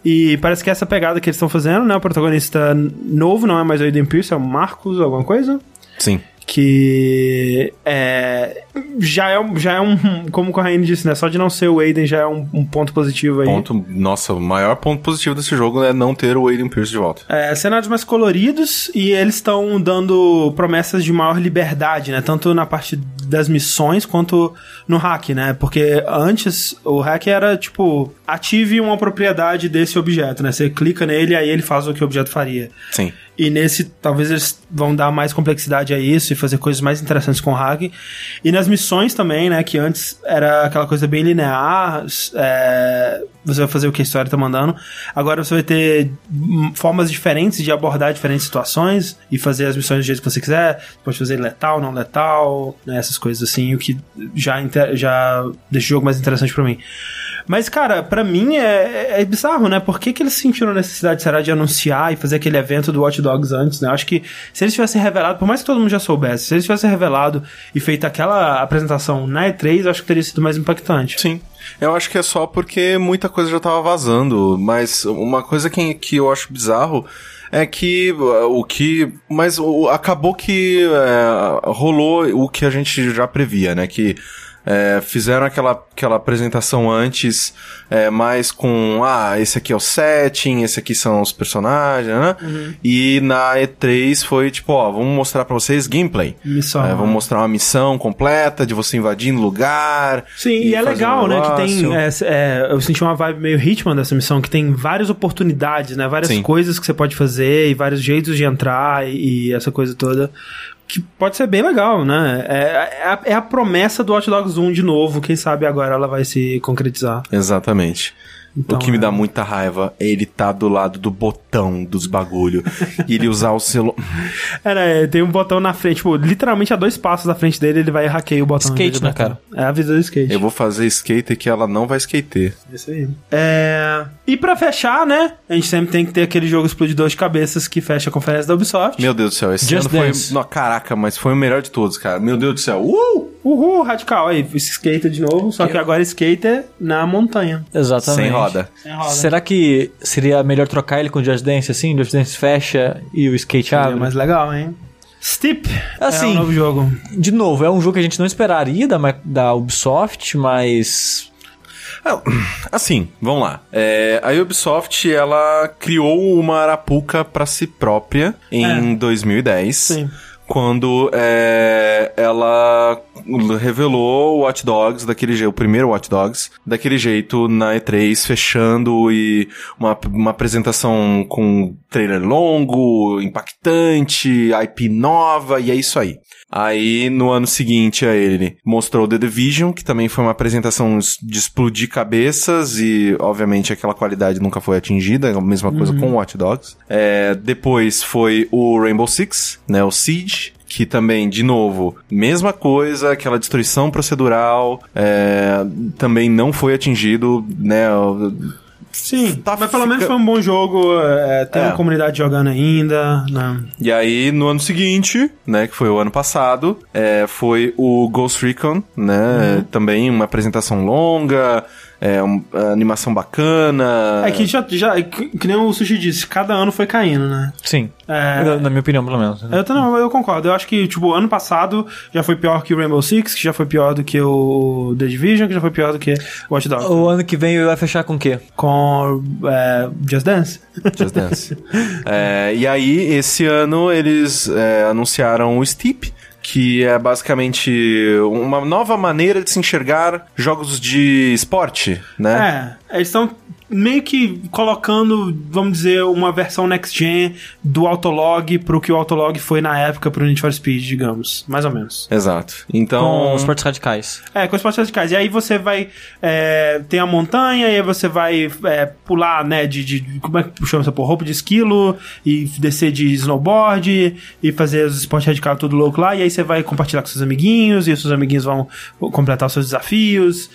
E parece que essa pegada que eles estão fazendo, né? O protagonista novo não é mais o Aiden Pierce, é o Marcos, alguma coisa Sim. que é, já é, um- já é um, como o Corraine disse, né? Só de não ser o Aiden já é um, um ponto positivo aí. Ponto, nossa, o maior ponto positivo desse jogo é não ter o Aiden Pierce de volta. É, cenários mais coloridos e eles estão dando promessas de maior liberdade, né? Tanto na parte das missões quanto no hack, né? Porque antes o hack era tipo, ative uma propriedade desse objeto, né? Você clica nele aí ele faz o que o objeto faria. Sim. E nesse, talvez eles vão dar mais complexidade a isso e fazer coisas mais interessantes com o hack. E nas missões também, né? Que antes era aquela coisa bem linear. é, você vai fazer o que a história tá mandando. Agora você vai ter formas diferentes de abordar diferentes situações e fazer as missões do jeito que você quiser. Você pode fazer letal, não letal, né, essas coisas assim, o que já, já deixa o jogo mais interessante pra mim. Mas, cara, pra mim é, é bizarro, né? Por que, que eles sentiram a necessidade, será, de anunciar e fazer aquele evento do Watch Dogs antes, né? Eu acho que se eles tivessem revelado, por mais que todo mundo já soubesse, se eles tivessem revelado e feito aquela apresentação na E3, eu acho que teria sido mais impactante. Sim. Eu acho que é só porque muita coisa já tava vazando, mas uma coisa que, que eu acho bizarro é que o que. Mas o- acabou que é, rolou o que a gente já previa, né? Que. É, fizeram aquela, aquela apresentação antes, é, mais com, ah, esse aqui é o setting, esse aqui são os personagens, né? Uhum. E na E3 foi tipo, ó, vamos mostrar pra vocês gameplay. Missão. É, vamos mostrar uma missão completa de você invadindo lugar. Sim, e, é fazer legal, um né? Que tem. é, é, eu senti uma vibe meio Hitman dessa missão, que tem várias oportunidades, né? Várias Sim. coisas que você pode fazer e vários jeitos de entrar e, e essa coisa toda. Que pode ser bem legal, né? É, é, a, é a promessa do Watch Dogs 1 de novo. Quem sabe agora ela vai se concretizar. Exatamente. Então, o que me é. dá muita raiva é ele tá do lado do botão dos bagulho e ele usar o celular. É, né? Tem um botão na frente, tipo, literalmente a dois passos da frente dele, ele vai e hackeia o botão. Skate, né, cara? É a vida do skate. Eu vou fazer skater que ela não vai skater. Isso aí. É... E pra fechar, né? A gente sempre tem que ter aquele jogo explodidor de cabeças que fecha a conferência da Ubisoft. Meu Deus do céu, esse Just ano foi. Dance. Não, caraca, mas foi o melhor de todos, cara. Meu Deus do céu. Uh! Uhul, radical. Aí, skater de novo, só que agora skater na montanha. Exatamente. Sem roda. Sem roda. Será que seria melhor trocar ele com o Just Dance assim? O Just Dance fecha e o skate Seria abre? mais legal, hein? Steep Assim, é o novo jogo. De novo, é um jogo que a gente não esperaria da, da Ubisoft, mas. Ah, Assim, vamos lá. É, a Ubisoft, ela criou uma arapuca pra si própria em 2010. Sim. Quando é, ela revelou o Watch Dogs daquele jeito, o primeiro Watch Dogs, daquele jeito na E3, fechando e uma, uma apresentação com trailer longo, impactante, IP nova, e é isso aí. Aí, no ano seguinte a ele, mostrou The Division, que também foi uma apresentação de explodir cabeças e, obviamente, aquela qualidade nunca foi atingida, a mesma coisa com Watch Dogs. É, depois foi o Rainbow Six, né, o Siege, que também, de novo, mesma coisa, aquela destruição procedural, é, também não foi atingido, né, Sim, Tá mas pelo fica- menos foi um bom jogo, é, tem É. uma comunidade jogando ainda, né? E aí, no ano seguinte, né, que foi o ano passado, é, foi o Ghost Recon, né, também uma apresentação longa, é, um- a animação bacana. É que já, já que, que nem o Sushi disse, cada ano foi caindo, né? Sim. É. Na, na minha opinião, pelo menos. Eu, tô- não, eu concordo. Eu acho que, tipo, ano passado já foi pior que o Rainbow Six, que já foi pior do que o The Division, que já foi pior do que o Watch Dogs. O ano que vem vai fechar com o quê? Com é, Just Dance. Just Dance. É, e aí, esse ano, eles é, anunciaram o Steep, que é basicamente uma nova maneira de se enxergar jogos de esporte, né? É, eles estão meio que colocando, vamos dizer, uma versão next gen do Autolog pro que o Autolog foi na época pro Need for Speed, digamos. Mais ou menos. Exato. Então... Com os esportes radicais. É, com os esportes radicais. E aí você vai. É, tem a montanha, e aí você vai é, pular, né? De, de. Como é que chama essa porra? Roupa de esquilo, e descer de snowboard, e fazer os esportes radicais tudo louco lá. E aí você vai compartilhar com seus amiguinhos, e os seus amiguinhos vão completar os seus desafios.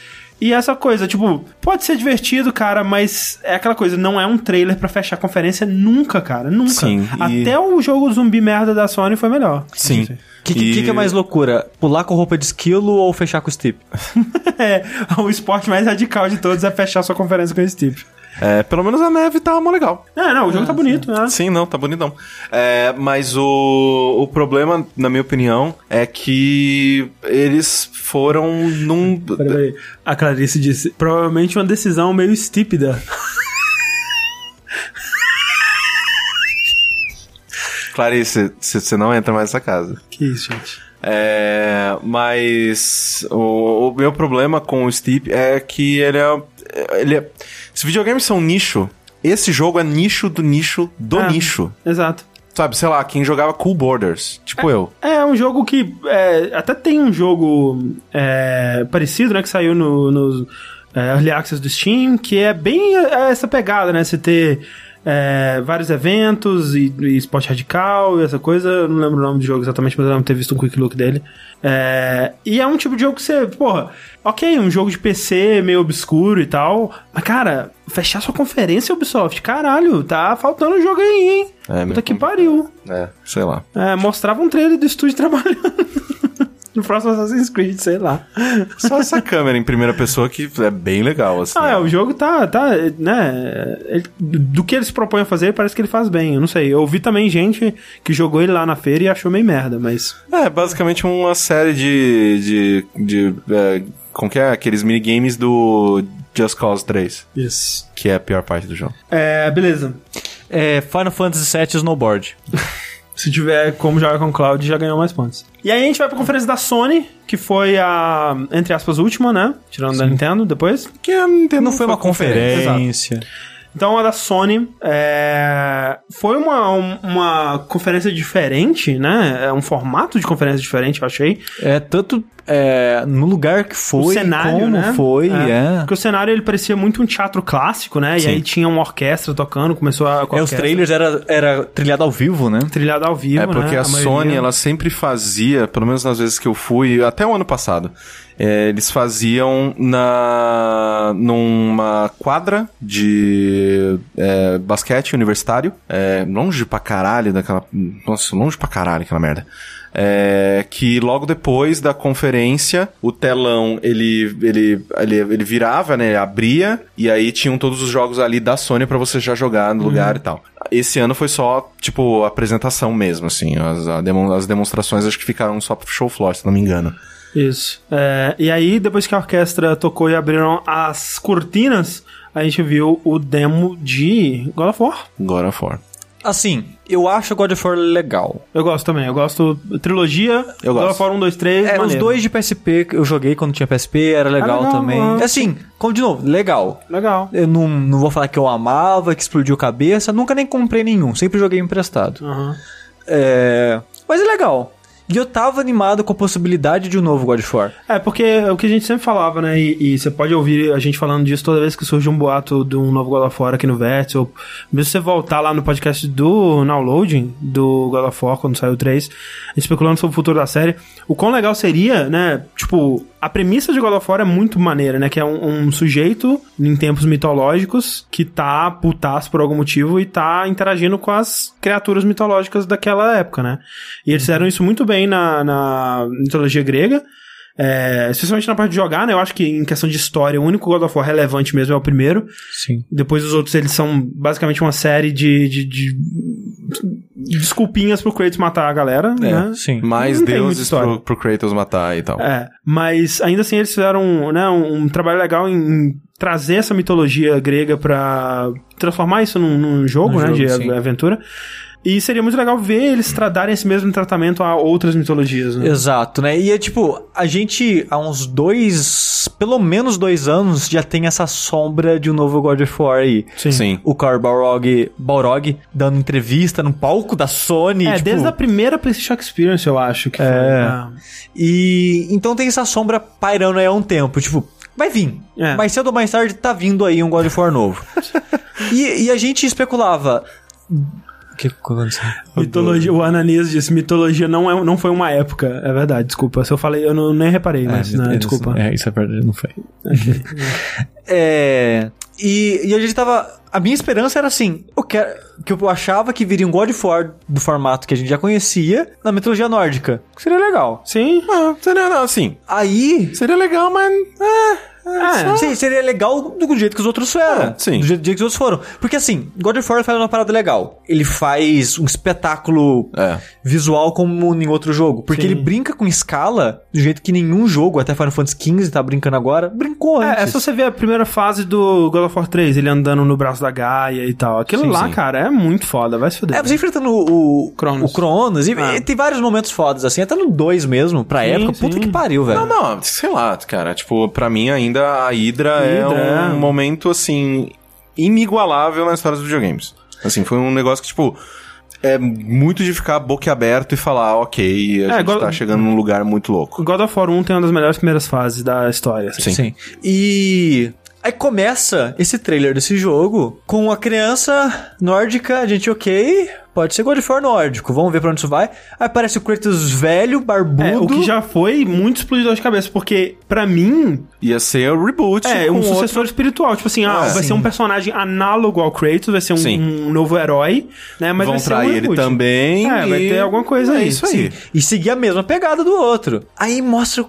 E essa coisa, tipo, pode ser divertido, cara, mas é aquela coisa, não é um trailer pra fechar a conferência nunca, cara. Nunca. Sim, e- Até o jogo zumbi merda da Sony foi melhor. Sim. O que, que, E- que é mais loucura? Pular com roupa de esquilo ou fechar com o Steep? É, o esporte mais radical de todos é fechar sua conferência com esse tipo. É, pelo menos a neve tá mó legal. É, não, o jogo tá bonito, né? Sim, não, tá bonitão. É, mas o, o problema, na minha opinião, é que eles foram num. Peraí, peraí. A Clarice disse, provavelmente uma decisão meio estúpida. Clarice, você não entra mais nessa casa. Que isso, gente. É, mas o, o meu problema com o Steep é que ele é, ele é. Se videogames são nicho, esse jogo é nicho do nicho do É. nicho. Exato. Sabe, sei lá, quem jogava Cool Borders, tipo eu. É um jogo que. é, até tem um jogo é, parecido, né? Que saiu no, no é, Early Access do Steam, que é bem é, essa pegada, né? Você ter é, vários eventos e, e esporte radical e essa coisa. Eu não lembro o nome do jogo exatamente, mas eu lembro ter visto um quick look dele. É, e é um tipo de jogo que você, porra, ok, um jogo de PC meio obscuro e tal, mas cara, fechar sua conferência, Ubisoft, caralho, tá faltando um jogo aí, hein? É, Puta que pariu. É, sei lá. É, mostrava um trailer do estúdio trabalhando. no próximo Assassin's Creed, sei lá. Só essa câmera em primeira pessoa que é bem legal, assim. Ah, é, o jogo tá, tá né, ele- do que ele se propõe a fazer, parece que ele faz bem, eu não sei. Eu ouvi também gente que jogou ele lá na feira e achou meio merda, mas... É, basicamente uma série de. de. de. É, como que é? Aqueles minigames do Just Cause 3. Isso. Que é a pior parte do jogo. É, beleza. É Final Fantasy VII Snowboard. Se tiver como jogar com o Cloud, já ganhou mais pontos. E aí a gente vai pra conferência da Sony, que foi a, entre aspas, última, né? Tirando da Nintendo depois. Que a Nintendo Não foi uma conferência. Então a da Sony é, foi uma, um- uma conferência diferente, né? É um formato de conferência diferente, eu achei. É, tanto é, no lugar que foi, o cenário, como né? foi, é. Porque o cenário ele parecia muito um teatro clássico, né? Sim. E aí tinha uma orquestra tocando, começou a com a É, os trailers era, era trilhado ao vivo, né? trilhada ao vivo, É porque né? a, Sony, maioria. ela sempre fazia, pelo menos nas vezes que eu fui, até o ano passado, é, eles faziam na numa quadra de é, basquete universitário, é, longe pra caralho daquela. Nossa, longe pra caralho aquela merda. É, que logo depois da conferência, o telão ele, ele, ele, ele virava, né? Abria, e aí tinham todos os jogos ali da Sony pra você já jogar no lugar e tal. Esse ano foi só, tipo, apresentação mesmo, assim. As, a demon- as demonstrações acho que ficaram só pro show floor, se não me engano. Isso. É, e aí, depois que a orquestra tocou e abriram as cortinas, a gente viu o demo de God of War. God of War. Assim, eu acho God of War legal. Eu gosto também. Eu gosto. Trilogia. Eu God gosto. of War 1, 2, 3. É, os dois de PSP que eu joguei quando tinha PSP, era legal, legal, também. ah. Assim, como de novo, legal. Legal. Eu não, não vou falar que eu amava, que explodiu cabeça, nunca nem comprei nenhum, sempre joguei emprestado. Aham. É, mas é legal. E eu tava animado com a possibilidade de um novo God of War. É, porque é o que a gente sempre falava, né? E, e você pode ouvir a gente falando disso toda vez que surge um boato de um novo God of War aqui no Vértice, ou mesmo você voltar lá no podcast do Downloading, do God of War, quando saiu o 3, especulando sobre o futuro da série. O quão legal seria, né? Tipo, a premissa de God of War é muito maneira, né? Que é um, um sujeito em tempos mitológicos que tá putaço por algum motivo e tá interagindo com as criaturas mitológicas daquela época, né? E eles fizeram isso muito bem na, na mitologia grega. É, especialmente na parte de jogar, né? Eu acho que em questão de história, o único God of War relevante mesmo é o primeiro. Sim. Depois os outros, eles são basicamente uma série de, de, de desculpinhas pro Kratos matar a galera, né? É, sim. Mais Não deuses pro, pro Kratos matar e tal. É, mas ainda assim eles fizeram né, um, um trabalho legal em, em trazer essa mitologia grega pra transformar isso num, num jogo, Num né, jogo, de sim. aventura. E seria muito legal ver eles tra- darem esse mesmo tratamento a outras mitologias, né? Exato, né? E é tipo, a gente há uns dois, pelo menos dois anos, já tem essa sombra de um novo God of War aí. Sim. O Carl Balrog, Balrog dando entrevista no palco da Sony. É, tipo, desde a primeira PlayStation Experience, eu acho que foi. É. E então tem essa sombra pairando aí há um tempo. Tipo, vai vir. É. Mais cedo ou mais tarde tá vindo aí um God of War novo. e, e a gente especulava. O que aconteceu? Mitologia, o Ananias disse, mitologia não, é, não foi uma época. É verdade, desculpa. Se eu falei, eu não, nem reparei, mas né, desculpa. É, isso é verdade, não foi. é. E, e a gente tava. A minha esperança era assim: eu quero, que eu achava que viria um God of War do formato que a gente já conhecia na mitologia nórdica. Seria legal. Sim. Ah, seria, não, assim, Aí. seria legal, mas... É, É, Sim, seria legal do jeito que os outros foram. É, sim. Do jeito, do jeito que os outros foram. Porque assim, God of War faz uma parada legal. Ele faz um espetáculo É. visual como em outro jogo. Porque Sim. ele brinca com escala do jeito que nenhum jogo, até Final Fantasy XV tá brincando agora, brincou É, antes. é só você ver a primeira fase do God of War 3, ele andando no braço da Gaia e tal. Aquilo Sim, lá, sim. cara, é muito foda, vai se fuder. É, você enfrentando o, o Cronos. O Cronos. E, Ah. e tem vários momentos fodas, assim, até no 2 mesmo, pra Sim, época. Puta que pariu, velho. Não, não, sei lá, cara. Tipo, pra mim ainda a Hydra, é Hydra, um é. momento, assim, inigualável na história dos videogames. Assim, foi um negócio que, tipo, é muito de ficar boquiaberto e falar, ok, a É, gente igual- tá chegando num lugar muito louco. God of War 1 tem uma das melhores primeiras fases da história. assim. Sim. E aí começa esse trailer desse jogo com a criança nórdica, a gente, ok, pode ser God of War nórdico, vamos ver pra onde isso vai. Aí aparece o Kratos velho, barbudo. É, o que já foi muito explodidor de cabeça, porque pra mim Ia ser o reboot. é um outro- sucessor espiritual. Tipo assim, ah, É. vai ser Sim. um personagem análogo ao Kratos, vai ser um, Sim. um novo herói, né? Mas Vão vai ser um trair ele também. É, vai e- ter alguma coisa é aí. isso aí. E seguir a mesma pegada do outro. Aí mostra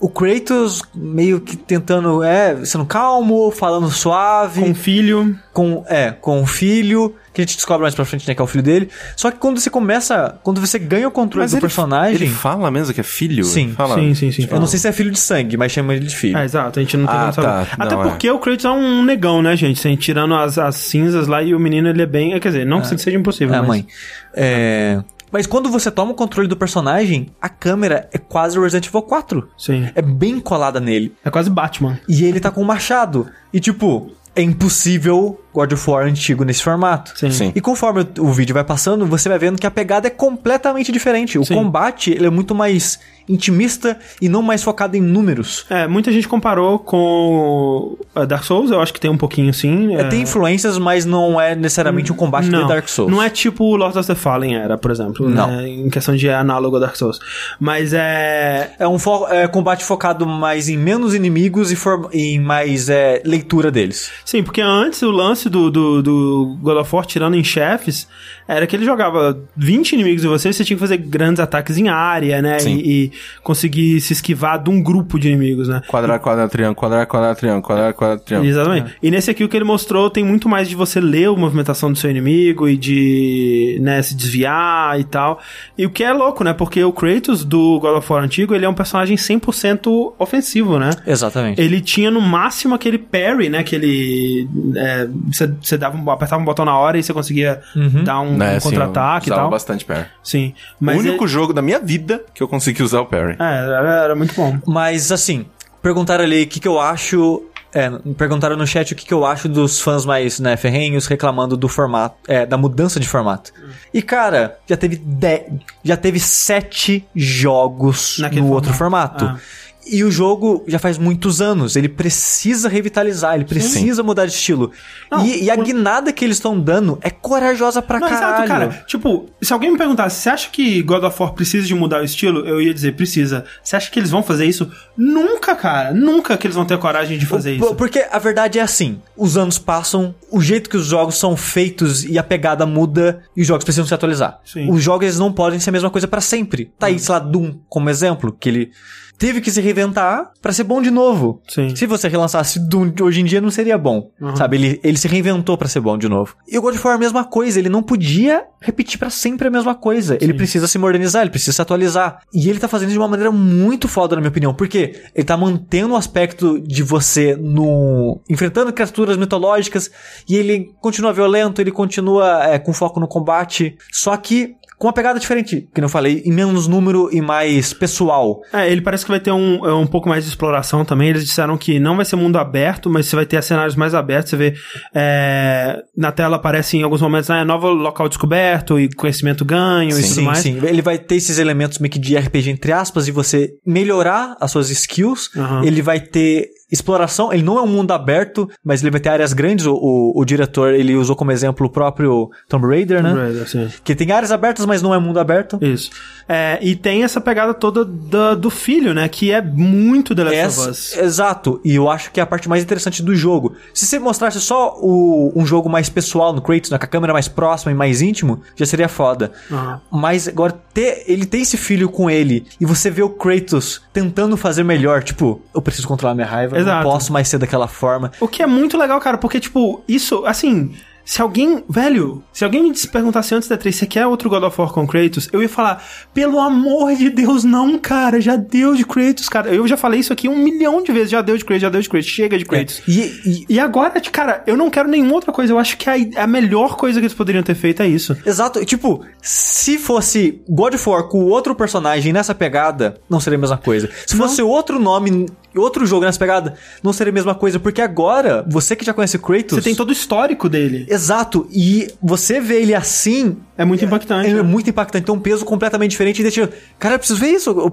o- Kratos meio que tentando, é, sendo calmo, falando suave. Com um filho. com é com o filho que a gente descobre mais pra frente né que é o filho dele só que quando você começa quando você ganha o controle Mas do ele, personagem Ele fala mesmo que é filho? Sim. Fala, Sim, sim, sim. eu não sei se é filho de sangue mas chama ele de filho É, exato, a gente não tem Ah, como saber. tá. Até Não, é. porque o Kratos é um negão, né, gente? Assim, tirando as, as cinzas lá e o menino, ele é bem... Quer dizer, não que seja impossível, é mas... mãe é mas quando você toma o controle do personagem a câmera é quase o Resident Evil 4 Sim. é bem colada nele É quase Batman. e ele tá com um machado e tipo é impossível God of War antigo nesse formato Sim. Sim. E conforme o, o vídeo vai passando, você vai vendo que a pegada é completamente diferente. O Sim. combate ele é muito mais intimista e não mais focado em números. É, muita gente comparou com Dark Souls, eu acho que tem um pouquinho sim. É, Tem influências, mas não é necessariamente um combate não, de Dark Souls. Não é tipo Lord of the Fallen era, por exemplo. Não. né, em questão de análogo a Dark Souls. Mas é... É um fo- é, combate focado mais em menos inimigos e em mais é, leitura deles. Sim, porque antes o lance do, do, do God of War, tirando em chefes, era que ele jogava 20 inimigos em você e você tinha que fazer grandes ataques em área, né? E, e conseguir se esquivar de um grupo de inimigos, né? Quadrado, quadrado, triângulo, quadrado, quadrado, triângulo, quadrado, quadrado, triângulo. Exatamente. E nesse aqui o que ele mostrou tem muito mais de você ler a movimentação do seu inimigo e de né, se desviar e tal. E o que é louco, né? Porque o Kratos do God of War antigo, ele é um personagem 100% ofensivo, né? Exatamente. Ele tinha no máximo aquele parry, né? Aquele é, você, você dava um, apertava um botão na hora e você conseguia dar um, Né, um assim, contra-ataque e tal. bastante parry. Sim. O Mas único ele- jogo da minha vida que eu consegui usar o parry. É, era, era muito bom. Mas assim, perguntaram ali o que, que eu acho. É, perguntaram no chat o que, que eu acho dos fãs mais né, ferrenhos reclamando do formato, é, da mudança de formato. E cara, já teve de, já teve sete jogos Naquele no outro formato. formato. Ah. E o jogo já faz muitos anos. Ele precisa revitalizar, ele precisa mudar de estilo. Não, e, e a o- guinada que eles estão dando é corajosa pra Não, caralho. exato, cara. Tipo, se alguém me perguntasse, você acha que God of War precisa de mudar o estilo? Eu ia dizer, precisa. Você acha que eles vão fazer isso? Nunca, cara. Nunca que eles vão ter coragem de fazer Por- isso. Porque a verdade é assim: os anos passam, o jeito que os jogos são feitos e a pegada muda e os jogos precisam se atualizar. Sim. Os jogos eles não podem ser a mesma coisa pra sempre. Tá aí, sei lá, Doom como exemplo, que ele teve que se reinventar pra ser bom de novo. Sim. Se você relançasse de hoje em dia, não seria bom. Sabe? Ele, ele se reinventou pra ser bom de novo. E o God of War é a mesma coisa. Ele não podia repetir pra sempre a mesma coisa. Ele precisa se modernizar, ele precisa se atualizar. E ele tá fazendo de uma maneira muito foda, na minha opinião. Porque ele tá mantendo o aspecto de você no. enfrentando criaturas mitológicas. E ele continua violento, ele continua é, com foco no combate. Só que. Com uma pegada diferente, que eu falei, em menos número e mais pessoal. É, ele parece que vai ter um, é, um pouco mais de exploração também. Eles disseram que não vai ser mundo aberto, mas você vai ter cenários mais abertos. Você vê é, na tela aparece em alguns momentos, ah, é novo local descoberto e conhecimento ganho e tudo Sim, mais. sim. Ele vai ter esses elementos meio que de RPG entre aspas e você melhorar as suas skills. Aham. Ele vai ter exploração. Ele não é um mundo aberto, mas ele vai ter áreas grandes. O, o, o diretor, ele usou como exemplo o próprio Tomb Raider, né? Raider, sim. Que tem áreas abertas, mas não é mundo aberto. Isso. É, e tem essa pegada toda da- do filho, né? Que é muito The Last of Essa- Us. exato, e eu acho que é a parte mais interessante do jogo. Se você mostrasse só o- um jogo mais pessoal no Kratos, né, com a câmera mais próxima e mais íntimo, já seria foda. Aham. Mas agora ter, ele tem esse filho com ele e você vê o Kratos tentando fazer melhor, tipo, eu preciso controlar minha raiva, Exato. não posso mais ser daquela forma. O que é muito legal, cara, porque, tipo, isso, assim. Se alguém, velho, se alguém me perguntasse antes da 3, você quer outro God of War com Kratos? Eu ia falar, pelo amor de Deus, não, cara, já deu de Kratos, cara. Eu já falei isso aqui um milhão de vezes, já deu de Kratos, já deu de Kratos, chega de Kratos. E, e- E agora, cara, eu não quero nenhuma outra coisa. Eu acho que a, a melhor coisa que eles poderiam ter feito é isso. Exato, tipo, se fosse God of War com outro personagem nessa pegada, não seria a mesma coisa. Se fosse outro nome, outro jogo nessa pegada, não seria a mesma coisa, porque agora, você que já conhece o Kratos... Você tem todo o histórico dele. Exato, e você vê ele assim. É muito impactante. Ele é né? muito impactante, tem um peso completamente diferente e deixa. Cara, eu preciso ver isso. eu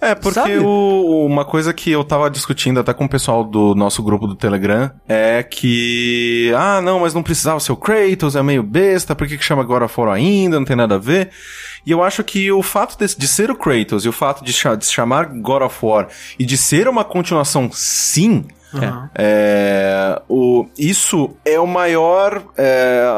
É, porque Sabe? o- uma coisa que eu tava discutindo até com o pessoal do nosso grupo do Telegram é que. Ah, não, mas não precisava ser o Kratos, é meio besta, por que, que chama God of War ainda? Não tem nada a ver. E eu acho que o fato de, de ser o Kratos e o fato de, de se chamar God of War e de ser uma continuação, sim. Aham. É, o, isso é o maior. é,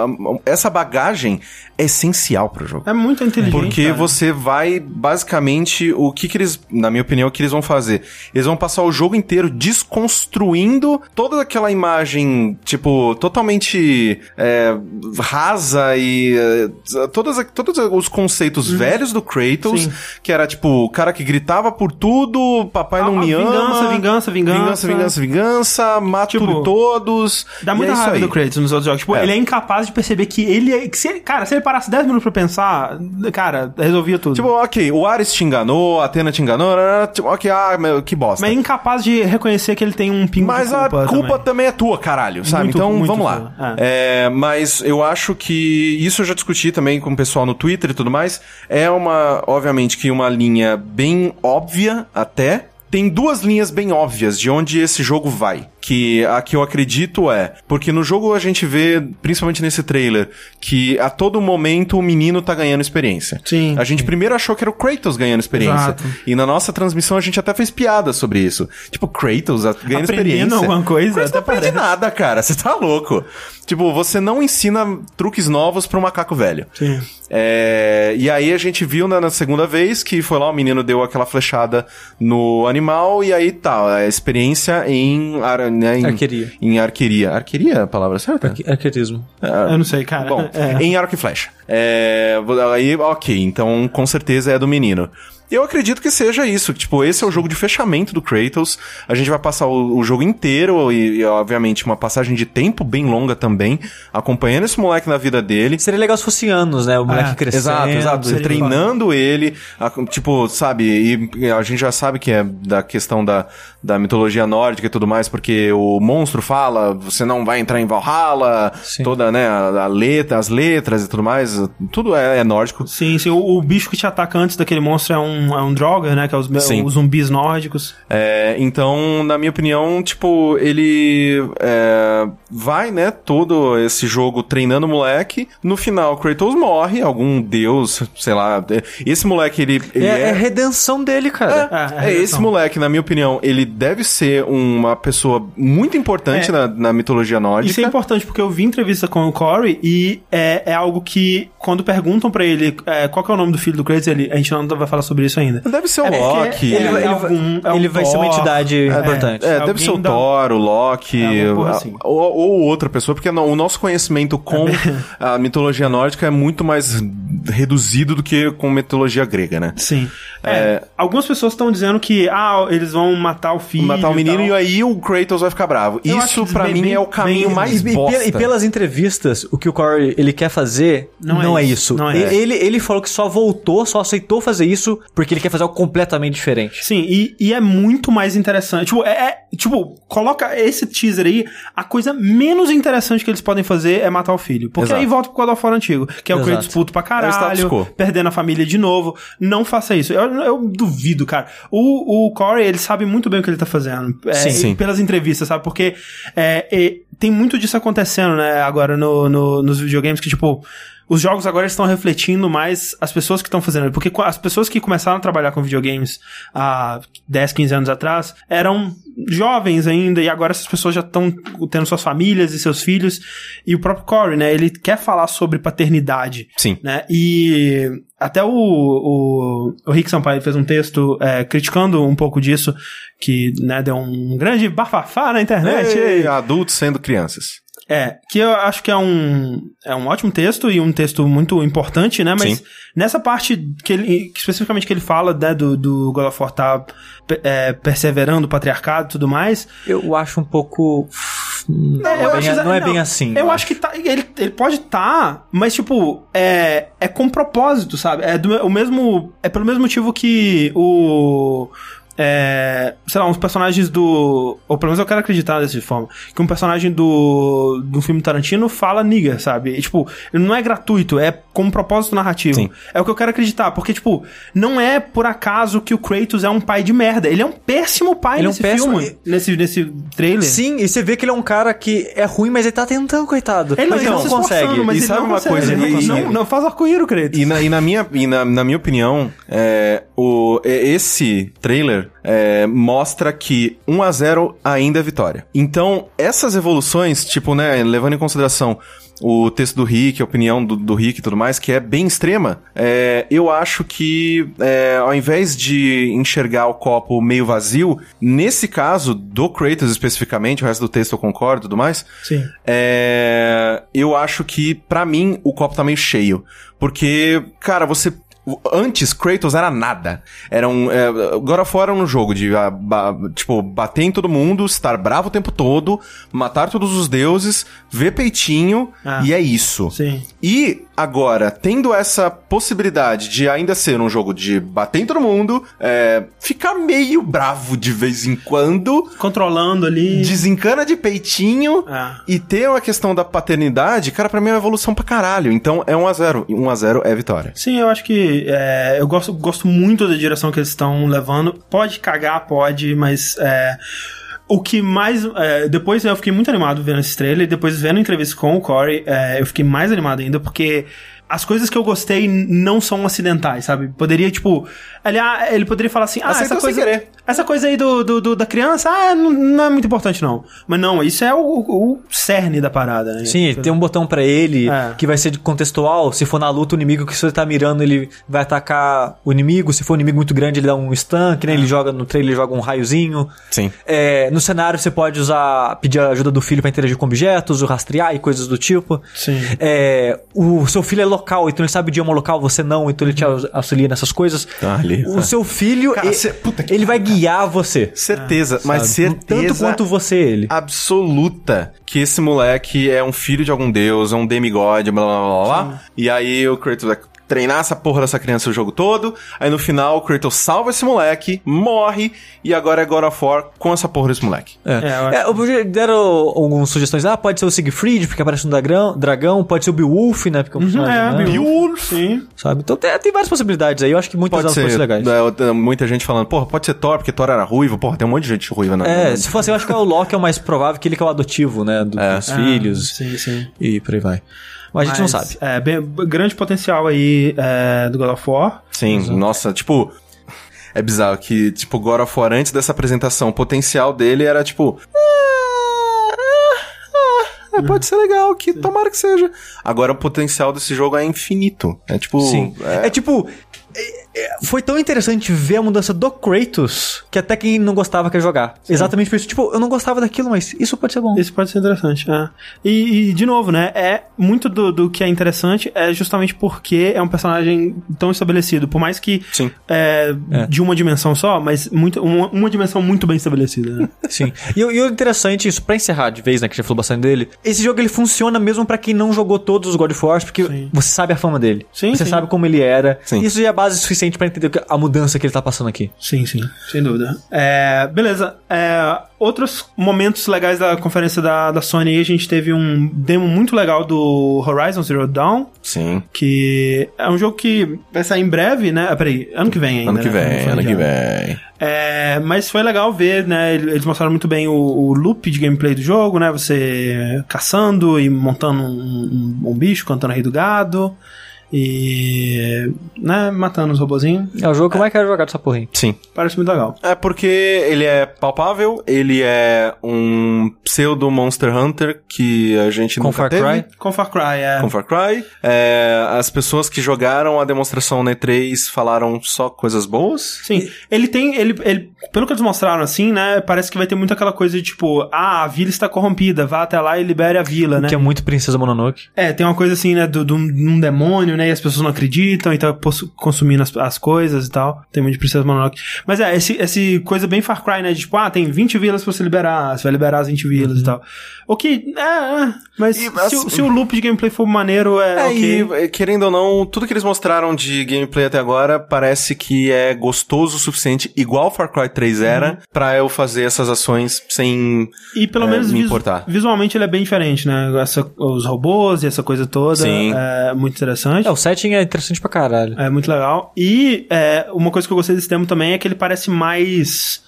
essa bagagem é essencial pro jogo. É muito inteligente. Porque cara. você vai, basicamente, o que que eles, na minha opinião, o que eles vão fazer? Eles vão passar o jogo inteiro desconstruindo toda aquela imagem, tipo, totalmente é, rasa e é, todas, todos os conceitos velhos do Kratos, Sim. que era, tipo, o cara que gritava por tudo, papai não me vingança, ama. vingança, vingança. Vingança, vingança, vingança, mato Tipo, todos. Dá muita é raiva do Kratos nos outros jogos. Tipo, É. ele é incapaz de perceber que ele é. Que se ele- cara, se ele parasse 10 minutos pra pensar, cara, resolvia tudo. Tipo, ok, o Ares te enganou, a Atena te enganou, tipo, ok, ah, meu, que bosta. mas é incapaz de reconhecer que ele tem um pingo Mas de a culpa. culpa também. também. é tua, caralho, sabe? Muito- então muito vamos lá. tua, É, mas eu acho que isso eu já discuti também com o pessoal no Twitter e tudo mais. É uma, obviamente, que uma linha bem óbvia até. Tem duas linhas bem óbvias de onde esse jogo vai. Que a que eu acredito é. Porque no jogo a gente vê, principalmente nesse trailer, que a todo momento o menino tá ganhando experiência. Sim, A gente primeiro achou que era o Kratos ganhando experiência. Exato. E na nossa transmissão a gente até fez piada sobre isso. Tipo, Kratos ganhando Aprendendo experiência. alguma coisa, Kratos não aprende parece. nada, cara. Você tá louco. Tipo, você não ensina truques novos pra um macaco velho. Sim. É, e aí a gente viu na, na segunda vez que foi lá, o menino deu aquela flechada no animal e aí tá, a experiência em, ar, né, em Arqueria. Em arqueria. Arqueria é a palavra certa? Arquetismo. Eu não sei, cara. Bom, É. em arco e flecha. É, aí, ok, então com certeza é do menino. Eu acredito que seja isso. Tipo, esse é o jogo de fechamento do Kratos. A gente vai passar o, o jogo inteiro e, e, obviamente, uma passagem de tempo bem longa também, acompanhando esse moleque na vida dele. Seria legal se fosse anos, né? O moleque É, crescendo. Exato, exato. seria Treinando ele, a- tipo, sabe, e, e a gente já sabe que é da questão da, da mitologia nórdica e tudo mais, porque o monstro fala, você não vai entrar em Valhalla, Sim. toda, né, a, a letra, as letras e tudo mais, tudo é, é nórdico. Sim, sim. O, o bicho que te ataca antes daquele monstro é um, é um Draugr, né? Que é os, os zumbis nórdicos. É, então, na minha opinião, tipo, ele é, vai, né, todo esse jogo treinando o moleque. No final, Kratos morre, algum deus, sei lá. Esse moleque, ele. ele É, é a redenção dele, cara. É, É, é esse moleque, na minha opinião, ele deve ser uma pessoa muito importante É. na, na mitologia nórdica. Isso é importante porque eu vi entrevista com o Corey e é, é algo que, quando perguntam pra ele é, qual que é o nome do filho do Kratos, ele, a gente não vai falar sobre isso ainda. Deve ser o É, Loki. ele Ele, algum- é um ele vai ser uma Thor. entidade É, importante. É, deve ser o Thor, o Loki, É, assim. ou, ou outra pessoa, porque o nosso conhecimento com a mitologia nórdica é muito mais reduzido do que com mitologia grega, né? Sim. É, algumas pessoas estão dizendo que, ah, eles vão matar o filho. Matar o menino tal. e aí o Kratos vai ficar bravo. Eu Isso bem- mim bem- é o caminho bem- mais E, e bosta. e pelas entrevistas, o que o Corey ele quer fazer Não não, é é, isso, não é E- ele, ele falou que só voltou, só aceitou fazer isso porque ele quer fazer algo completamente diferente. Sim, e, e é muito mais interessante. Tipo, é, é- Tipo, coloca esse teaser aí. A coisa menos interessante que eles podem fazer é matar o filho. Porque Exato. aí volta pro God of War antigo. Que é o Exato. Kratos puto pra É o status quo. Caralho. perdendo a família de novo. Não faça isso. Eu, eu duvido, cara. O, o Corey, ele sabe muito bem o que ele tá fazendo. É, Sim, sim. Pelas entrevistas, sabe? Porque é, tem muito disso acontecendo, né? Agora no, no- nos videogames que, tipo. Os jogos agora estão refletindo mais as pessoas que estão fazendo. Porque as pessoas que começaram a trabalhar com videogames há 10, 15 anos atrás eram jovens ainda, e agora essas pessoas já estão tendo suas famílias e seus filhos. E o próprio Corey, né? Ele quer falar sobre paternidade Sim. né? E até o, o, o Rick Sampaio fez um texto é, criticando um pouco disso, que né, deu um grande bafafá na internet. Ei, adultos sendo crianças. É, que eu acho que é um, é um ótimo texto e um texto muito importante, né? Mas Sim. nessa parte que ele, que especificamente que ele fala, né, do, do God of War tá é, perseverando o patriarcado e tudo mais, Eu acho um pouco. Não, eu é, acho- bem, não é bem assim. Eu acho que tá, ele, ele pode tá, mas tipo, é, é com propósito, sabe? É do o mesmo, é pelo mesmo motivo que o é, sei lá, uns personagens do. Ou pelo menos eu quero acreditar dessa forma. Que um personagem do. do filme Tarantino fala nigga, sabe? E, tipo, não é gratuito, é com um propósito narrativo. Sim. É o que eu quero acreditar. Porque, tipo, não é por acaso que o Kratos é um pai de merda. Ele é um péssimo pai Ele é um nesse péssimo- filme. Nesse, nesse trailer. Sim, e você vê que ele é um cara que é ruim, mas ele tá tentando, coitado. Ele mas ele ele tá não esforçando, consegue. mas E ele sabe não uma consegue, coisa? ele E- não, não, não faz arco-íris, Kratos. E na, e na minha, e na, na minha opinião, é, o, é, esse trailer é, mostra que 1 a 0 ainda é vitória. Então, essas evoluções, tipo, né, levando em consideração o texto do Rick, a opinião do, do Rick e tudo mais, que é bem extrema, é, eu acho que é, ao invés de enxergar o copo meio vazio, nesse caso do Kratos especificamente, o resto do texto eu concordo e tudo mais, Sim. é, eu acho que, pra mim, o copo tá meio cheio. Porque, cara, você. Antes, Kratos era nada. Era um. É, God of War era um jogo de, ah, ba- tipo, bater em todo mundo, estar bravo o tempo todo, matar todos os deuses, ver peitinho, Ah. e é isso. Sim. E agora, tendo essa possibilidade de ainda ser um jogo de bater em todo mundo, é, ficar meio bravo de vez em quando, Controlando ali. desencana de peitinho Ah. e ter uma questão da paternidade, cara, pra mim é uma evolução pra caralho. Então é 1x0. 1x0 é vitória. Sim, eu acho que é, eu gosto, gosto muito da direção que eles estão levando. Pode cagar, pode, mas é, o que mais. é, depois eu fiquei muito animado vendo esse trailer, e depois vendo a entrevista com o Corey, é, eu fiquei mais animado ainda, porque. As coisas que eu gostei não são acidentais, sabe? Poderia, tipo. Aliás, ele poderia falar assim: ah, Aceitou essa coisa. querer. Essa coisa aí do, do, do- da criança, ah, não, não é muito importante, não. Mas não, isso é o, o cerne da parada, né? Sim, tem um botão pra ele É. que vai ser contextual. Se for na luta, o inimigo que você tá mirando, ele vai atacar o inimigo. Se for um inimigo muito grande, ele dá um stun, que nem ele joga no trailer, ele joga um raiozinho. Sim. É, no cenário você pode usar, pedir a ajuda do filho pra interagir com objetos, o rastrear e coisas do tipo. Sim. É, o seu filho é local, então ele sabe o idioma local, você não, então ele te au- auxilia nessas coisas. Ah, ali. O seu filho, Cara, e- cê- puta que ele vai guiar você. Certeza, mas sabe? certeza Tanto quanto você ele. absoluta que esse moleque é um filho de algum deus, é um demigod, blá blá blá blá. E aí o Kratos vai treinar essa porra dessa criança o jogo todo. Aí no final o Kratos salva esse moleque, morre, e agora é God of War com essa porra desse moleque. É. É, eu É, eu- deram algumas sugestões. Ah, pode ser o Siegfried, porque aparece um dragão, dragão pode ser o Beowulf, né? Porque é um personagem, é, né? Beowulf. Sim. Sabe? Então tem, tem várias possibilidades aí. Eu acho que muitas Pode delas ser, legais. é, muita gente falando, porra, pode ser Thor, porque Thor era ruivo, porra, tem um monte de gente ruiva na É, se fosse, eu acho que o Loki é o mais provável, que ele que é o adotivo, né? do- É. Dos filhos. Sim, sim. E por aí vai. Mas a gente não sabe. É, bem, grande potencial aí é, do God of War. Sim, nossa, tipo. É bizarro que, tipo, God of War, antes dessa apresentação, o potencial dele era tipo. "Ah, ah, ah, pode ser legal, que tomara que seja. Agora o potencial desse jogo é infinito. É tipo. Sim. É, É, tipo. É- Foi tão interessante ver a mudança do Kratos que até quem não gostava quer jogar. Exatamente por isso. Tipo, eu não gostava daquilo, mas isso pode ser bom. Isso pode ser interessante, é. E, e, de novo, né? É muito do, do que é interessante é justamente porque é um personagem tão estabelecido. Por mais que Sim. é, É. de uma dimensão só, mas muito, uma, uma dimensão muito bem estabelecida, né? Sim. E, o- e o interessante, isso pra encerrar de vez, né, que já falou bastante dele, esse jogo ele funciona mesmo pra quem não jogou todos os God of Wars, porque Sim. você sabe a fama dele. Sim, você sim. sabe como ele era. Sim. Isso já é base suficiente pra entender a mudança que ele tá passando aqui. Sim, sim, sem dúvida. É, beleza. É, outros momentos legais da conferência da, da Sony aí, a gente teve um demo muito legal do Horizon Zero Dawn, Sim. que é um jogo que vai sair em breve, né? Ah, peraí, ano que vem ainda. Ano que né? Vem, foi ano que vem. É, mas foi legal ver, né? Eles mostraram muito bem o, o loop de gameplay do jogo, né? Você caçando e montando um, um- um bicho, cantando Rei do Gado. E. né? Matando os robozinhos. É o jogo que eu mais quero jogar dessa porra aí. Sim. Parece muito legal. É porque ele é palpável, ele é um pseudo Monster Hunter que a gente Com nunca Far teve. Cry? Com Far Cry, é. Com Far Cry. É, as pessoas que jogaram a demonstração na E3 falaram só coisas boas. Sim, ele tem. Ele, ele, pelo que eles mostraram assim, né? Parece que vai ter muito aquela coisa de tipo, ah, a vila está corrompida, vá até lá e libere a vila, né? Que é muito Princesa Mononoke. É, tem uma coisa assim, né, do, do, de um demônio, né, e as pessoas não acreditam e tá consumindo as, as coisas e tal. Tem muito de Princesa Mononoke. Mas é, esse, esse coisa bem Far Cry, né, de tipo, ah, tem 20 vilas pra você liberar, você vai liberar as 20 vilas e tal. O que, é, é mas E, se, assim- o- se o loop de gameplay for maneiro, é, É, ok. e querendo ou não, tudo que eles mostraram de gameplay até agora parece que é gostoso o suficiente, igual Far Cry 3 era, pra eu fazer essas ações sem. E pelo é, menos me importar. visualmente ele é bem diferente, né? Essa, os robôs e essa coisa toda. Sim. É muito interessante. É, o setting é interessante pra caralho. É muito legal. E é, uma coisa que eu gostei desse demo também é que ele parece mais.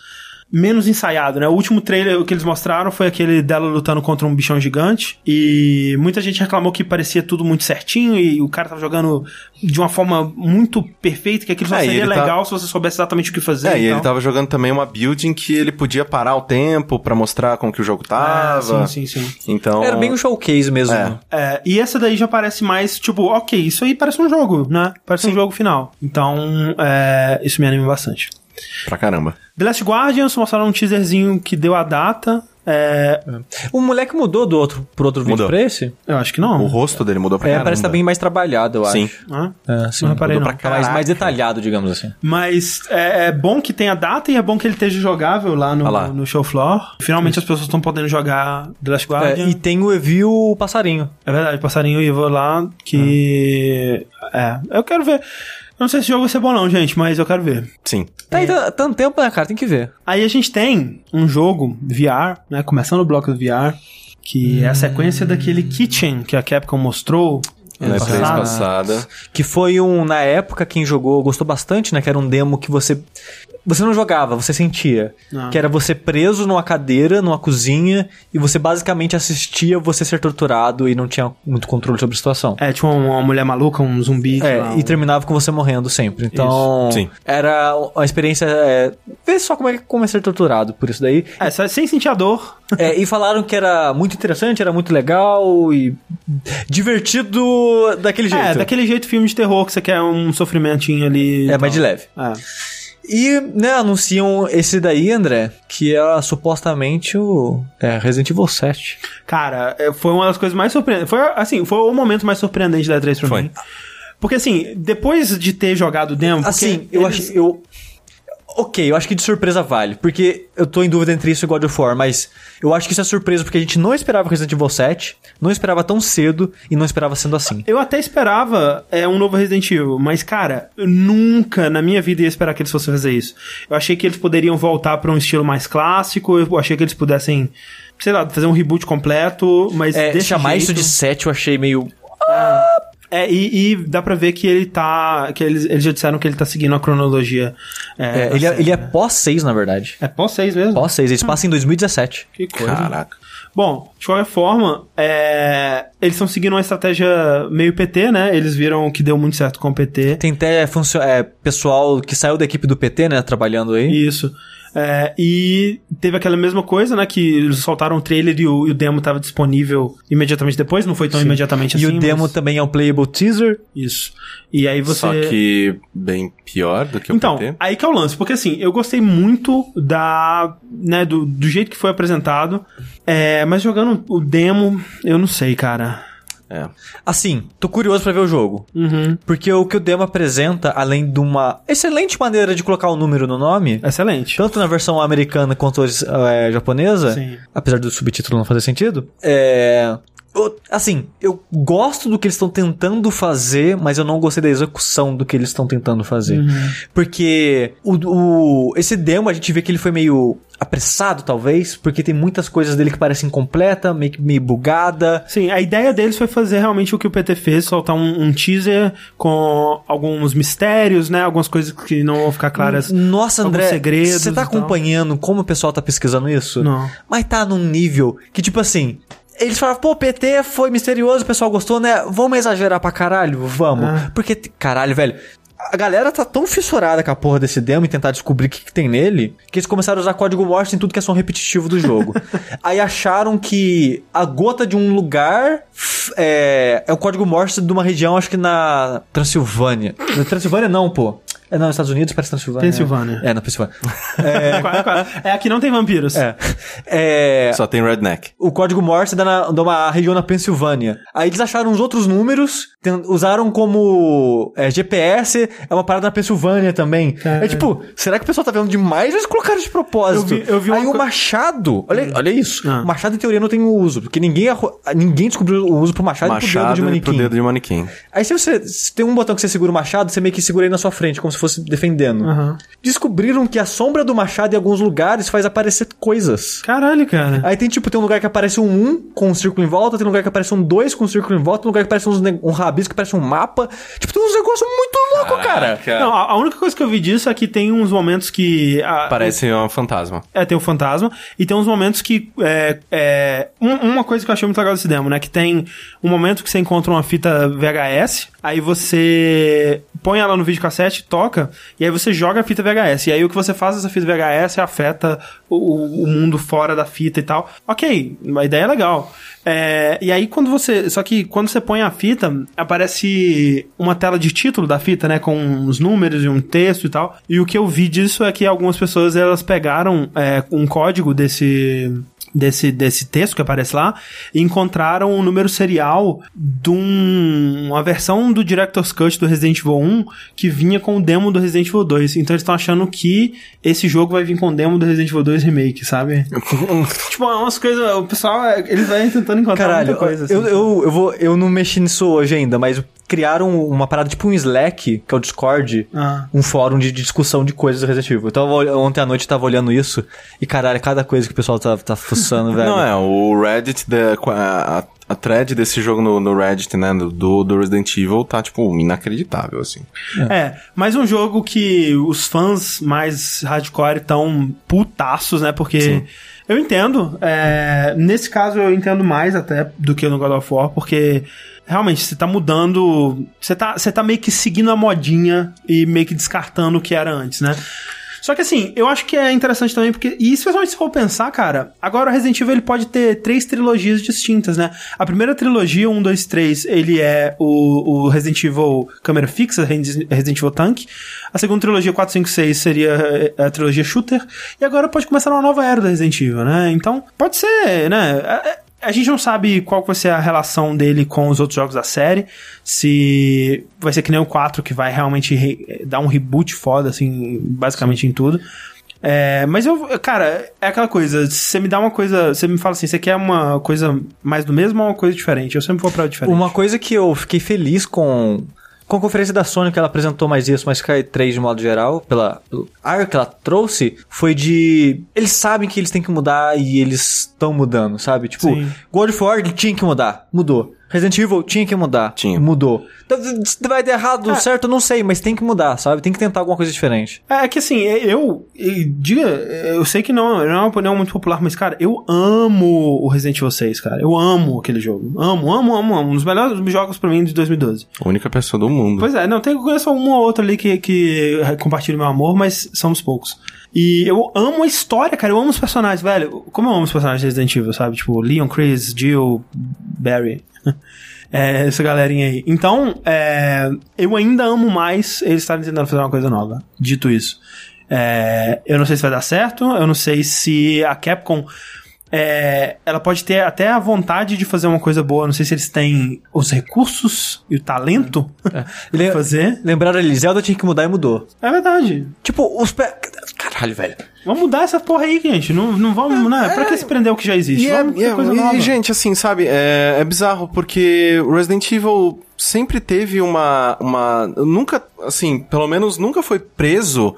Menos ensaiado, né? O último trailer que eles mostraram foi aquele dela lutando contra um bichão gigante. E muita gente reclamou que parecia tudo muito certinho. E o cara tava jogando de uma forma muito perfeita. Que aquilo só É, seria tá- legal se você soubesse exatamente o que fazer. É, e ele tal. tava jogando também uma build em que ele podia parar o tempo pra mostrar como que o jogo Ah, tava. sim, sim, sim. Então. Era bem um showcase mesmo. É. É, e essa daí já parece mais, tipo, ok, isso aí parece um jogo, né? Parece um jogo final. Então, é, isso me anima bastante. Pra caramba. The Last Guardians mostraram um teaserzinho que deu a data. É, O moleque mudou do outro, pro outro vídeo Mudou. pra esse? eu acho que não. O rosto dele mudou pra É, caramba. parece que tá bem mais trabalhado, eu Sim. acho. Hã? É, sim. Não reparei, Mudou não. pra cá, mais, mais detalhado, digamos assim. Mas é, é bom que tenha data e é bom que ele esteja jogável lá no, Ah lá. no show floor. Finalmente as pessoas estão podendo jogar The Last É, Guardian. e tem o review passarinho. É verdade, passarinho e vou lá que. É, eu quero ver. Eu não sei se o jogo vai ser bom, não, gente, mas eu quero ver. Sim. Tá aí t- tanto tempo, né, cara? Tem que ver. Aí a gente tem um jogo VR, né? Começando o bloco do VR, que é a sequência daquele Kitchen que a Capcom mostrou. Na E3 passado. passada. Que foi um, na época, quem jogou gostou bastante, né? Que era um demo que você. Você não jogava, você sentia. Ah. Que era você preso numa cadeira, numa cozinha, e você basicamente assistia você ser torturado e não tinha muito controle sobre a situação. É, tinha uma, uma mulher maluca, um zumbi. sei lá, É, um- e terminava com você morrendo sempre. Então, era uma experiência. É, ver só como é, como é ser torturado por isso daí. É, só sem sentir a dor. É, e falaram que era muito interessante, era muito legal e divertido daquele jeito. É, daquele jeito filme de terror que você quer um sofrimentinho ali. É, tal. mais de leve. É. E, né, anunciam esse daí, André, que é supostamente o é, Resident Evil 7. Cara, é, foi uma das coisas mais surpreendentes. Foi, assim, foi o momento mais surpreendente da E3 pra Foi. mim. Porque assim, depois de ter jogado o demo. Assim, eu eles- acho. Eu... Ok, eu acho que de surpresa vale. Porque eu tô em dúvida entre isso e God of War, mas eu acho que isso é surpresa porque a gente não esperava Resident Evil 7, não esperava tão cedo e não esperava sendo assim. Eu até esperava é, um novo Resident Evil, mas, cara, eu nunca na minha vida ia esperar que eles fossem fazer isso. Eu achei que eles poderiam voltar pra um estilo mais clássico, eu achei que eles pudessem, sei lá, fazer um reboot completo, mas É, chamar jeito... isso de 7 eu achei meio. É, e, e dá pra ver que ele tá. que eles, eles já disseram que ele tá seguindo a cronologia. É, da ele, é, série. ele é pós 6, na verdade. É pós 6 mesmo? Pós 6, eles passam em 2017. Que coisa. Caraca. Bom, de qualquer forma, é, eles estão seguindo uma estratégia meio PT, né? Eles viram que deu muito certo com o PT. Tem até funcio- é, pessoal que saiu da equipe do PT, né, trabalhando aí. Isso. É, e teve aquela mesma coisa, né? Que eles soltaram o trailer e o, e o demo estava disponível imediatamente depois, não foi tão imediatamente E assim. o demo mas- também é um playable teaser. Isso. E aí você. Só que bem pior do que o Então, PT. aí que é o lance, porque assim, eu gostei muito da, né, do, do jeito que foi apresentado, é, mas jogando o demo, eu não sei, cara. É. Assim, tô curioso pra ver o jogo. Uhum. Porque o que o demo apresenta, além de uma excelente maneira de colocar o número no nome, Excelente. tanto na versão americana quanto eh, japonesa, Sim. apesar do subtítulo não fazer sentido, é. O- Assim, eu gosto do que eles estão tentando fazer, mas eu não gostei da execução do que eles estão tentando fazer. Uhum. Porque o, o- esse demo a gente vê que ele foi meio apressado, talvez, porque tem muitas coisas dele que parecem incompleta, meio, meio bugada. Sim, a ideia deles foi fazer realmente o que o PT fez, soltar um, um teaser com alguns mistérios, né? Algumas coisas que não vão ficar claras. Nossa, André, segredos você tá acompanhando como o pessoal tá pesquisando isso? Não. Mas tá num nível que, tipo assim, eles falaram, pô, PT foi misterioso, o pessoal gostou, né? Vamos exagerar pra caralho? Vamos. Ah. Porque, caralho, velho. A galera tá tão fissurada com a porra desse demo e tentar descobrir o que, que tem nele, que eles começaram a usar código Morse em tudo que é som repetitivo do jogo. Aí acharam que a gota de um lugar é, é o código Morse de uma região, acho que na Transilvânia. Na Transilvânia não, pô. É não, nos Estados Unidos parece Transilvânia. Pensilvânia. É, na Pensilvânia. É, quase, quase. É, aqui não tem vampiros. É. É, Só tem redneck. o código Morse dá, na, dá uma região na Pensilvânia. Aí eles acharam uns outros números, ten- usaram como é, GPS, é uma parada na Pensilvânia também. É tipo, será que o pessoal tá vendo demais ou eles colocaram de propósito? Eu vi- eu vi uma Aí o co- Machado, olha, olha isso. Ah. O Machado em teoria não tem uso, porque ninguém, ninguém descobriu o uso pro Machado, e pro dedo Machado de manequim. pro dedo de manequim. Aí se você se tem um botão que você segura o machado, você meio que segura aí na sua frente, como se fosse defendendo. Aham. Descobriram que a sombra do machado em alguns lugares faz aparecer coisas. Caralho, cara. Aí tem tipo, tem um lugar que aparece um 1 com um círculo em volta, tem um lugar que aparece um 2 com um círculo em volta, tem um lugar que aparece uns um rabisco que parece um mapa. Tipo, tem uns negócios muito loucos, cara. Não, a, a única coisa que eu vi disso é que tem uns momentos que. a- Parece um fantasma. É, tem o fantasma. E tem uns momentos que. É, é, um- uma coisa que eu achei muito legal desse demo, né? Que tem um momento que você encontra uma fita VHS, aí você põe ela no videocassete, toca, e aí você joga a fita VHS. E aí o que você faz dessa fita VHS afeta o, o mundo fora da fita e tal. Ok, a ideia é legal. É, e aí quando você. Só que quando você põe a fita, aparece uma tela de título da fita, né? Com uns números e um texto e tal. E o que eu vi disso é que algumas pessoas elas pegaram é, um código desse. Desse, desse texto que aparece lá encontraram um número serial de um- uma versão do Director's Cut do Resident Evil 1 que vinha com o demo do Resident Evil 2. Então eles estão achando que esse jogo vai vir com o demo do Resident Evil 2 Remake, sabe? tipo, é umas coisas. O pessoal, é, eles vão tentando encontrar Caralho, coisa. assim, eu, eu, eu, vou, eu não mexi nisso hoje ainda, mas criaram uma parada tipo um Slack, que é o Discord, Ah. um fórum de discussão de coisas do Resident Evil. Ol- ontem à noite eu tava olhando isso, e caralho, cada coisa que o pessoal tá, tá fuçando, velho. Não, é, o Reddit, da, a, a thread desse jogo no, no Reddit, né, do, do Resident Evil, tá, tipo, inacreditável, assim. É, mais um jogo que os fãs mais hardcore estão putaços, né? Porque eu entendo. é, nesse caso eu entendo mais até do que no God of War, porque realmente você tá mudando. Você tá, você tá meio que seguindo a modinha e meio que descartando o que era antes, né? Só que assim, eu acho que é interessante também, porque, e especialmente se for pensar, cara, agora o Resident Evil ele pode ter três trilogias distintas, né? A primeira trilogia, 1, 2, 3, ele é o, o Resident Evil câmera fixa, Resident Evil Tank. A segunda trilogia, 4, 5, 6, seria a trilogia Shooter. E agora pode começar uma nova era do Resident Evil, né? Então, pode ser, né? A gente não sabe qual vai ser a relação dele com os outros jogos da série. Se vai ser que nem o 4, que vai realmente re- dar um reboot foda, assim, basicamente em tudo. É, mas eu, cara, é aquela coisa, você me dá uma coisa, você me fala assim, você quer uma coisa mais do mesmo ou uma coisa diferente? Eu sempre vou pra diferente. Uma coisa que eu fiquei feliz com, com a conferência da Sony, que ela apresentou mais isso, mas Sky 3 de modo geral, pela, ar que ela trouxe, foi de. Eles sabem que eles têm que mudar e eles estão mudando, sabe? Tipo, Sim. God of War tinha que mudar, mudou. Resident Evil tinha que mudar, Tinha. mudou. Então, se vai dar errado, É. certo, eu não sei, mas tem que mudar, sabe? Tem que tentar alguma coisa diferente. É que assim, eu, e diga, eu sei que não, não é uma opinião muito popular, mas cara, eu amo o Resident Evil 6, cara. Eu amo aquele jogo. Amo, amo, amo, amo. Um dos melhores jogos pra mim de 2012. A única pessoa do mundo. Pois é, não, tem, eu conheço um ou outro ali que, que compartilha o meu amor, mas somos poucos. E eu amo a história, cara. Eu amo os personagens, velho. Como eu amo os personagens de Resident Evil, sabe? Tipo, Leon, Chris, Jill, Barry. É, essa galerinha aí. Então, é, eu ainda amo mais eles estarem tentando fazer uma coisa nova. Dito isso. É, eu não sei se vai dar certo, eu não sei se a Capcom. É, ela pode ter até a vontade de fazer uma coisa boa. Não sei se eles têm os recursos e o talento pra fazer. Lembraram ali, Zelda tinha que mudar e mudou. É verdade. Tipo, os pé. Caralho, velho. Vamos mudar essa porra aí, gente. Não, não vamos, né? Pra que se prender o que já existe? E, é, vamos e, é- coisa e, nova. gente, assim, sabe, é, é bizarro porque o Resident Evil sempre teve uma, uma. Nunca, assim, pelo menos nunca foi preso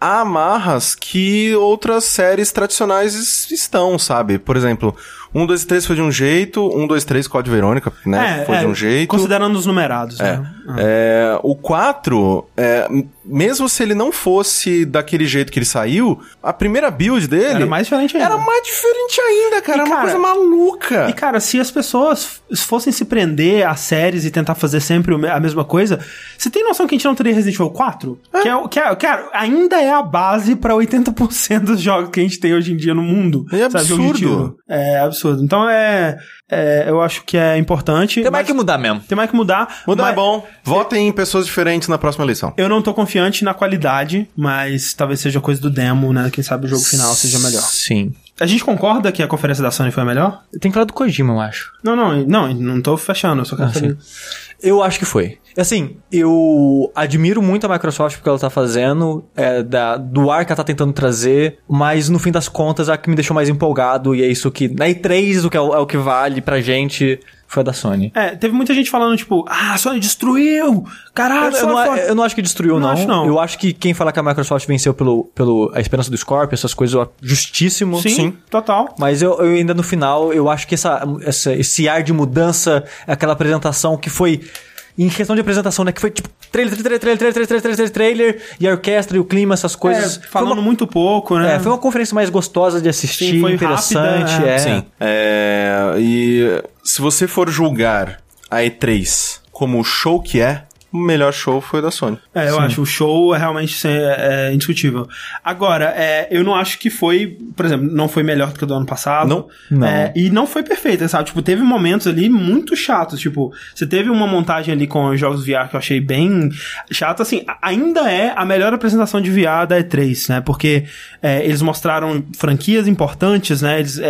amarras que outras séries tradicionais es- estão, sabe? Por exemplo, 1, 2 e 3 foi de um jeito, 1, 2, 3 Código Verônica, né? foi de um jeito. Considerando os numerados, É. né? Ah. É, o 4, é, m- mesmo se ele não fosse daquele jeito que ele saiu, a primeira build dele Era mais diferente ainda. era mais diferente ainda, cara. E, Era uma cara, coisa maluca. E, cara, se as pessoas fossem se prender a séries e tentar fazer sempre a mesma coisa, você tem noção que a gente não teria Resident Evil 4? Que, é, que é, cara, ainda é a base pra 80% dos jogos que a gente tem hoje em dia no mundo. É absurdo. É absurdo. Então é, é, Eu acho que é importante. Tem mais que mudar mesmo. Tem mais que mudar. Mudar mas é bom. Votem em pessoas diferentes na próxima eleição. Eu não tô confiante na qualidade, mas talvez seja coisa do demo, né? Quem sabe o jogo final seja melhor. Sim. A gente concorda que a conferência da Sony foi a melhor? Tem que falar do Kojima, eu acho. Não, não, não, não tô fechando, eu só quero Ah, saber. Eu acho que foi. Assim, eu admiro muito a Microsoft porque ela tá fazendo, é, da, do ar que ela tá tentando trazer, mas no fim das contas, a que me deixou mais empolgado, e é isso que. Na E3, o que é, é o que vale pra gente foi a da Sony. É, teve muita gente falando, tipo, ah, a Sony destruiu! Caralho, Eu, eu não, eu não acho que destruiu, Não não. acho, não. Eu acho que quem falar que a Microsoft venceu pelo, pelo a esperança do Scorpio, essas coisas, eu- justíssimo. Sim, total. Mas eu, eu ainda no final, eu acho que essa, essa- esse ar de mudança, aquela apresentação que foi. Em questão de apresentação, né? Que foi tipo trailer, trailer, trailer, trailer, trailer, trailer, trailer, trailer e a orquestra e o clima, essas coisas. É, falando uma- muito pouco, né? é, foi uma conferência mais gostosa de assistir, Sim, foi interessante. rápida, é. é. Sim. É, e se você for julgar a E3 como o show que é, o melhor show foi o da Sony. É, eu acho o show é realmente é, é indiscutível. Agora, é, eu não acho que foi, por exemplo, não foi melhor do que o do ano passado. Não. Não. É, e não foi perfeita, sabe? Tipo, teve momentos ali muito chatos. Tipo, você teve uma montagem ali com os jogos VR que eu achei bem chato. Assim, ainda é a melhor apresentação de VR da E3, né? Porque é, eles mostraram franquias importantes, né? Eles.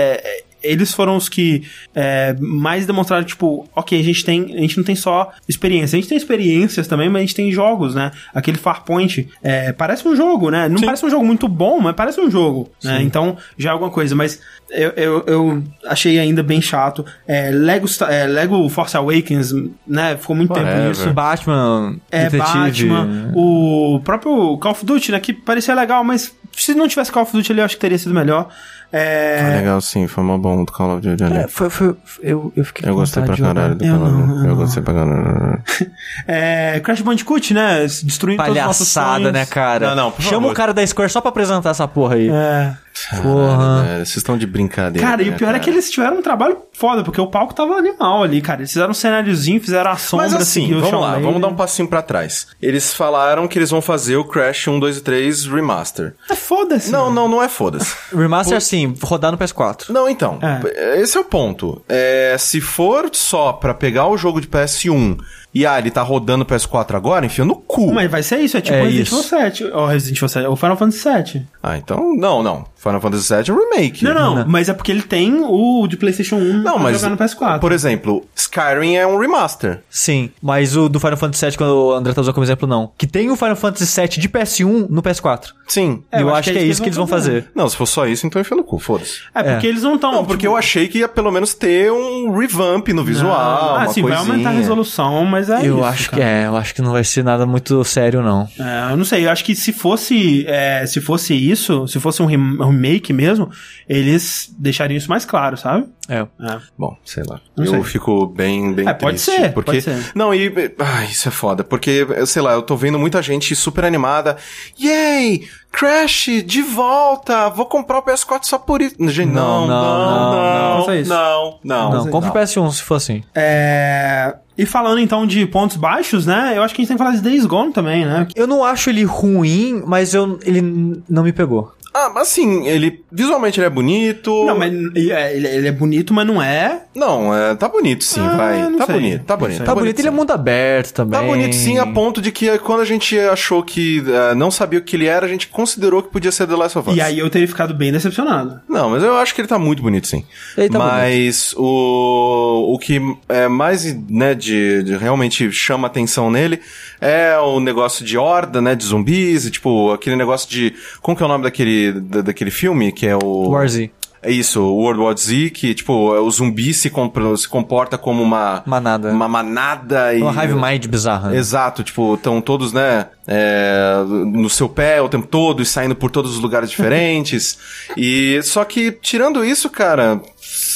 Eles foram os que é, mais demonstraram, tipo, ok, a gente tem. A gente não tem só experiência, a gente tem experiências também, mas a gente tem jogos, né? Aquele Farpoint é, parece um jogo, né? Não parece um jogo muito bom, mas parece um jogo, né? Então já é alguma coisa, mas eu, eu, eu achei ainda bem chato. É, Lego, é, Lego Force Awakens, né? Ficou muito tempo nisso. Batman, É, Detetive. Batman, o próprio Call of Duty, né? Que parecia legal, mas se não tivesse Call of Duty ali, eu acho que teria sido melhor. É, Foi legal, sim. Foi uma bom do Call of Duty ali. É, foi, foi, eu, eu fiquei Eu gostei pra caralho do Eu Call of Duty. eu gostei pra caralho. é, Crash Bandicoot, né? Destruindo todos os nossos Palhaçada, sonhos. né, cara? Não, não, por Chama favor. o cara da Square só pra apresentar essa porra aí. É. Porra. Caralho, Vocês estão de brincadeira. Cara, e o né, pior é cara? que eles tiveram um trabalho foda, porque o palco tava animal ali, cara. Eles fizeram um cenáriozinho, fizeram a sombra, Mas assim, vamos lá, Lane. vamos dar um passinho pra trás. Eles falaram que eles vão fazer o Crash 1, 2 e 3 Remaster. É foda-se. Não, mano. não, não é foda-se. Remaster, assim, rodar no PS4. Não, então, É. esse é o ponto. É, se for só pra pegar o jogo de PS1 e ah, ele tá rodando o PS4 agora, enfia no cu. Mas vai ser isso, é tipo É Resident. Evil 7, ou Resident Evil 7, ou Final Fantasy 7. Ah, então, não, não. Final Fantasy VII é um remake. Não, não, mas é porque ele tem o de PlayStation 1 Não, pra mas, jogar no PS4. por exemplo, Skyrim é um remaster. Sim, mas o do Final Fantasy VII, quando o André tá usando como exemplo, não. Que tem o Final Fantasy VII de PS1 no PS4. Sim. É, eu, acho que é isso que eles vão fazer. Não, se for só isso, então enfia no cu, foda-se. É porque eles não estão. Não, porque eu achei que ia pelo menos ter um revamp no visual, Ah, uma sim, vai coisinha. aumentar a resolução, mas é eu isso, acho cara. que é, eu acho que não vai ser nada muito sério, não. É, eu não sei, eu acho que se fosse, é, se fosse isso, se fosse um rem- remake mesmo, eles deixariam isso mais claro, sabe? É. É. Bom, sei lá. Não eu sei. fico bem, bem É, pode triste. ser, porque... pode ser. Não, e... Ai, isso é foda. Porque, sei lá, eu tô vendo muita gente super animada. Yay! Crash, de volta! Vou comprar o PS4 só por isso. Gente, não, Não, não, não, não, não, não, faça isso. não, não. Não, compre o PS1 se for assim. É, E falando então de pontos baixos, né? Eu acho que a gente tem que falar de Days Gone também, né? Eu não acho ele ruim, mas eu, ele não me pegou. Ah, mas assim, ele... Visualmente ele é bonito. Não, mas é, ele, ele é bonito, mas não é. Não, é, tá bonito sim, Ah, vai. Tá sei. bonito, tá bonito. sei. Tá, bonito, ele é mundo aberto também. Tá bonito sim, a ponto de que quando a gente achou que eh, não sabia o que ele era, a gente considerou que podia ser The Last of Us. E aí eu teria ficado bem decepcionado. Não, mas eu acho que ele tá muito bonito sim. Ele tá mas o, o que é mais, né, de, de realmente chama atenção nele é o negócio de horda, né, de zumbis, e, tipo, aquele negócio de... Como que é o nome daquele, da- daquele filme? Que é o... War Z. É isso, World War Z, que, tipo, o zumbi se, compra- se comporta como uma... Manada. Uma manada e... Uma hive mind bizarra. né? Exato, tipo, estão todos, né, é, no seu pé o tempo todo e saindo por todos os lugares diferentes. e só que, tirando isso, cara,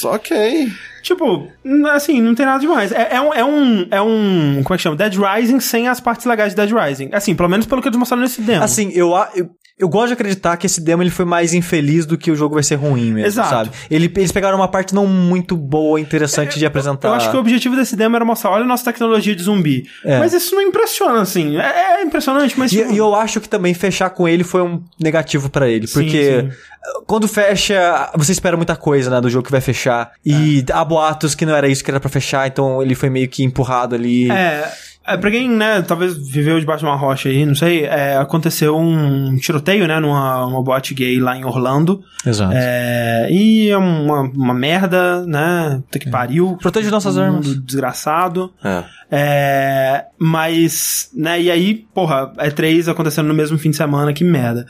ok. Tipo, assim, não tem nada demais. É, é um, é um. É um. Como é que chama? Dead Rising sem as partes legais de Dead Rising. Assim, pelo menos pelo que eles mostraram nesse demo. Assim, eu, a- eu, eu gosto de acreditar que esse demo ele foi mais infeliz do que o jogo vai ser ruim mesmo, Exato. sabe? Ele, eles pegaram uma parte não muito boa, interessante de apresentar. Eu acho que o objetivo desse demo era mostrar, olha a nossa tecnologia de zumbi. É. Mas isso não impressiona, assim. É, é impressionante, mas. E, tipo, e eu acho que também fechar com ele foi um negativo pra ele, Sim, porque sim. quando fecha, você espera muita coisa, né, do jogo que vai fechar. E É. boatos que não era isso que era pra fechar, então ele foi meio que empurrado ali. É. É, pra quem, né, talvez viveu debaixo de uma rocha aí, não sei, é, aconteceu um tiroteio, né, numa uma boate gay lá em Orlando. Exato. É, e é uma, uma merda, né, puta que pariu. Proteja nossas Um armas. Desgraçado. É. É, mas, né, e aí, porra, é três acontecendo no mesmo fim de semana, que merda.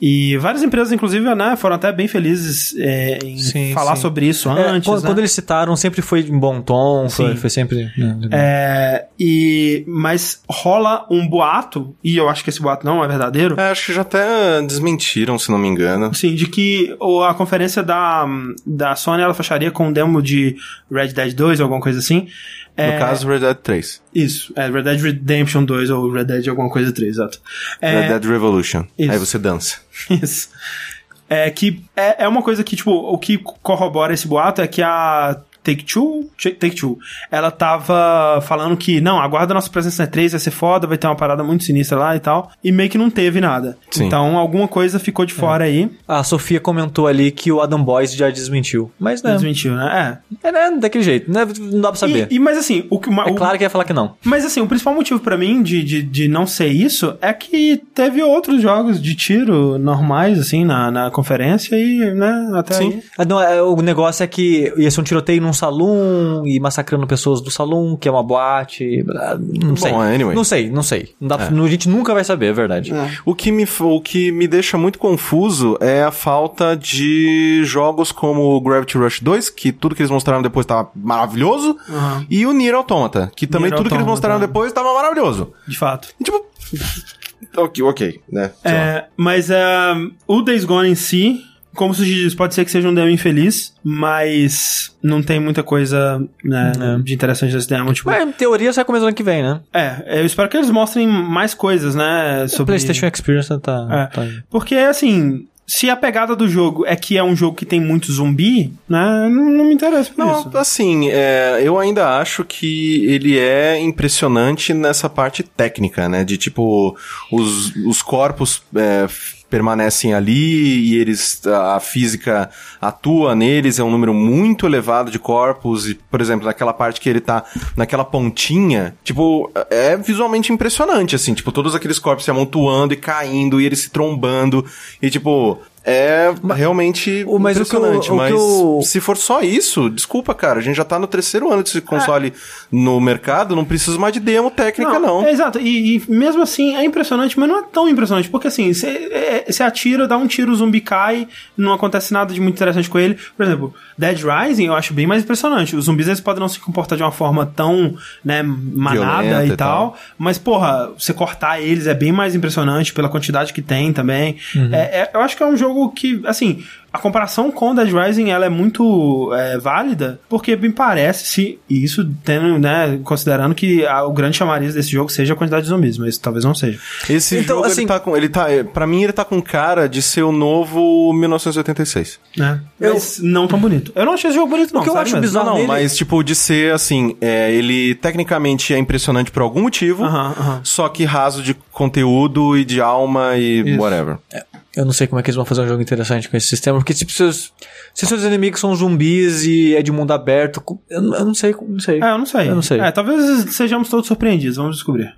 E várias empresas, inclusive, né, foram até bem felizes é, em Sim, falar sim. sobre isso É, antes. quando, né? quando eles citaram, sempre foi em bom tom, foi, Sim. foi sempre. né, É, e, mas rola um boato, e eu acho que esse boato não é verdadeiro, É, acho que já até desmentiram, se não me engano. assim, de que a conferência da, da Sony ela fecharia com um demo de Red Dead 2 ou alguma coisa assim. No É, caso, Red Dead 3. Isso, é Red Dead Redemption 2 ou Red Dead alguma coisa 3, exato. É, Red Dead Revolution. isso. Aí você dança. Isso. É que é, é uma coisa que, tipo, o que corrobora esse boato é que a Take-Two, Take-Two, ela tava falando que, não, aguarda a nossa presença na E3, vai ser foda, vai ter uma parada muito sinistra lá e tal, e meio que não teve nada. Sim. Então, alguma coisa ficou de fora aí, A Sofia comentou ali que o Adam Boyce já desmentiu. Mas né, desmentiu, né? é né, daquele jeito, né, não dá pra É. saber. E, e- mas assim, o que... uma- é o- claro que ia falar que não. Mas assim, o principal motivo pra mim de, de, de não ser isso é que teve outros jogos de tiro normais, assim, na, na conferência e, né, até Sim. aí. Ah, não, é, o negócio é que ia ser um tiroteio num salão e massacrando pessoas do salão, que é uma boate. ah, Não sei. anyway. Não sei, não sei. Não dá, É. A gente nunca vai saber, é verdade. O que, me, o que me deixa muito confuso é a falta de jogos como o Gravity Rush 2, que tudo que eles mostraram depois tava maravilhoso, Aham. e o Nier Automata, que também Nier tudo que eles Automata, mostraram é. depois tava maravilhoso. De fato. E, tipo... ok, ok, né? É, mas é, o Days Gone em si, como se diz, pode ser que seja um demo infeliz, mas não tem muita coisa né, de interessante nesse demo. Tipo, Mas, em teoria, sai começo do ano que vem, né? é, eu espero que eles mostrem mais coisas, né? O Sobre... PlayStation Experience tá. É. tá- Porque, assim, se a pegada do jogo é que é um jogo que tem muito zumbi, né? Não, não me interessa por Não, isso. assim, é, eu ainda acho que ele é impressionante nessa parte técnica, né? De tipo, os, os corpos é, permanecem ali e eles a física atua neles, é um número muito elevado de corpos e, por exemplo, naquela parte que ele tá naquela pontinha, tipo, é visualmente impressionante assim, tipo, todos aqueles corpos se amontoando e caindo e eles se trombando e tipo, é realmente o- mas o que eu- impressionante, o que mas eu- se for só isso, desculpa, cara, a gente já tá no terceiro ano desse console no mercado, não precisa mais de demo técnica, não. É, exato. E, e mesmo assim é impressionante, mas não é tão impressionante. Porque assim, você atira, dá um tiro, o zumbi cai, não acontece nada de muito interessante com ele. Por exemplo, Dead Rising eu acho bem mais impressionante. Os zumbis eles podem não se comportar de uma forma tão, né, manada e, e tal, tal. Mas, porra, você cortar eles é bem mais impressionante pela quantidade que tem também. É- é- eu acho que é um jogo que, assim, a comparação com Dead Rising ela é muito é, válida, porque me parece, se e isso tendo, né, considerando que a- o grande chamariz desse jogo seja a quantidade de zumbis, mas talvez não seja. Esse Então, jogo, assim- ele tá com. Ele tá, pra mim, ele tá com cara de ser o novo 1986. Né? Eu- Mas não tão bonito. Eu não achei esse jogo bonito, não. que eu acho mesmo. bizarro- Não, não, nele- mas tipo, de ser assim, é, ele tecnicamente é impressionante por algum motivo, Aham, aham. só que raso de conteúdo e de alma e Isso. whatever. Eu não sei como é que eles vão fazer um jogo interessante com esse sistema, porque tipo, seus, se seus inimigos são zumbis e é de mundo aberto, eu, não- eu não sei, não sei. É, eu não sei. Eu não sei. É, talvez sejamos todos surpreendidos, vamos descobrir.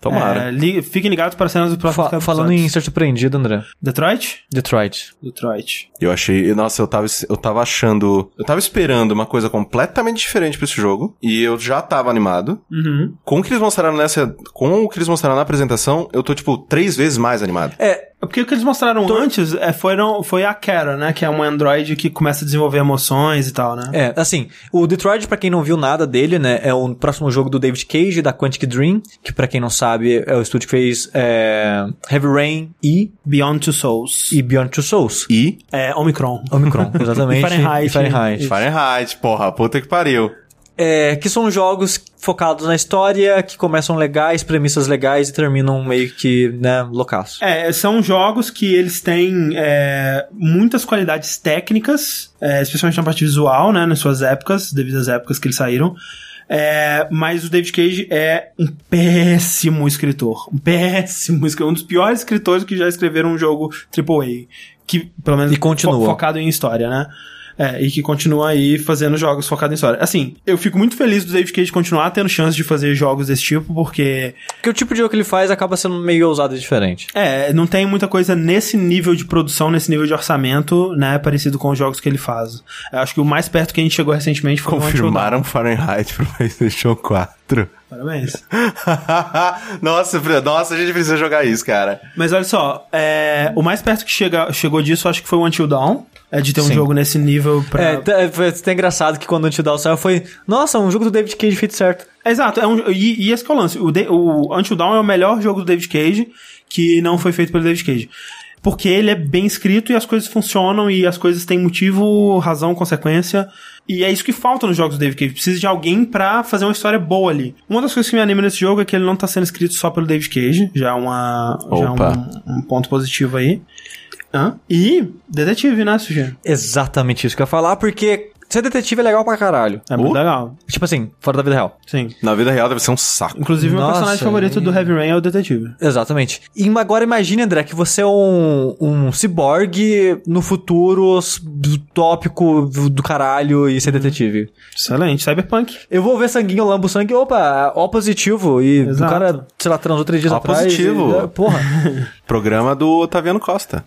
Tomara. É, li- fiquem ligados para cenas do próximo Fa- falando em ser surpreendido, André. Detroit? Detroit. Detroit. Eu achei, nossa, eu tava, eu tava achando, eu tava esperando uma coisa completamente diferente pra esse jogo, e eu já tava animado. Uhum. Com o que eles mostraram nessa, com o que eles mostraram na apresentação, eu tô tipo três vezes mais animado. É, Porque o que eles mostraram antes é, foram, foi a Kara, né? Que é um android que começa a desenvolver emoções e tal, né? É, assim, o Detroit, pra quem não viu nada dele, né, é o próximo jogo do David Cage, da Quantic Dream, que pra quem não sabe, é o estúdio que fez é, Heavy Rain e, Beyond Two Souls. e Beyond Two Souls. E É, Omicron. Omicron, exatamente. E Fahrenheit. E Fahrenheit. Fahrenheit, porra, puta que pariu. É, que são jogos focados na história, que começam legais, premissas legais e terminam meio que, né, loucaço. É, são jogos que eles têm é, muitas qualidades técnicas, é, especialmente na parte visual, né? Nas suas épocas, devido às épocas que eles saíram. É, mas o David Cage é um péssimo escritor. Um péssimo escritor. Um dos piores escritores que já escreveram um jogo AAA. Que, pelo menos, E continua. fo- focado em história, né? É, e que continua aí fazendo jogos focados em história. Assim, eu fico muito feliz do David Cage continuar tendo chance de fazer jogos desse tipo, porque Porque o tipo de jogo que ele faz acaba sendo meio ousado e diferente. é, não tem muita coisa nesse nível de produção, nesse nível de orçamento, né, parecido com os jogos que ele faz. Eu acho que o mais perto que a gente chegou recentemente foi o. Confirmaram Fahrenheit pro PlayStation 4. Parabéns. nossa, nossa, a gente precisa jogar isso, cara. Mas olha só, é, o mais perto que chega, chegou disso, acho que foi o Until Dawn, é de ter um Sim. jogo nesse nível pra... É, é, foi até engraçado que quando o Until Dawn saiu foi, nossa, um jogo do David Cage feito certo. Exato, é um, e, e esse que é o lance. O, o Until Dawn é o melhor jogo do David Cage que não foi feito pelo David Cage. Porque ele é bem escrito e as coisas funcionam e as coisas têm motivo, razão, consequência. E é isso que falta nos jogos do David Cage. Precisa de alguém pra fazer uma história boa ali. Uma das coisas que me anima nesse jogo é que ele não tá sendo escrito só pelo David Cage. Já é, uma, já é Opa. um, um ponto positivo aí. Hã? E detetive, né, Sujeira? Exatamente isso que eu ia falar, porque ser detetive é legal pra caralho. É muito Uh. legal. Tipo assim, fora da vida real. Sim. Na vida real deve ser um saco. Inclusive, meu Nossa, personagem favorito do Heavy Rain é o detetive. Exatamente. E agora imagine, André, que você é um, um ciborgue no futuro utópico do caralho e ser detetive. Excelente. Cyberpunk. Eu vou ver sanguinho, eu lambo sangue, opa, ó positivo. E Exato. o cara, sei lá, transou três dias Ó atrás. positivo. e- é, porra. Programa do Otaviano Costa.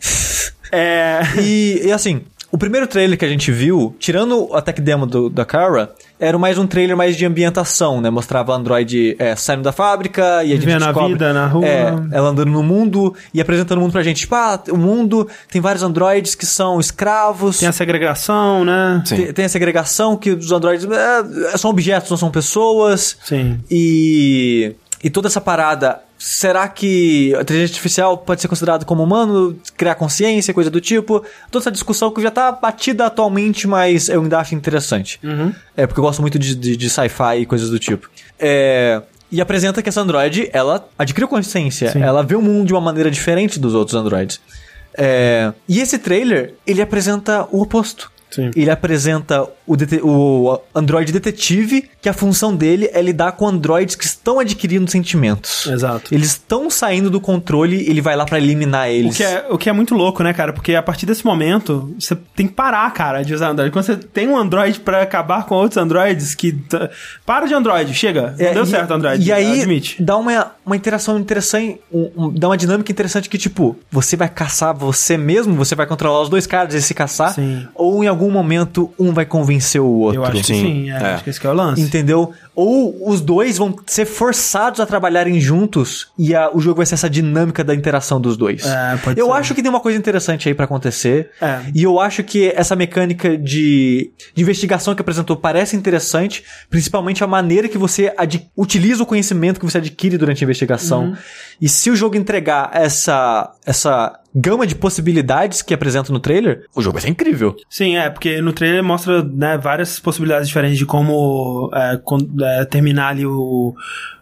É. e, e assim, o primeiro trailer que a gente viu, tirando a tech demo do, da Kara, era mais um trailer mais de ambientação, né? Mostrava a Android é, saindo da fábrica e a gente Vivendo a descobre- vida na rua. É, ela andando no mundo e apresentando o mundo pra gente. Tipo, ah, o mundo tem vários androides que são escravos. Tem a segregação, né? Sim. Tem, tem a segregação que os androides é, são objetos, não são pessoas. Sim. E, e toda essa parada, será que a inteligência artificial pode ser considerado como humano, criar consciência, coisa do tipo? Toda essa discussão que já tá batida atualmente, mas eu ainda acho interessante. Uhum. É, porque eu gosto muito de, de, de sci-fi e coisas do tipo. É... E apresenta que essa android, ela adquiriu consciência, Sim. ela vê o mundo de uma maneira diferente dos outros androids. É... E esse trailer, ele apresenta o oposto. Sim. Ele apresenta o, o Android detetive, que a função dele é lidar com androides que estão adquirindo sentimentos. Exato. Eles estão saindo do controle, ele vai lá pra eliminar eles. O que, é, o que é muito louco, né, cara? Porque a partir desse momento, você tem que parar, cara, de usar Android. Quando você tem um Android pra acabar com outros Androids que. t- Para de Android, chega. É, deu e- certo, Android. E aí, Admite. dá uma, uma interação interessante, um- um- dá uma dinâmica interessante que, tipo, você vai caçar você mesmo, você vai controlar os dois caras e se caçar, Sim. ou em algum momento um vai convencer o outro. Eu acho que Sim. sim, é, É. acho que esse que é o lance. Entendeu? Ou os dois vão ser forçados a trabalharem juntos e a- o jogo vai ser essa dinâmica da interação dos dois. É, eu ser. acho que tem uma coisa interessante aí pra acontecer. É. E eu acho que essa mecânica de, de investigação que apresentou parece interessante, principalmente a maneira que você ad- utiliza o conhecimento que você adquire durante a investigação. Uhum. E se o jogo entregar essa, essa gama de possibilidades que apresenta no trailer, o jogo vai ser incrível. Sim, é, porque no trailer mostra né, várias possibilidades diferentes de como é, con- é, terminar ali o.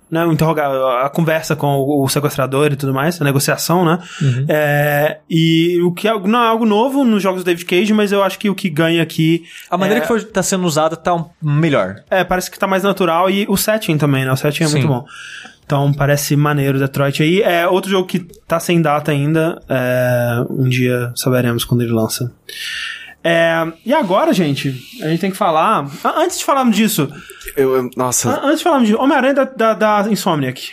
Né, o interrogar, a conversa com o, sequestrador e tudo mais, a negociação, né? Uhum. É, e o que é, não é algo novo nos jogos do David Cage, mas eu acho que o que ganha aqui. A maneira é, que for, tá sendo usada tá melhor. É, parece que tá mais natural e o setting também, né? O setting é Sim. muito bom. Então parece maneiro Detroit aí. É outro jogo que tá sem data ainda. É, um dia saberemos quando ele lança. É, e agora, gente, a gente tem que falar. Antes de falarmos disso, Eu, eu- nossa, antes de falarmos de Homem-Aranha da, da, da Insomniac.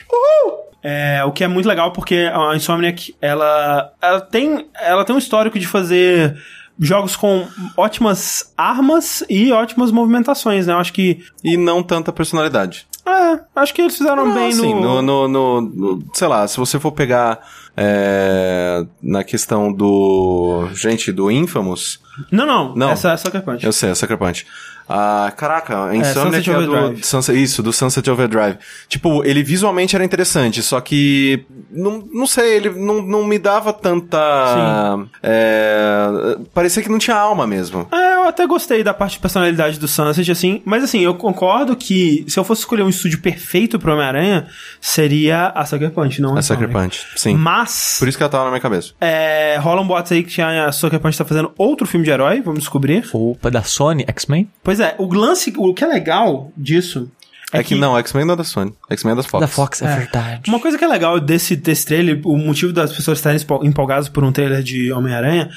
É, o que é muito legal porque a Insomniac ela, ela, tem, ela tem um histórico de fazer jogos com ótimas armas e ótimas movimentações, né? Eu acho que. e não tanta personalidade. É, acho que eles fizeram Não, bem assim, no. no, no, no- no- Sei lá, se você for pegar é, na questão do. Gente, do Infamous. Não, não, Não. Essa é Sucker Punch. Eu sei, é Sucker Punch. Ah, caraca, a Insomnia Sunset que é do Overdrive. Sunset, isso, do Sunset Overdrive. Tipo, ele visualmente era interessante, só que não, não sei, ele não, não me dava tanta é, parecia que não tinha alma mesmo. É, eu até gostei da parte de personalidade do Sunset, assim. Mas assim, eu concordo que se eu fosse escolher um estúdio perfeito pro Homem-Aranha, seria a Sucker Punch, não A Sucker Insomniac. Punch, sim. Mas. Por isso que ela tava na minha cabeça. É, rolam boatos aí que a Sucker Punch tá fazendo outro filme de herói, vamos descobrir. Opa, da Sony, X-Men? Pois é, o lance, o que é legal disso é, É, que, não, X-Men não é da Sony. X-Men é das Fox. Da Fox, é, É. verdade. Uma coisa que é legal desse, desse trailer, o motivo das pessoas estarem empolgadas por um trailer de Homem-Aranha,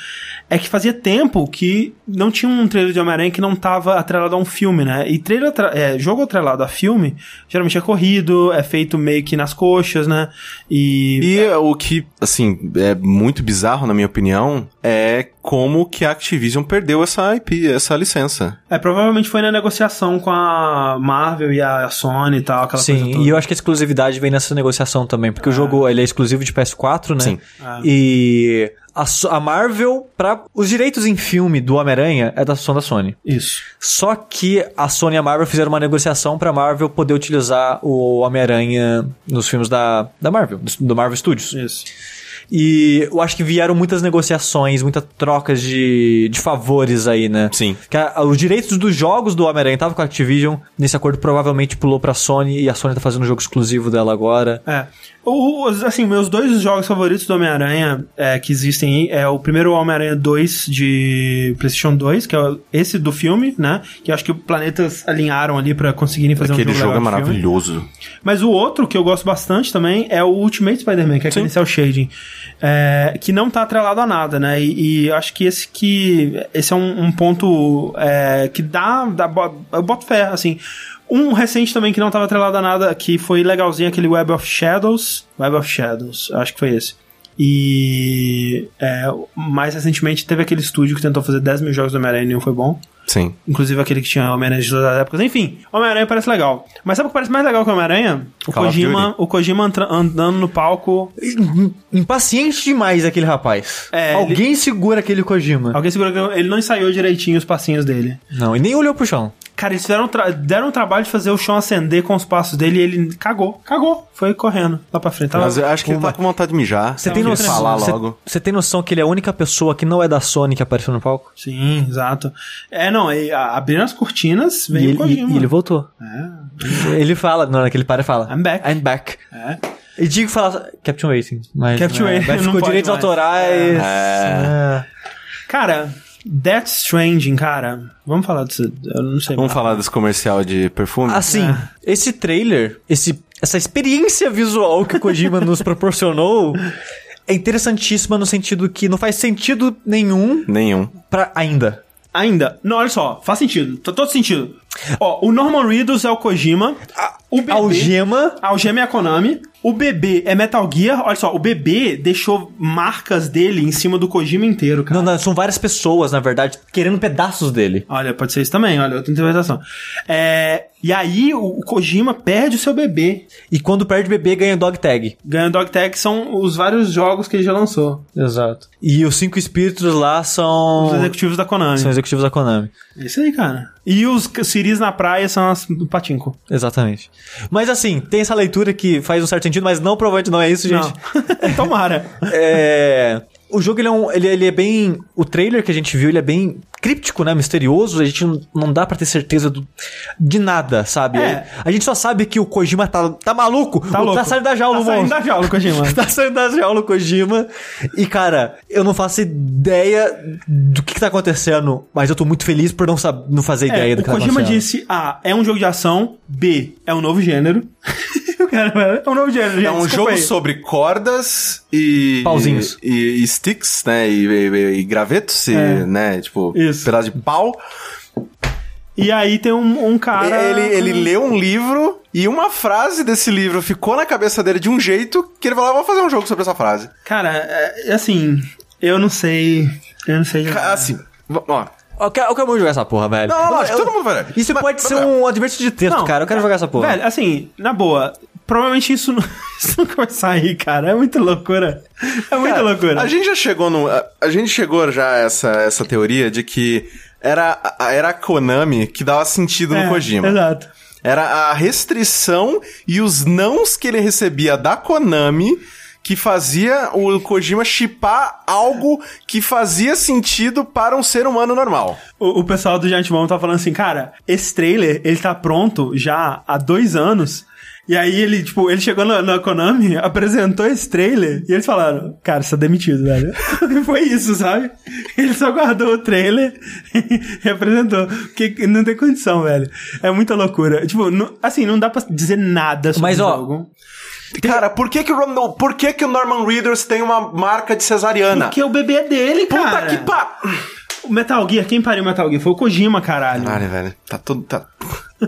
é que fazia tempo que não tinha um trailer de Homem-Aranha que não tava atrelado a um filme, né? E trailer atra- é, jogo atrelado a filme, geralmente é corrido, é feito meio que nas coxas, né? E. E o que, assim, é muito bizarro, na minha opinião, é como que a Activision perdeu essa IP, essa licença. É, provavelmente foi na negociação com a Marvel e a Sony e tal, aquela coisa Sim, toda. e eu acho que a exclusividade vem nessa negociação também, porque o jogo ele é exclusivo de PS4, né? Sim. Ah. E a, Marvel, para os direitos em filme do Homem-Aranha, é da, são da Sony. Isso. Só que a Sony e a Marvel fizeram uma negociação pra Marvel poder utilizar o Homem-Aranha nos filmes da, da Marvel, do, do Marvel Studios. Isso. E eu acho que vieram muitas negociações, muitas trocas de, de favores aí, né? Sim. Que a- os direitos dos jogos do Homem-Aranha estavam com a Activision, nesse acordo provavelmente pulou pra Sony e a Sony tá fazendo um jogo exclusivo dela agora. É. O- os- assim, meus dois jogos favoritos do Homem-Aranha é, que existem aí é o primeiro Homem-Aranha 2 de PlayStation 2, que é esse do filme, né? Que acho que planetas alinharam ali pra conseguirem fazer Aquele um jogo, jogo é maravilhoso. Mas o outro que eu gosto bastante também é o Ultimate Spider-Man, que é aquele cel shading, é, que não tá atrelado a nada, né? E, e eu acho que esse que esse é um, um ponto é, que dá, dá eu boto fé, assim. Um recente também que não tava atrelado a nada, que foi legalzinho, aquele Web of Shadows. Web of Shadows, acho que foi esse. E é, mais recentemente teve aquele estúdio que tentou fazer 10 mil jogos do Homem-Aranha e não foi bom. Sim. Inclusive aquele que tinha Homem-Aranha de todas as épocas. Enfim, Homem-Aranha parece legal. Mas sabe o que parece mais legal que o Homem-Aranha? O Call Kojima, o Kojima andando no palco. Impaciente demais aquele rapaz. É, Alguém segura aquele Kojima. Alguém segura que ele não ensaiou direitinho os passinhos dele. Não, e nem olhou pro chão. Cara, eles fizeram, tra- deram o trabalho de fazer o chão acender com os passos dele e ele cagou. Cagou. Foi correndo lá pra frente. Tava- Mas eu acho que ele tá com vontade de mijar. Você tem noção? falar Você- logo. Você tem noção que ele é a única pessoa que não é da Sony que apareceu no palco? Sim, exato. É, não, e, a- abriram as cortinas, E veio o ele, Kojima. e- e ele voltou. Ele fala, não, naquele para e fala. I'm back. I'm back. É. E digo falar Captain Waiting. Mas Captain né, Waiting vai não ficou direitos mais. autorais. É. É. Cara, Death Stranding, cara. Vamos falar disso. Eu não sei. Vamos falar desse comercial de perfume? Assim, esse trailer, esse, essa experiência visual que o Kojima nos proporcionou é interessantíssima no sentido que não faz sentido nenhum Nenhum. pra ainda. Ainda. Não, olha só. Faz sentido. Tá todo sentido. Ó, o Norman Reedus é o Kojima. O bebê... Algema. A Algema é a Konami. O bebê é Metal Gear. Olha só, o bebê deixou marcas dele em cima do Kojima inteiro, cara. Não, não, são várias pessoas, na verdade, querendo pedaços dele. Olha, pode ser isso também, olha, outra interpretação. É, e aí o Kojima perde o seu bebê. E quando perde bebê, ganha dog tag. Ganha Dog Tag, são os vários jogos que ele já lançou. Exato. E os cinco espíritos lá são. Os executivos da Konami. São executivos da Konami. É isso aí, cara. E os ciris na praia são as do Patinco. Exatamente. Mas assim, tem essa leitura que faz um certo sentido, mas não, provavelmente não é isso, gente. Tomara. É. O jogo ele é, um, ele, ele é bem. O trailer que a gente viu, ele é bem críptico, né? Misterioso. A gente não, não dá pra ter certeza do- de nada, sabe? É. A gente só sabe que o Kojima tá, tá maluco. Tá louco. Tá saindo da jaula, Tá o saindo monstro. da jaula, Kojima. tá saindo da jaula o Kojima. E, cara, eu não faço ideia do que, que tá acontecendo, mas eu tô muito feliz por não, sab não fazer ideia É, do o que tá Kojima acontecendo. disse: A. É um jogo de ação. B. É um novo gênero. O é um novo gênero, gente. É um desculpa jogo aí. sobre cordas e. Pauzinhos. E, e sticks, né? E, e- e gravetos, e, É. né? Tipo, Isso. Pedaço de pau. E aí tem um, um cara. Ele, ele leu um livro e uma frase desse livro ficou na cabeça dele de um jeito que ele falou: "Ah, vou fazer um jogo sobre essa frase. Cara, é, assim. Eu não sei. Eu não sei. Assim, ó. Eu quero, eu quero muito jogar essa porra, velho. Não, não, Eu- lógico, todo mundo vai. Isso Mas- pode mas- ser um adverso de texto, Não, cara. Eu quero jogar essa porra. Velho, assim, na boa. Provavelmente isso, não- isso nunca vai sair, cara. É muita loucura. É muita loucura. A gente já chegou no. A, a gente chegou já a essa, essa teoria de que era, a- era a Konami que dava sentido É, no Kojima. Exato. Era a restrição e os nãos que ele recebia da Konami que fazia o Kojima chipar algo que fazia sentido para um ser humano normal. O, o pessoal do Giant Bomb tá falando assim, cara, esse trailer, ele tá pronto já há dois anos. E aí ele, tipo, ele chegou na, na Konami, apresentou esse trailer e eles falaram, cara, você tá demitido, velho. Foi isso, sabe? Ele só guardou o trailer e apresentou. Porque não tem condição, velho. É muita loucura. Tipo, não- assim, não dá pra dizer nada sobre Mas, o ó, jogo. Cara, por que que o, por que que o Norman Reedus tem uma marca de cesariana? Porque o bebê é dele, Puta cara. que pa... O Metal Gear, quem pariu o Metal Gear? Foi o Kojima, caralho. Caralho, velho. Tá tudo... Tá...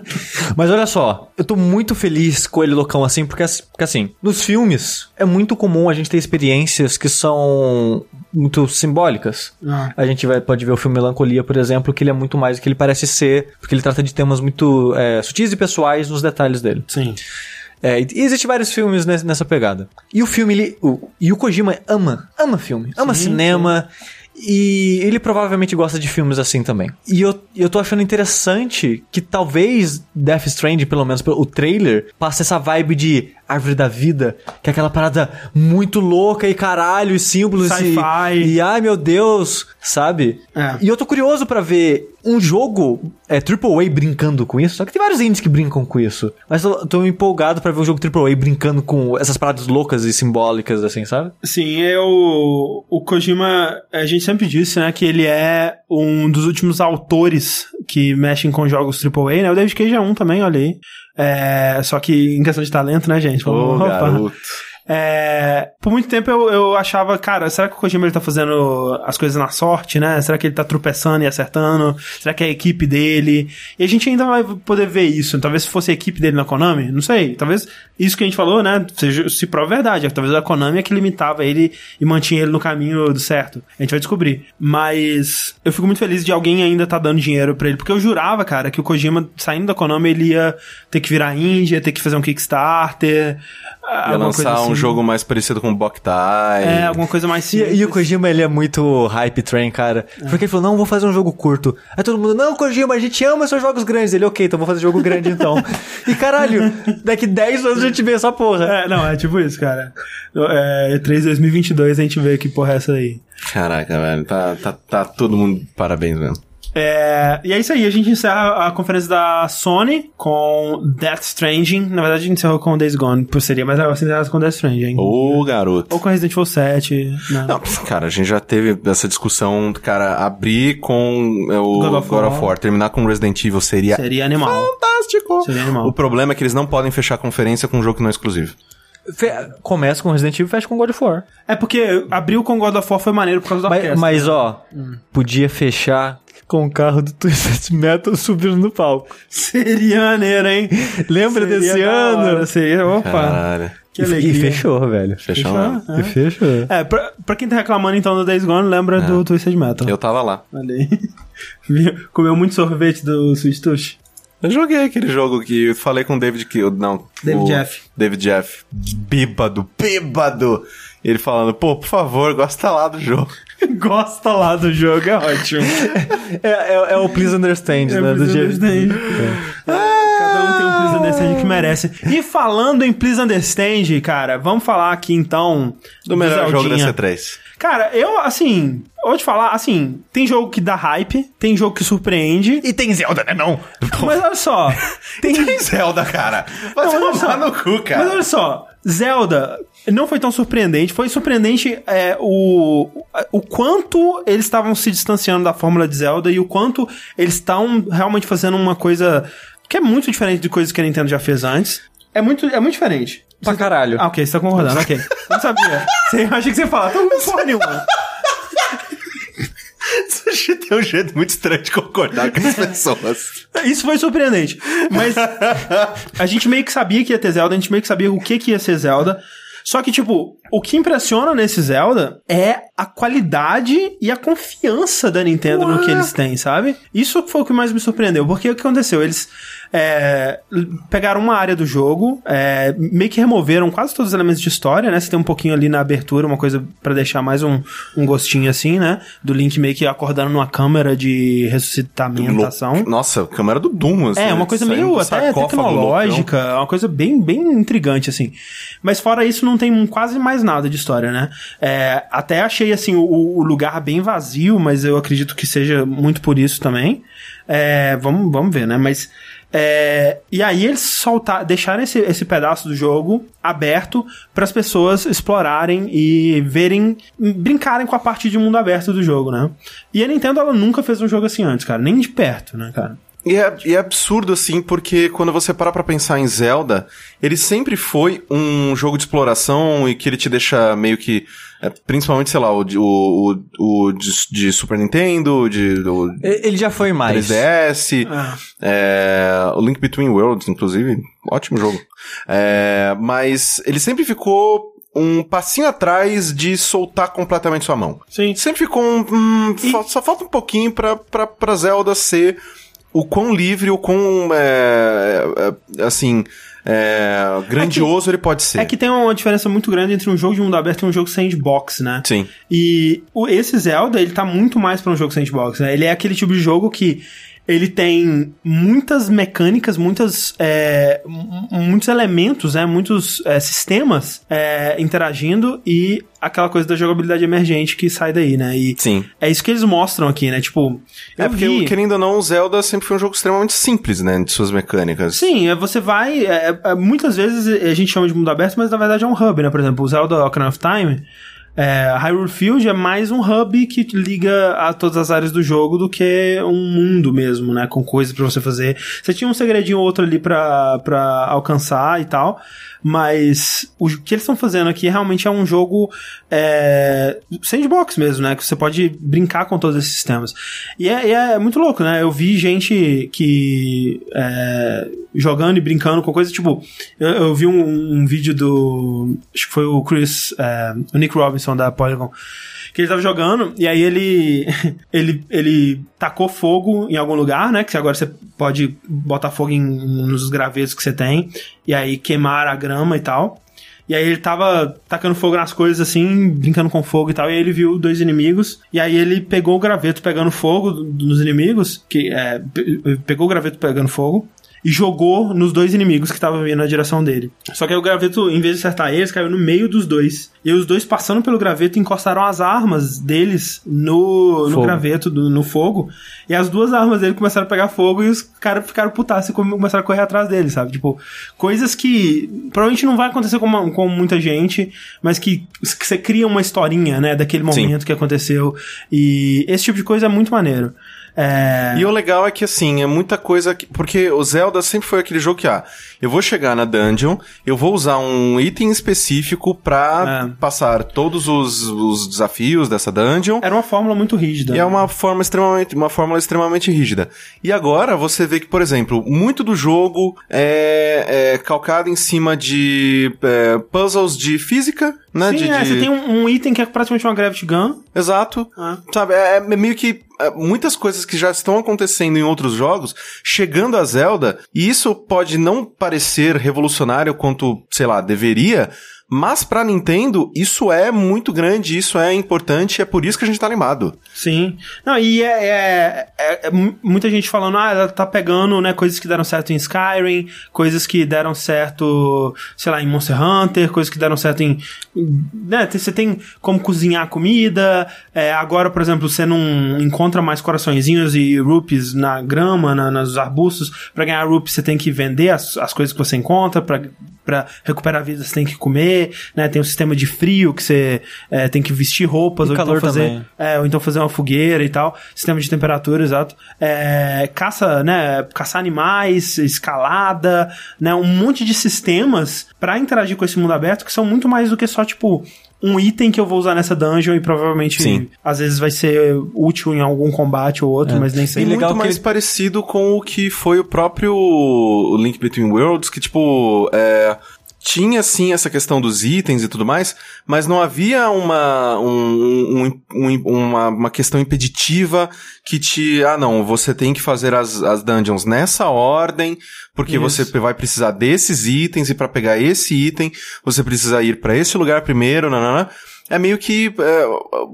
Mas olha só, eu tô muito feliz com ele loucão assim, porque, assim- porque assim, nos filmes é muito comum a gente ter experiências que são muito simbólicas. Ah. A gente vai, pode ver o filme Melancolia, por exemplo, que ele é muito mais do que ele parece ser, porque ele trata de temas muito é, sutis e pessoais nos detalhes dele. Sim. É, e existem vários filmes nes- nessa pegada. E o filme, ele, o, e o Kojima ama, ama filme, ama cinema. E ele provavelmente gosta de filmes assim também. E eu, eu tô achando interessante que talvez Death Stranding, pelo menos o trailer, passe essa vibe de Árvore da Vida, que é aquela parada muito louca e caralho, e símbolos e, e ai meu Deus, sabe? É. E eu tô curioso pra ver um jogo é, AAA brincando com isso. Só que tem vários indies que brincam com isso. Mas eu tô empolgado pra ver um jogo AAA brincando com essas paradas loucas e simbólicas, assim, sabe? Sim, eu. O Kojima, a gente sempre disse, né, que ele é um dos últimos autores que mexem com jogos AAA, né? O David Cage é um também, olha aí. É, só que em questão de talento, né, gente? Ô, Opa. garoto. É, por muito tempo eu, eu achava, cara, será que o Kojima ele tá fazendo as coisas na sorte, né? Será que ele tá tropeçando e acertando? Será que é a equipe dele? E a gente ainda vai poder ver isso. Talvez se fosse a equipe dele na Konami, não sei. Talvez isso que a gente falou, né? Seja, se prova verdade. Talvez a Konami é que limitava ele e mantinha ele no caminho do certo. A gente vai descobrir. Mas eu fico muito feliz de alguém ainda tá dando dinheiro pra ele. Porque eu jurava, cara, que o Kojima, saindo da Konami, ele ia ter que virar Índia, ia ter que fazer um Kickstarter. Ia lançar um jogo mais parecido com o Boktai. É, alguma coisa mais E, simples. e o Kojima, ele é muito hype train, cara. Porque ele falou, não, vou fazer um jogo curto. Aí todo mundo, não, Kojima, a gente ama seus jogos grandes. Ele, ok, então vou fazer jogo grande então. e caralho, daqui 10 anos a gente vê essa porra. É, não, é tipo isso, cara. É, E3 2022 a gente vê que porra é essa aí. Caraca, velho. Tá, tá, tá todo mundo parabéns mesmo. É, e é isso aí, a gente encerra a conferência da Sony com Death Stranding. Na verdade, a gente encerrou com Days Gone, por seria mais legal se encerrasse com Death Stranding. Ô, garoto. Ou com Resident Evil 7. Né? Não, cara, a gente já teve essa discussão, cara, abrir com é, o God God of of, War. Terminar com Resident Evil seria, Seria animal. fantástico. Seria animal. O problema é que eles não podem fechar a conferência com um jogo que não é exclusivo. Fe- Começa com Resident Evil e fecha com God of War. É porque abriu com God of War foi maneiro por causa da Mas, orquestra. mas, ó, podia fechar com o carro do Twisted Metal subindo no palco. Seria maneiro, hein? Lembra Seria desse ano? hora, Seria, opa. Caralho. Que E- alegria. E fechou, velho. Fechou Fechou? mesmo. E fechou. É, pra, pra quem tá reclamando então do Days Gone, lembra do Twisted Metal. Eu tava lá. Olha aí. Viu? Comeu muito sorvete do Sweet Tooth. Eu joguei aquele jogo que eu falei com o David que não, David o Jeff. David Jeff, bêbado, bêbado. E ele falando, pô, por favor, gosta lá do jogo. Gosta lá do jogo, é ótimo. É, é- é o Please Understand, É, né? Do Please dia- Understand. Cada um tem um Understand que merece. E falando em Please Understand, cara, vamos falar aqui então Do melhor jogo da Zeldinha. C3. Cara, eu, assim, vou te falar, assim, tem jogo que dá hype, tem jogo que surpreende, E tem Zelda, né? Não. mas olha só, tem... Tem Zelda, cara. Vai Não, só. no cu, cara. Mas olha só, Zelda não foi tão surpreendente. Foi surpreendente é, o, o quanto eles estavam se distanciando da fórmula de Zelda e o quanto eles estão realmente fazendo uma coisa que é muito diferente de coisas que a Nintendo já fez antes. É muito, é muito diferente. Pra caralho. Ah, ok, você tá concordando, ok. Não sabia. Você, achei que você ia falar, tô com porra nenhuma. Sushi tem um jeito muito estranho de concordar com as pessoas. Isso foi surpreendente. Mas a gente meio que sabia que ia ter Zelda, a gente meio que sabia o que, que ia ser Zelda. Só que, tipo, o que impressiona nesse Zelda é a qualidade e a confiança da Nintendo no que eles têm, sabe? Isso foi o que mais me surpreendeu. Porque o que aconteceu? Eles é, pegaram uma área do jogo, é, meio que removeram quase todos os elementos de história, né? Você tem um pouquinho ali na abertura, uma coisa pra deixar mais um, um gostinho assim, né? Do Link meio que acordando numa câmera de ressuscitamentação. Nossa, câmera do Doom, assim. É, uma coisa meio até tecnológica, é uma coisa bem, bem intrigante, assim. Mas fora isso, não tem quase mais nada de história, né? É, até achei, assim, o, o lugar bem vazio, mas eu acredito que seja muito por isso também. É, vamos, vamos ver, né? Mas. é, e aí eles soltar, deixaram esse, esse pedaço do jogo aberto para as pessoas explorarem e verem, brincarem com a parte de mundo aberto do jogo, né? E a Nintendo ela nunca fez um jogo assim antes, cara, nem de perto, né, cara? E é, e é absurdo, assim, porque quando você para pra pensar em Zelda, ele sempre foi um jogo de exploração e que ele te deixa meio que. É, principalmente, sei lá, o, de- o, o, o de, de Super Nintendo, de, do Ele já foi mais. 3DS, Ah. é, o Link Between Worlds, inclusive, ótimo jogo. É, mas ele sempre ficou um passinho atrás de soltar completamente sua mão. Sim. Sempre ficou um. hum, E- Só falta um pouquinho pra, pra, pra Zelda ser o quão livre, o quão. é, é, assim. É, grandioso ele pode ser. É que tem uma diferença muito grande entre um jogo de mundo aberto e um jogo sandbox, né? Sim. E o, esse Zelda, ele tá muito mais pra um jogo sandbox, né? Ele é aquele tipo de jogo que ele tem muitas mecânicas, muitas, é, muitos elementos, né? Muitos é, sistemas é, interagindo e aquela coisa da jogabilidade emergente que sai daí, né? E Sim. é isso que eles mostram aqui, né? Tipo, É porque, vi... querendo ou não, o Zelda sempre foi um jogo extremamente simples, né? De suas mecânicas. Sim, é, você vai. é, é, muitas vezes a gente chama de mundo aberto, mas na verdade é um hub, né? Por exemplo, o Zelda Ocarina of Time. É, Hyrule Field é mais um hub que liga a todas as áreas do jogo do que um mundo mesmo, né? Com coisas pra você fazer. Você tinha um segredinho ou outro ali pra, pra alcançar e tal, mas o que eles estão fazendo aqui realmente é um jogo é, sandbox mesmo, né? Que você pode brincar com todos esses sistemas. E é, é muito louco, né? Eu vi gente que é, jogando e brincando com coisa, tipo, eu, eu vi um, um vídeo do. Acho que foi o Chris, é, o Nick Robinson da Polygon. Que ele tava jogando, e aí ele, ele. Ele tacou fogo em algum lugar, né? Que agora você pode botar fogo em, nos gravetos que você tem, e aí queimar a grama e tal. E aí ele tava tacando fogo nas coisas assim, brincando com fogo e tal, e aí ele viu dois inimigos, e aí ele pegou o graveto pegando fogo do- dos inimigos, que é, pe- pegou o graveto pegando fogo, e jogou nos dois inimigos que estavam vindo na direção dele. Só que aí o graveto, em vez de acertar eles, caiu no meio dos dois. E os dois passando pelo graveto encostaram as armas deles no, no graveto, do- no fogo. E as duas armas dele começaram a pegar fogo e os caras ficaram putaços e come- começaram a correr atrás dele, sabe? Tipo, coisas que provavelmente não vai acontecer com, uma- com muita gente, mas que, que você cria uma historinha, né, daquele Sim. momento que aconteceu. E esse tipo de coisa é muito maneiro. É... E o legal é que, assim, é muita coisa. que- porque o Zelda sempre foi aquele jogo que, ah, eu vou chegar na dungeon, eu vou usar um item específico pra É. passar todos os, os desafios dessa dungeon. Era uma fórmula muito rígida. E é uma forma extremamente, uma fórmula extremamente rígida. E agora você vê que, por exemplo, muito do jogo é, é calcado em cima de é, puzzles de física, né? Sim, de, é, de- você tem um, um item que é praticamente uma Gravity Gun. Exato. Ah. Sabe, é, é meio que é, muitas coisas que já estão acontecendo em outros jogos, chegando a Zelda, e isso pode não parecer revolucionário quanto, sei lá, deveria, mas pra Nintendo isso é muito grande, isso é importante, é por isso que a gente tá animado. Sim. Não, e é, é- é- é mu- muita gente falando, ah, ela tá pegando, né, coisas que deram certo em Skyrim, coisas que deram certo, sei lá, em Monster Hunter, coisas que deram certo em. Né, você tem como cozinhar comida. é, agora, por exemplo, você não encontra mais coraçõezinhos e rupees na grama, na- nos arbustos. Pra ganhar rupees, você tem que vender as, as coisas que você encontra. Pra, pra recuperar a vida, você tem que comer. Né, tem um sistema de frio que você é, tem que vestir roupas E ou calor então fazer. É, ou então fazer uma fogueira e tal. Sistema de temperatura, exato. É, caça, né? Caçar animais, escalada, né? Um monte de sistemas pra interagir com esse mundo aberto que são muito mais do que só, tipo, um item que eu vou usar nessa dungeon e provavelmente Sim. às vezes vai ser útil em algum combate ou outro, mas nem sempre. E legal muito mais ele- parecido com o que foi o próprio Link Between Worlds, que tipo, é, tinha sim essa questão dos itens e tudo mais, mas não havia uma, um- um- um- uma, uma questão impeditiva que te, ah não, você tem que fazer as, as dungeons nessa ordem, porque Isso. você vai precisar desses itens e pra pegar esse item, você precisa ir pra esse lugar primeiro, nanana. É meio que é,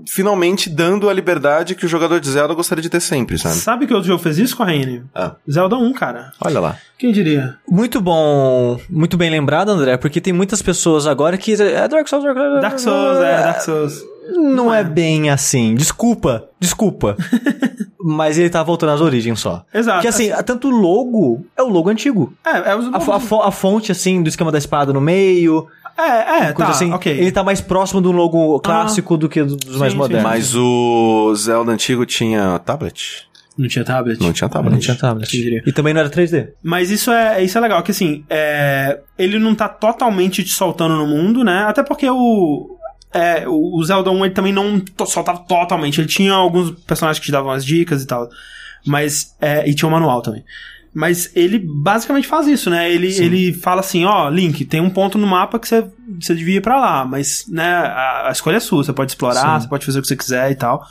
finalmente dando a liberdade que o jogador de Zelda gostaria de ter sempre, sabe? Sabe que outro jogo fez isso, Corraine? Ah. Zelda 1, cara. Olha lá. Quem diria? Muito bom, muito bem lembrado, André, porque tem muitas pessoas agora que. É Dark Souls, Dark Souls. Dark Souls, é, Dark Souls. Não é bem assim. Desculpa, desculpa. Mas ele tá voltando às origens só. Exato. Porque assim, tanto o logo é o logo antigo. É, é os A, a a fonte, assim, do esquema da espada no meio, É, é, coisa tá, assim. ok. Ele tá mais próximo do logo clássico do que do- dos mais Sim, sim. modernos. Mas o Zelda antigo tinha tablet? Não tinha tablet? Não tinha tablet. Não tinha tablet. E também não era 3D. Mas isso é, isso é legal, que assim, é, ele não tá totalmente te soltando no mundo, né? Até porque o. É, o Zelda 1 ele também não soltava totalmente. Ele tinha alguns personagens que te davam as dicas e tal. Mas. É, e tinha um manual também. Mas ele basicamente faz isso, né? Ele, ele fala assim, ó, Link, tem um ponto no mapa que você, você devia ir pra lá, mas, né, a, a escolha é sua, você pode explorar, você pode fazer o que você quiser e tal.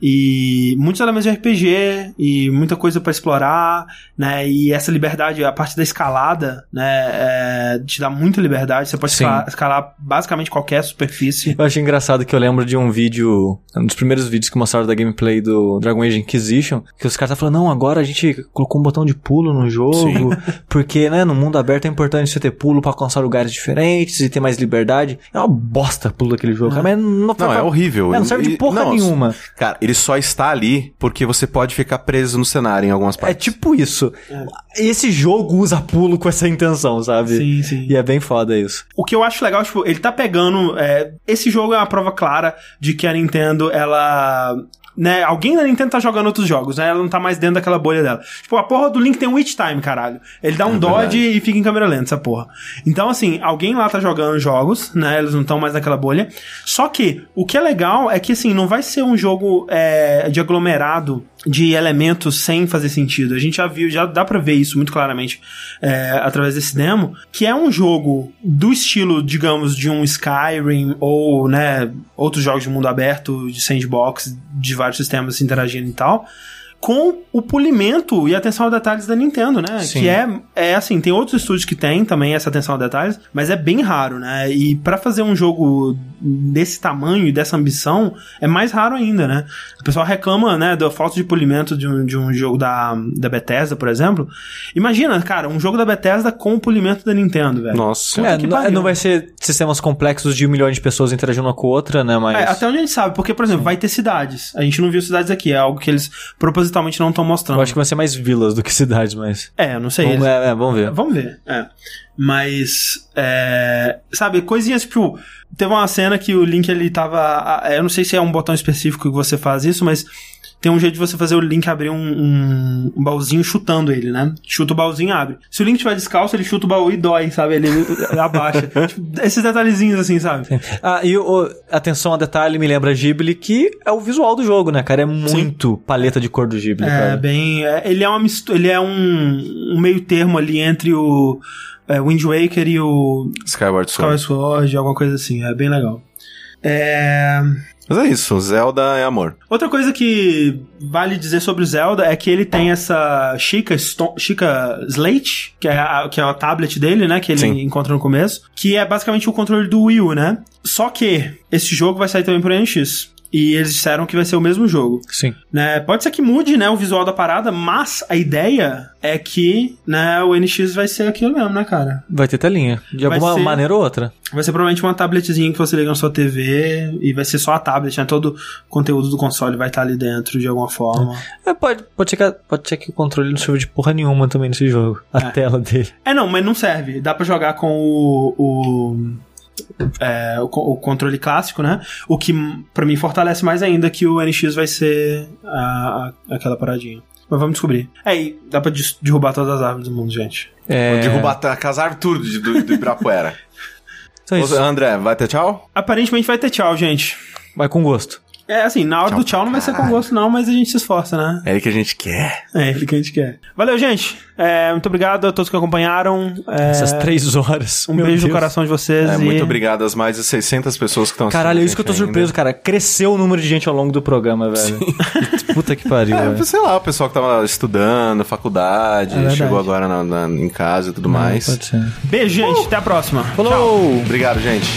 E muitos elementos de RPG e muita coisa pra explorar, né? E essa liberdade, a parte da escalada, né? é, te dá muita liberdade. Você pode Sim. escalar, escalar basicamente qualquer superfície. Eu achei engraçado que eu lembro de um vídeo, um dos primeiros vídeos que mostraram da gameplay do Dragon Age Inquisition, que os caras tá falando, não, agora a gente colocou um botão de pulo no jogo, porque, né, no mundo aberto é importante você ter pulo pra alcançar lugares diferentes e ter mais liberdade. É uma bosta pulo daquele jogo, cara, mas não, Não, é horrível. É, não serve de porra não, nenhuma. Cara, ele só está ali porque você pode ficar preso no cenário em algumas É partes. tipo isso. Esse jogo usa pulo com essa intenção, sabe? Sim, sim. E é bem foda isso. O que eu acho legal, tipo, ele tá pegando. é, esse jogo é uma prova clara de que a Nintendo, ela. Né, alguém da Nintendo tá jogando outros jogos, né? Ela não tá mais dentro daquela bolha dela. Tipo, a porra do Link tem um Witch Time, caralho. Ele dá um dodge e fica em câmera lenta, essa porra. Então, assim, alguém lá tá jogando jogos, né? Eles não estão mais naquela bolha. Só que, o que é legal é que, assim, não vai ser um jogo é, de aglomerado de elementos sem fazer sentido. A gente já viu, já dá pra ver isso muito claramente é, através desse demo, que é um jogo do estilo, digamos, de um Skyrim ou, né, outros jogos de mundo aberto, de sandbox, de vários sistemas interagindo e tal, com o polimento e atenção a detalhes da Nintendo, né? Sim. Que é, é assim, tem outros estúdios que tem também essa atenção a detalhes, mas é bem raro, né? E pra fazer um jogo desse tamanho e dessa ambição, é mais raro ainda, né? O pessoal reclama, né, da falta de polimento de um, de um jogo da, da Bethesda, por exemplo. Imagina, cara, um jogo da Bethesda com o polimento da Nintendo, velho. Nossa. É, que não, pariu. não vai ser sistemas complexos de milhões de pessoas interagindo uma com a outra, né? Mas. É, até onde a gente sabe, porque, por exemplo, vai ter cidades. A gente não viu cidades aqui, é algo que eles propositalmente não estão mostrando. Eu acho que vai ser mais vilas do que cidades, mas. É, não sei. Vamos, é, é, vamos ver. Vamos ver, é. Mas, é, sabe, coisinhas, tipo, teve uma cena que o Link, ele tava, eu não sei se é um botão específico que você faz isso, mas tem um jeito de você fazer o Link abrir um, um, um baúzinho chutando ele, né? Chuta o baúzinho e abre. Se o Link tiver descalço, ele chuta o baú e dói, sabe? Ele abaixa. Tipo, esses detalhezinhos assim, sabe? Ah, e o, atenção a detalhe me lembra Ghibli, que é o visual do jogo, né, cara? É muito paleta de cor do Ghibli, É, cara. bem. é, ele é uma mistura, ele é um, um meio termo ali entre o é, Wind Waker e o Skyward Sword. Skyward Sword, alguma coisa assim. É bem legal. É... Mas é isso, Zelda é amor. Outra coisa que vale dizer sobre o Zelda é que ele tem essa Chica, Sto- Chica Slate, que é, a, que é a tablet dele, né? Que ele Sim. encontra no começo, que é basicamente o controle do Wii U, né? Só que esse jogo vai sair também pro NX. E eles disseram que vai ser o mesmo jogo. Sim. Né? Pode ser que mude, né, o visual da parada, mas a ideia é que, né, o NX vai ser aquilo mesmo, né, cara? Vai ter telinha. De Vai alguma ser- maneira ou outra. Vai ser provavelmente uma tabletzinha que você liga na sua TV e vai ser só a tablet, né? Todo o conteúdo do console vai estar ali dentro de alguma forma. É, pode, pode, ser que, pode ser que o controle não sirva de porra nenhuma também nesse jogo. A É. tela dele. É, não, mas não serve. Dá pra jogar com o. o é, o, o controle clássico, né? O que pra mim fortalece mais ainda que o NX vai ser a- a- aquela paradinha. Mas vamos descobrir. É, e dá pra des- derrubar todas as árvores do mundo, gente. É... Derrubar, a- casar tudo de- do, do Ibirapuera. Então é isso. André, vai ter tchau? Aparentemente vai ter tchau, gente. Vai com gosto. É assim, na hora Tchau do tchau não vai ser com gosto, não, mas a gente se esforça, né? É aí que a gente quer. É ele que a gente quer. Valeu, gente. É, muito obrigado a todos que acompanharam. É, Essas três horas. Um Meu beijo no Deus. coração de vocês. É, e... muito obrigado às mais de 600 pessoas que estão assistindo. Caralho, é isso que eu tô gente surpreso, ainda. cara. Cresceu o número de gente ao longo do programa, velho. Puta que pariu, É, velho. sei lá, o pessoal que tava estudando, faculdade, É chegou agora na- na- em casa e tudo mais. Pode ser. Beijo, gente. Até a próxima. Falou! Obrigado, gente.